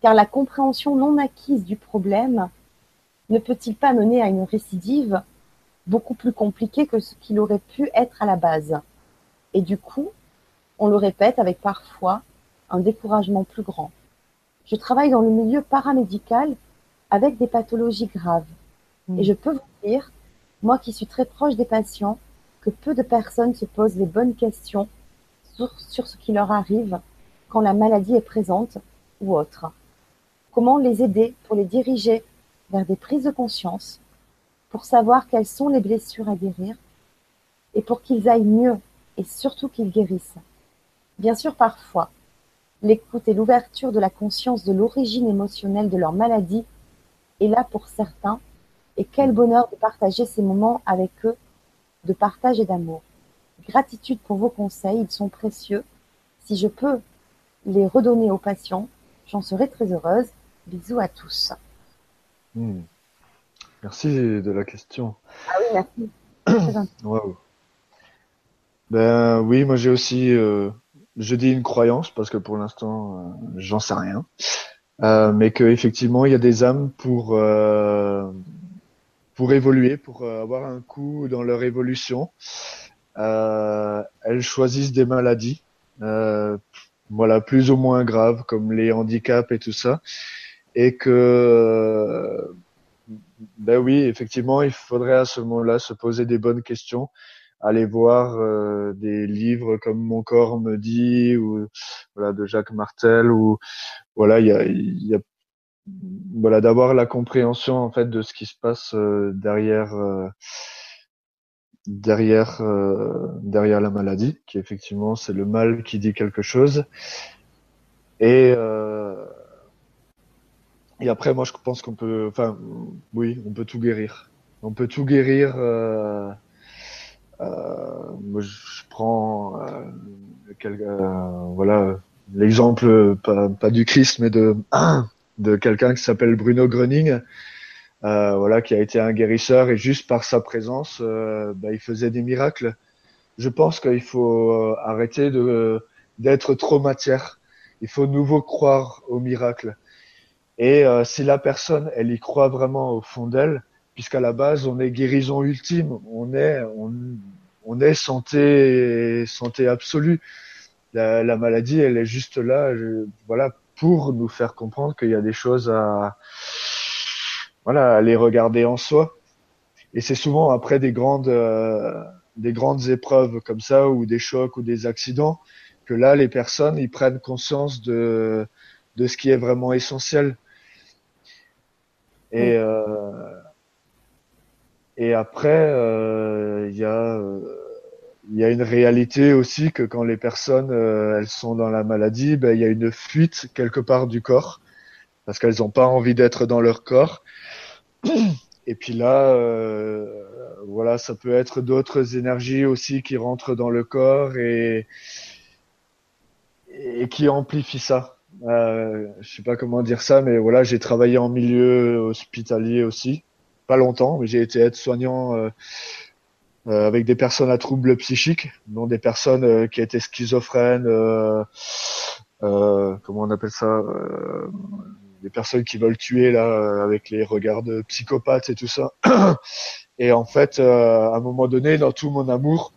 Car la compréhension non acquise du problème ne peut-il pas mener à une récidive beaucoup plus compliquée que ce qu'il aurait pu être à la base Et du coup, on le répète avec parfois un découragement plus grand. Je travaille dans le milieu paramédical avec des pathologies graves. Et je peux vous dire, moi qui suis très proche des patients, que peu de personnes se posent les bonnes questions sur, ce qui leur arrive quand la maladie est présente ou autre. Comment les aider pour les diriger vers des prises de conscience, pour savoir quelles sont les blessures à guérir et pour qu'ils aillent mieux et surtout qu'ils guérissent. Bien sûr, parfois, l'écoute et l'ouverture de la conscience de l'origine émotionnelle de leur maladie est là pour certains et quel bonheur de partager ces moments avec eux de partage et d'amour. Gratitude pour vos conseils, ils sont précieux. Si je peux les redonner aux patients, j'en serai très heureuse. Bisous à tous. Hmm. Merci de la question. Ah oui, merci. Ben oui, moi j'ai aussi, euh, je dis une croyance parce que pour l'instant euh, j'en sais rien, euh, mais que effectivement il y a des âmes pour pour évoluer, pour euh, avoir un coup dans leur évolution. Euh, elles choisissent des maladies, euh, voilà, plus ou moins graves, comme les handicaps et tout ça, et que, ben oui, effectivement, il faudrait à ce moment-là se poser des bonnes questions, aller voir euh, des livres comme Mon corps me dit ou voilà de Jacques Martel ou voilà il y a, y a voilà d'avoir la compréhension en fait de ce qui se passe euh, derrière euh, derrière euh, derrière la maladie qui effectivement c'est le mal qui dit quelque chose. Et et après moi je pense qu'on peut enfin oui on peut tout guérir on peut tout guérir moi je prends voilà l'exemple pas, pas du Christ mais de de quelqu'un qui s'appelle Bruno Gröning, euh, voilà, qui a été un guérisseur et juste par sa présence, euh, bah, il faisait des miracles. Je pense qu'il faut euh, arrêter de d'être trop matière. Il faut nouveau croire au miracle. Et si la personne, elle y croit vraiment au fond d'elle, puisqu'à la base, on est guérison ultime, on est, on, on est santé, santé absolue. La, la, maladie, elle est juste là, je, voilà, pour nous faire comprendre qu'il y a des choses à voilà à les regarder en soi. Et c'est souvent après des grandes euh, des grandes épreuves comme ça ou des chocs ou des accidents que là les personnes ils prennent conscience de de ce qui est vraiment essentiel et euh, et après euh, il y a il y a une réalité aussi que quand les personnes euh, elles sont dans la maladie, ben, il y a une fuite quelque part du corps parce qu'elles n'ont pas envie d'être dans leur corps. Et puis là, euh, voilà, ça peut être d'autres énergies aussi qui rentrent dans le corps et, et qui amplifient ça. Euh, je sais pas comment dire ça, mais voilà, j'ai travaillé en milieu hospitalier aussi, pas longtemps, mais j'ai été aide-soignant euh, euh, avec des personnes à troubles psychiques, dont des personnes euh, qui étaient schizophrènes, euh, euh, comment on appelle ça, des personnes qui veulent tuer là, avec les regards de psychopathes et tout ça. Et en fait, à un moment donné, dans tout mon amour,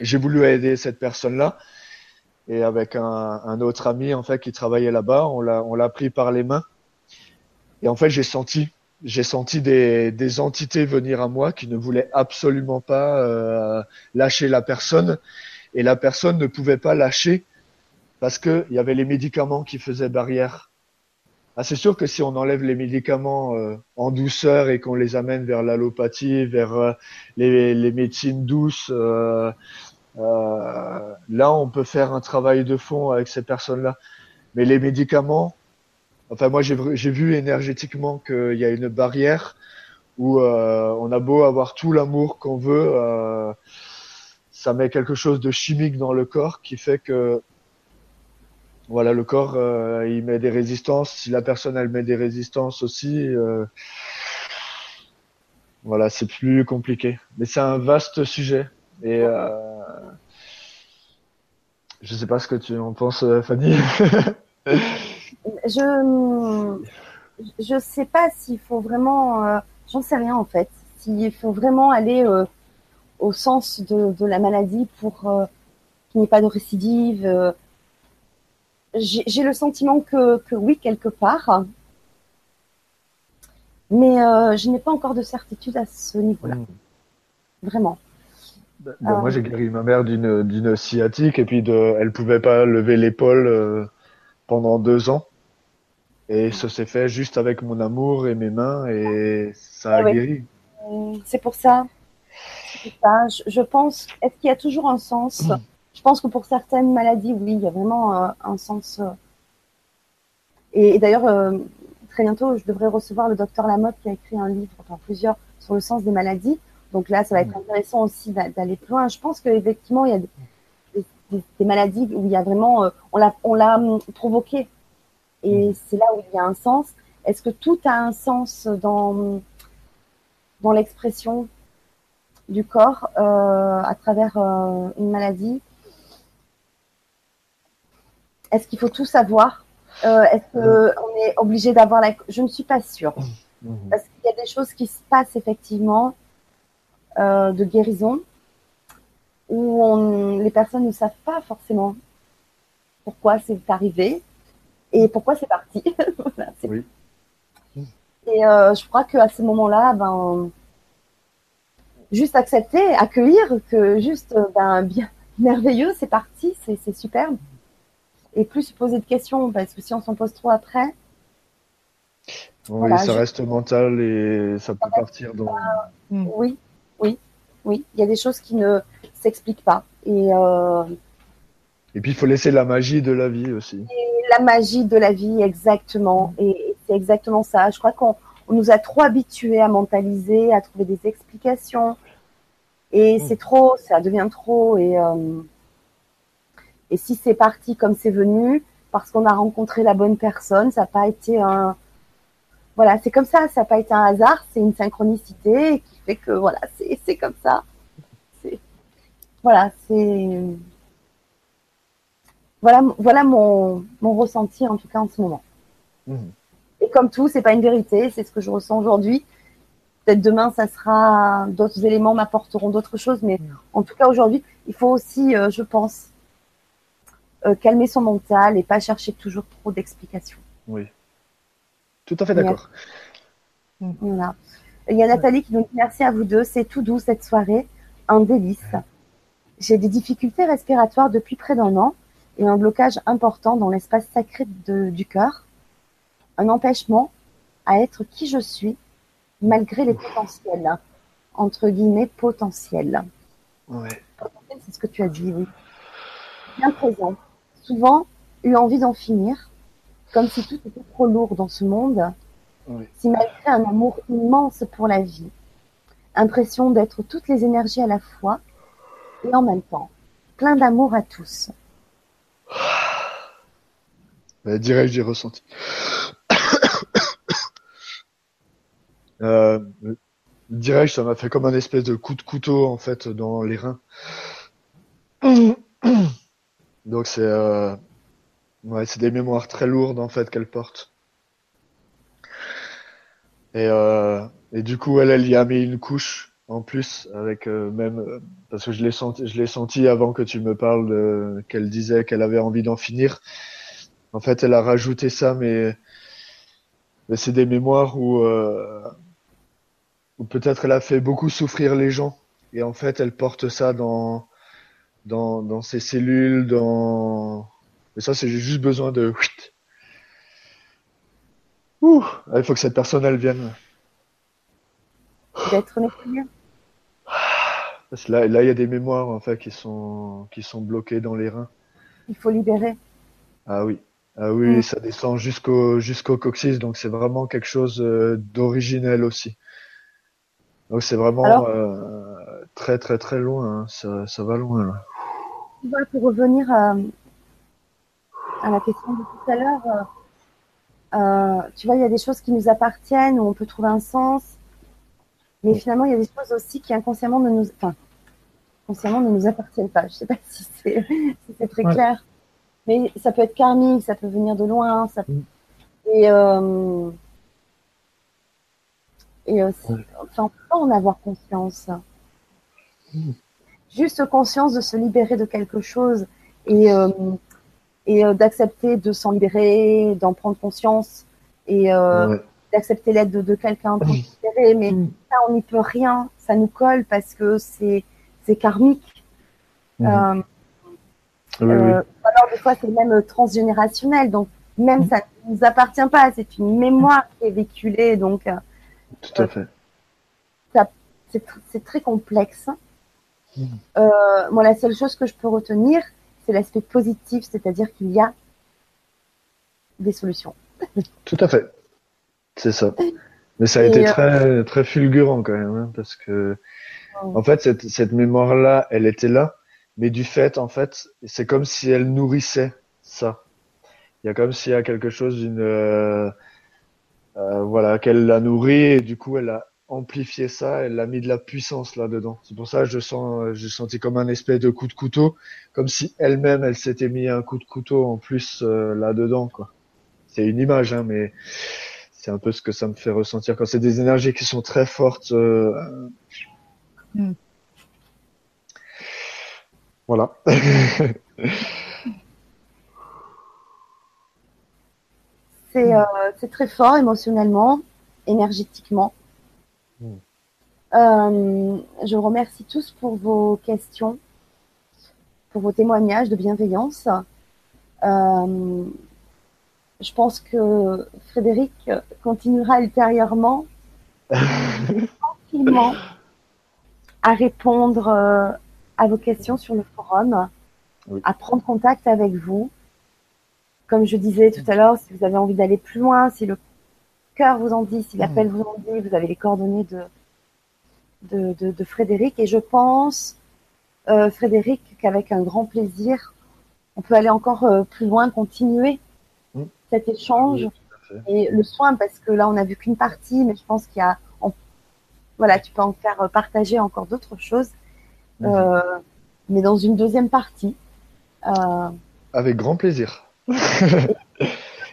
j'ai voulu aider cette personne-là. Et avec un, un autre ami en fait qui travaillait là-bas, on l'a on l'a pris par les mains. Et en fait, j'ai senti j'ai senti des, des entités venir à moi qui ne voulaient absolument pas euh, lâcher la personne. Et la personne ne pouvait pas lâcher parce qu'il y avait les médicaments qui faisaient barrière. Ah, c'est sûr que si on enlève les médicaments euh, en douceur et qu'on les amène vers l'allopathie, vers euh, les, les médecines douces, euh, là on peut faire un travail de fond avec ces personnes-là. Mais les médicaments, enfin moi j'ai vu énergétiquement qu'il y a une barrière où euh, on a beau avoir tout l'amour qu'on veut, euh, ça met quelque chose de chimique dans le corps qui fait que voilà le corps euh, il met des résistances. Si la personne elle met des résistances aussi, euh, voilà c'est plus compliqué. Mais c'est un vaste sujet et euh, je sais pas ce que tu en penses, euh, Fanny. Je je sais pas s'il faut vraiment, euh, j'en sais rien en fait, s'il faut vraiment aller euh, au sens de, de la maladie pour euh, qu'il n'y ait pas de récidive. J'ai le sentiment que, que oui quelque part, mais je n'ai pas encore de certitude à ce niveau-là, Mm. vraiment. Ben, ben, moi, j'ai guéri ma mère d'une d'une sciatique et puis de, elle pouvait pas lever l'épaule euh, pendant deux ans. Et ça s'est fait juste avec mon amour et mes mains et ça a Ah guéri. Euh, C'est pour ça. C'est pour ça. Je, je pense. Est-ce qu'il y a toujours un sens? Je pense que pour certaines maladies, oui, il y a vraiment euh, un sens. euh. Et, et d'ailleurs, très bientôt, je devrais recevoir le docteur Lamotte qui a écrit un livre, enfin plusieurs, sur le sens des maladies. Donc là, ça va être intéressant aussi d'a- d'aller plus loin. Je pense qu'effectivement, il y a des, des- des- des maladies où il y a vraiment, euh, on l'a, on l'a hum, provoqué. Et c'est là où il y a un sens. Est-ce que tout a un sens dans dans l'expression du corps euh, à travers euh, une maladie? Est-ce qu'il faut tout savoir? Est-ce qu'on est obligé d'avoir la... Je ne suis pas sûre. Parce qu'il y a des choses qui se passent effectivement euh, de guérison où on, les personnes ne savent pas forcément pourquoi c'est arrivé et pourquoi c'est parti. Voilà, c'est- Oui. Et euh, je crois qu'à ce moment-là, ben, juste accepter, accueillir que juste, euh, ben, bien, merveilleux, c'est parti, c'est superbe. Et plus se poser de questions, parce que si on s'en pose trop après, Oui, Voilà, ça je- reste mental et ça peut partir dans. oui, oui, oui, il y a des choses qui ne s'expliquent pas. Et euh, Et puis il faut laisser la magie de la vie aussi. la magie de la vie, exactement. Et, et c'est exactement ça. Je crois qu'on on nous a trop habitués à mentaliser, à trouver des explications. Et c'est trop, ça devient trop. Et, euh, et si c'est parti comme c'est venu, parce qu'on a rencontré la bonne personne, ça n'a pas été un. Voilà, c'est comme ça, ça n'a pas été un hasard, c'est une synchronicité qui fait que voilà, c'est comme ça. Voilà, c'est. Voilà, voilà mon, mon ressenti en tout cas en ce moment. Mhm. Et comme tout, c'est pas une vérité, c'est ce que je ressens aujourd'hui. Peut-être demain, ça sera d'autres éléments m'apporteront d'autres choses, mais en tout cas aujourd'hui, il faut aussi, euh, je pense, euh, calmer son mental et pas chercher toujours trop d'explications. Oui. Tout à fait d'accord. Voilà. Il y a Nathalie qui nous dit merci à vous deux, c'est tout doux cette soirée, un délice. J'ai des difficultés respiratoires depuis près d'un an et un blocage important dans l'espace sacré de- du cœur, un empêchement à être qui je suis malgré les potentiels, entre guillemets potentiels. Ouais. C'est ce que tu as dit, oui. Bien présent. Souvent, eu envie d'en finir, comme si tout était trop lourd dans ce monde, Oui. si malgré un amour immense pour la vie, impression d'être toutes les énergies à la fois et en même temps, plein d'amour à tous. Bah, direct, j'ai ressenti. euh, direct, ça m'a fait comme un espèce de coup de couteau en fait dans les reins. Donc c'est euh, ouais, c'est des mémoires très lourdes en fait qu'elle porte. Et, euh, et du coup, elle, elle y a mis une couche en plus avec euh, même euh, parce que je l'ai senti, je l'ai senti avant que tu me parles de, qu'elle disait qu'elle avait envie d'en finir. En fait, elle a rajouté ça, mais, mais c'est des mémoires où euh, ou peut-être elle a fait beaucoup souffrir les gens. Et en fait, elle porte ça dans, dans, dans ses cellules, dans... Et ça, c'est j'ai juste besoin de... Ouh, il faut que cette personne, elle vienne. D'être. Parce que là, là, il y a des mémoires, en fait, qui sont, qui sont bloquées dans les reins. Il faut libérer. Ah oui. Ah oui, Mm. ça descend jusqu'au jusqu'au coccyx, donc c'est vraiment quelque chose euh, d'originel aussi. Donc c'est vraiment Alors- euh, très très très loin, hein. ça, ça va loin là. Pour revenir à, à la question de tout à l'heure, euh, euh, tu vois, il y a des choses qui nous appartiennent, où on peut trouver un sens, mais finalement, il y a des choses aussi qui inconsciemment ne nous, enfin, consciemment ne nous appartiennent pas. Je sais pas si c'est si très Ouais. clair, mais ça peut être karmique, ça peut venir de loin, ça Mm. et euh, et euh, c'est- enfin, on peut pas en avoir conscience. Juste conscience de se libérer de quelque chose et euh, et euh, d'accepter de s'en libérer, d'en prendre conscience et euh, Ouais. d'accepter l'aide de, de quelqu'un pour se libérer. Mais Mm. ça, on n'y peut rien. Ça nous colle parce que c'est c'est karmique. Mhm. Euh, Oui, oui. alors des fois, c'est même transgénérationnel. Donc même Mm. ça ne nous appartient pas. C'est une mémoire qui est véhiculée. Donc Tout à fait. c'est tr- c'est très complexe. Euh, moi, la seule chose que je peux retenir, c'est l'aspect positif, c'est-à-dire qu'il y a des solutions. Tout à fait. C'est ça. Mais ça a Et, été euh, très très fulgurant quand même, hein, parce que Oh. en fait cette cette mémoire là, elle était là, mais du fait en fait, c'est comme si elle nourrissait ça. Il y a comme s'il y a quelque chose d'une euh, euh, voilà qu'elle l'a nourri et du coup elle a amplifié ça, elle a mis de la puissance là dedans. C'est pour ça que je sens j'ai senti comme un espèce de coup de couteau, comme si elle-même elle s'était mis un coup de couteau en plus euh, là dedans quoi. C'est une image hein, mais c'est un peu ce que ça me fait ressentir quand c'est des énergies qui sont très fortes. euh, Mm. Voilà. C'est euh, c'est très fort émotionnellement, énergétiquement. Euh, je vous remercie tous pour vos questions, pour vos témoignages de bienveillance. Euh, je pense que Frédéric continuera ultérieurement tranquillement à répondre euh, à vos questions sur le forum, Oui. à prendre contact avec vous. Comme je disais tout à l'heure, si vous avez envie d'aller plus loin, si le cœur vous en dit, si l'appel vous en dit, vous avez les coordonnées de, de, de, de Frédéric. Et je pense, euh, Frédéric, qu'avec un grand plaisir, on peut aller encore euh, plus loin, continuer Mm. cet échange Oui, et le soin, parce que là, on n'a vu qu'une partie, mais je pense qu'il y a, voilà, tu peux en faire euh, partager encore d'autres choses, euh, mais dans une deuxième partie. Avec grand plaisir.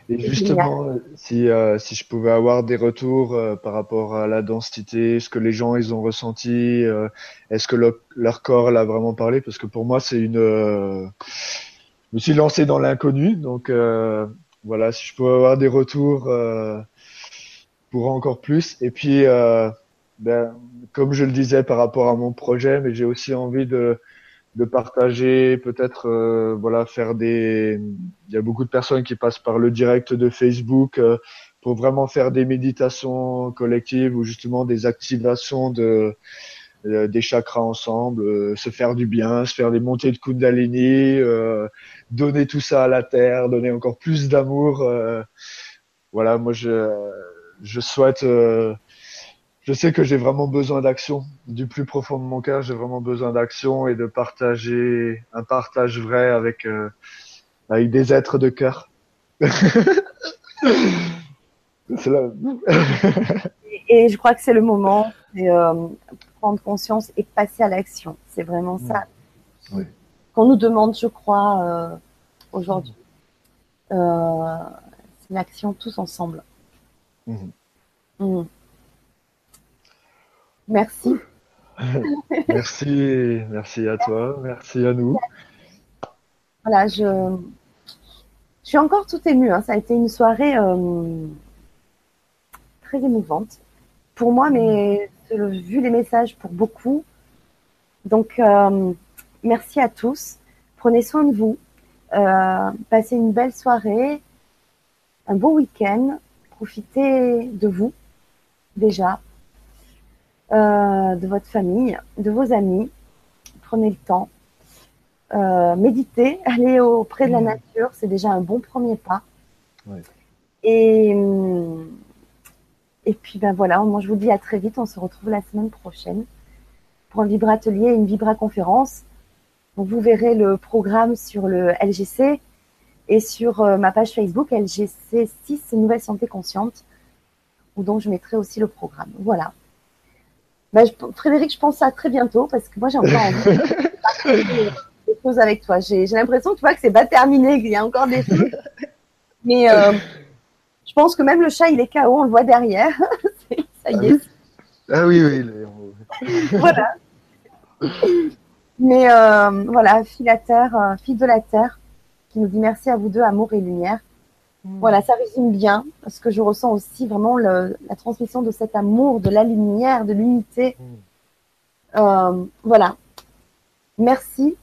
Et justement, si, euh, si je pouvais avoir des retours euh, par rapport à la densité, ce que les gens ils ont ressenti, euh, est-ce que le- leur corps l'a vraiment parlé? Parce que pour moi, c'est une. euh, je me suis lancé dans l'inconnu, donc euh, voilà, si je pouvais avoir des retours euh, pour encore plus. Et puis, euh, ben, comme je le disais par rapport à mon projet, mais j'ai aussi envie de de partager, peut-être euh, voilà faire des. Il y a beaucoup de personnes qui passent par le direct de Facebook euh, pour vraiment faire des méditations collectives ou justement des activations de euh, des chakras ensemble, euh, se faire du bien, se faire des montées de Kundalini, euh, donner tout ça à la terre, donner encore plus d'amour. euh, voilà, moi je je souhaite. Je sais que j'ai vraiment besoin d'action. Du plus profond de mon cœur, j'ai vraiment besoin d'action et de partager un partage vrai avec euh, avec des êtres de cœur. là. et, et je crois que c'est le moment de euh, prendre conscience et passer à l'action. C'est vraiment ça Oui. qu'on nous demande, je crois, euh, aujourd'hui. C'est l'action tous ensemble. Mhm. Merci. Merci, merci à toi, merci à nous. Voilà, je, je suis encore tout émue. hein. Ça a été une soirée euh, très émouvante pour moi, mais euh, vu les messages pour beaucoup. Donc, euh, merci à tous. Prenez soin de vous. Euh, passez une belle soirée, un beau week-end. Profitez de vous déjà, euh, de votre famille, de vos amis. Prenez le temps. Euh, méditez, allez auprès de la Mhm. nature, c'est déjà un bon premier pas. Ouais. Et, hum, et puis ben voilà, moi je vous dis à très vite, on se retrouve la semaine prochaine pour un Vibra Atelier et une Vibra Conférence. Donc vous verrez le programme sur le LGC et sur euh, ma page Facebook LGC 6 Nouvelle Santé Consciente, où donc je mettrai aussi le programme. Voilà. Je- Frédéric, je pense à très bientôt parce que moi j'ai encore envie de partager des choses avec toi. J'ai j'ai l'impression, tu vois, que c'est pas terminé, qu'il y a encore des choses. Mais euh, je pense que même le chat, il est KO, on le voit derrière. Ça y est, Ah oui, oui, les- voilà. Mais euh, voilà, fille la terre, euh, fille de la terre, qui nous dit merci à vous deux, amour et lumière. Voilà, ça résume bien ce que je ressens aussi, vraiment le- la transmission de cet amour, de la lumière, de l'unité. Euh, voilà. Merci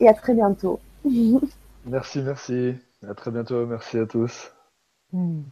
et à très bientôt. Merci, merci. À très bientôt, merci à tous. Mm.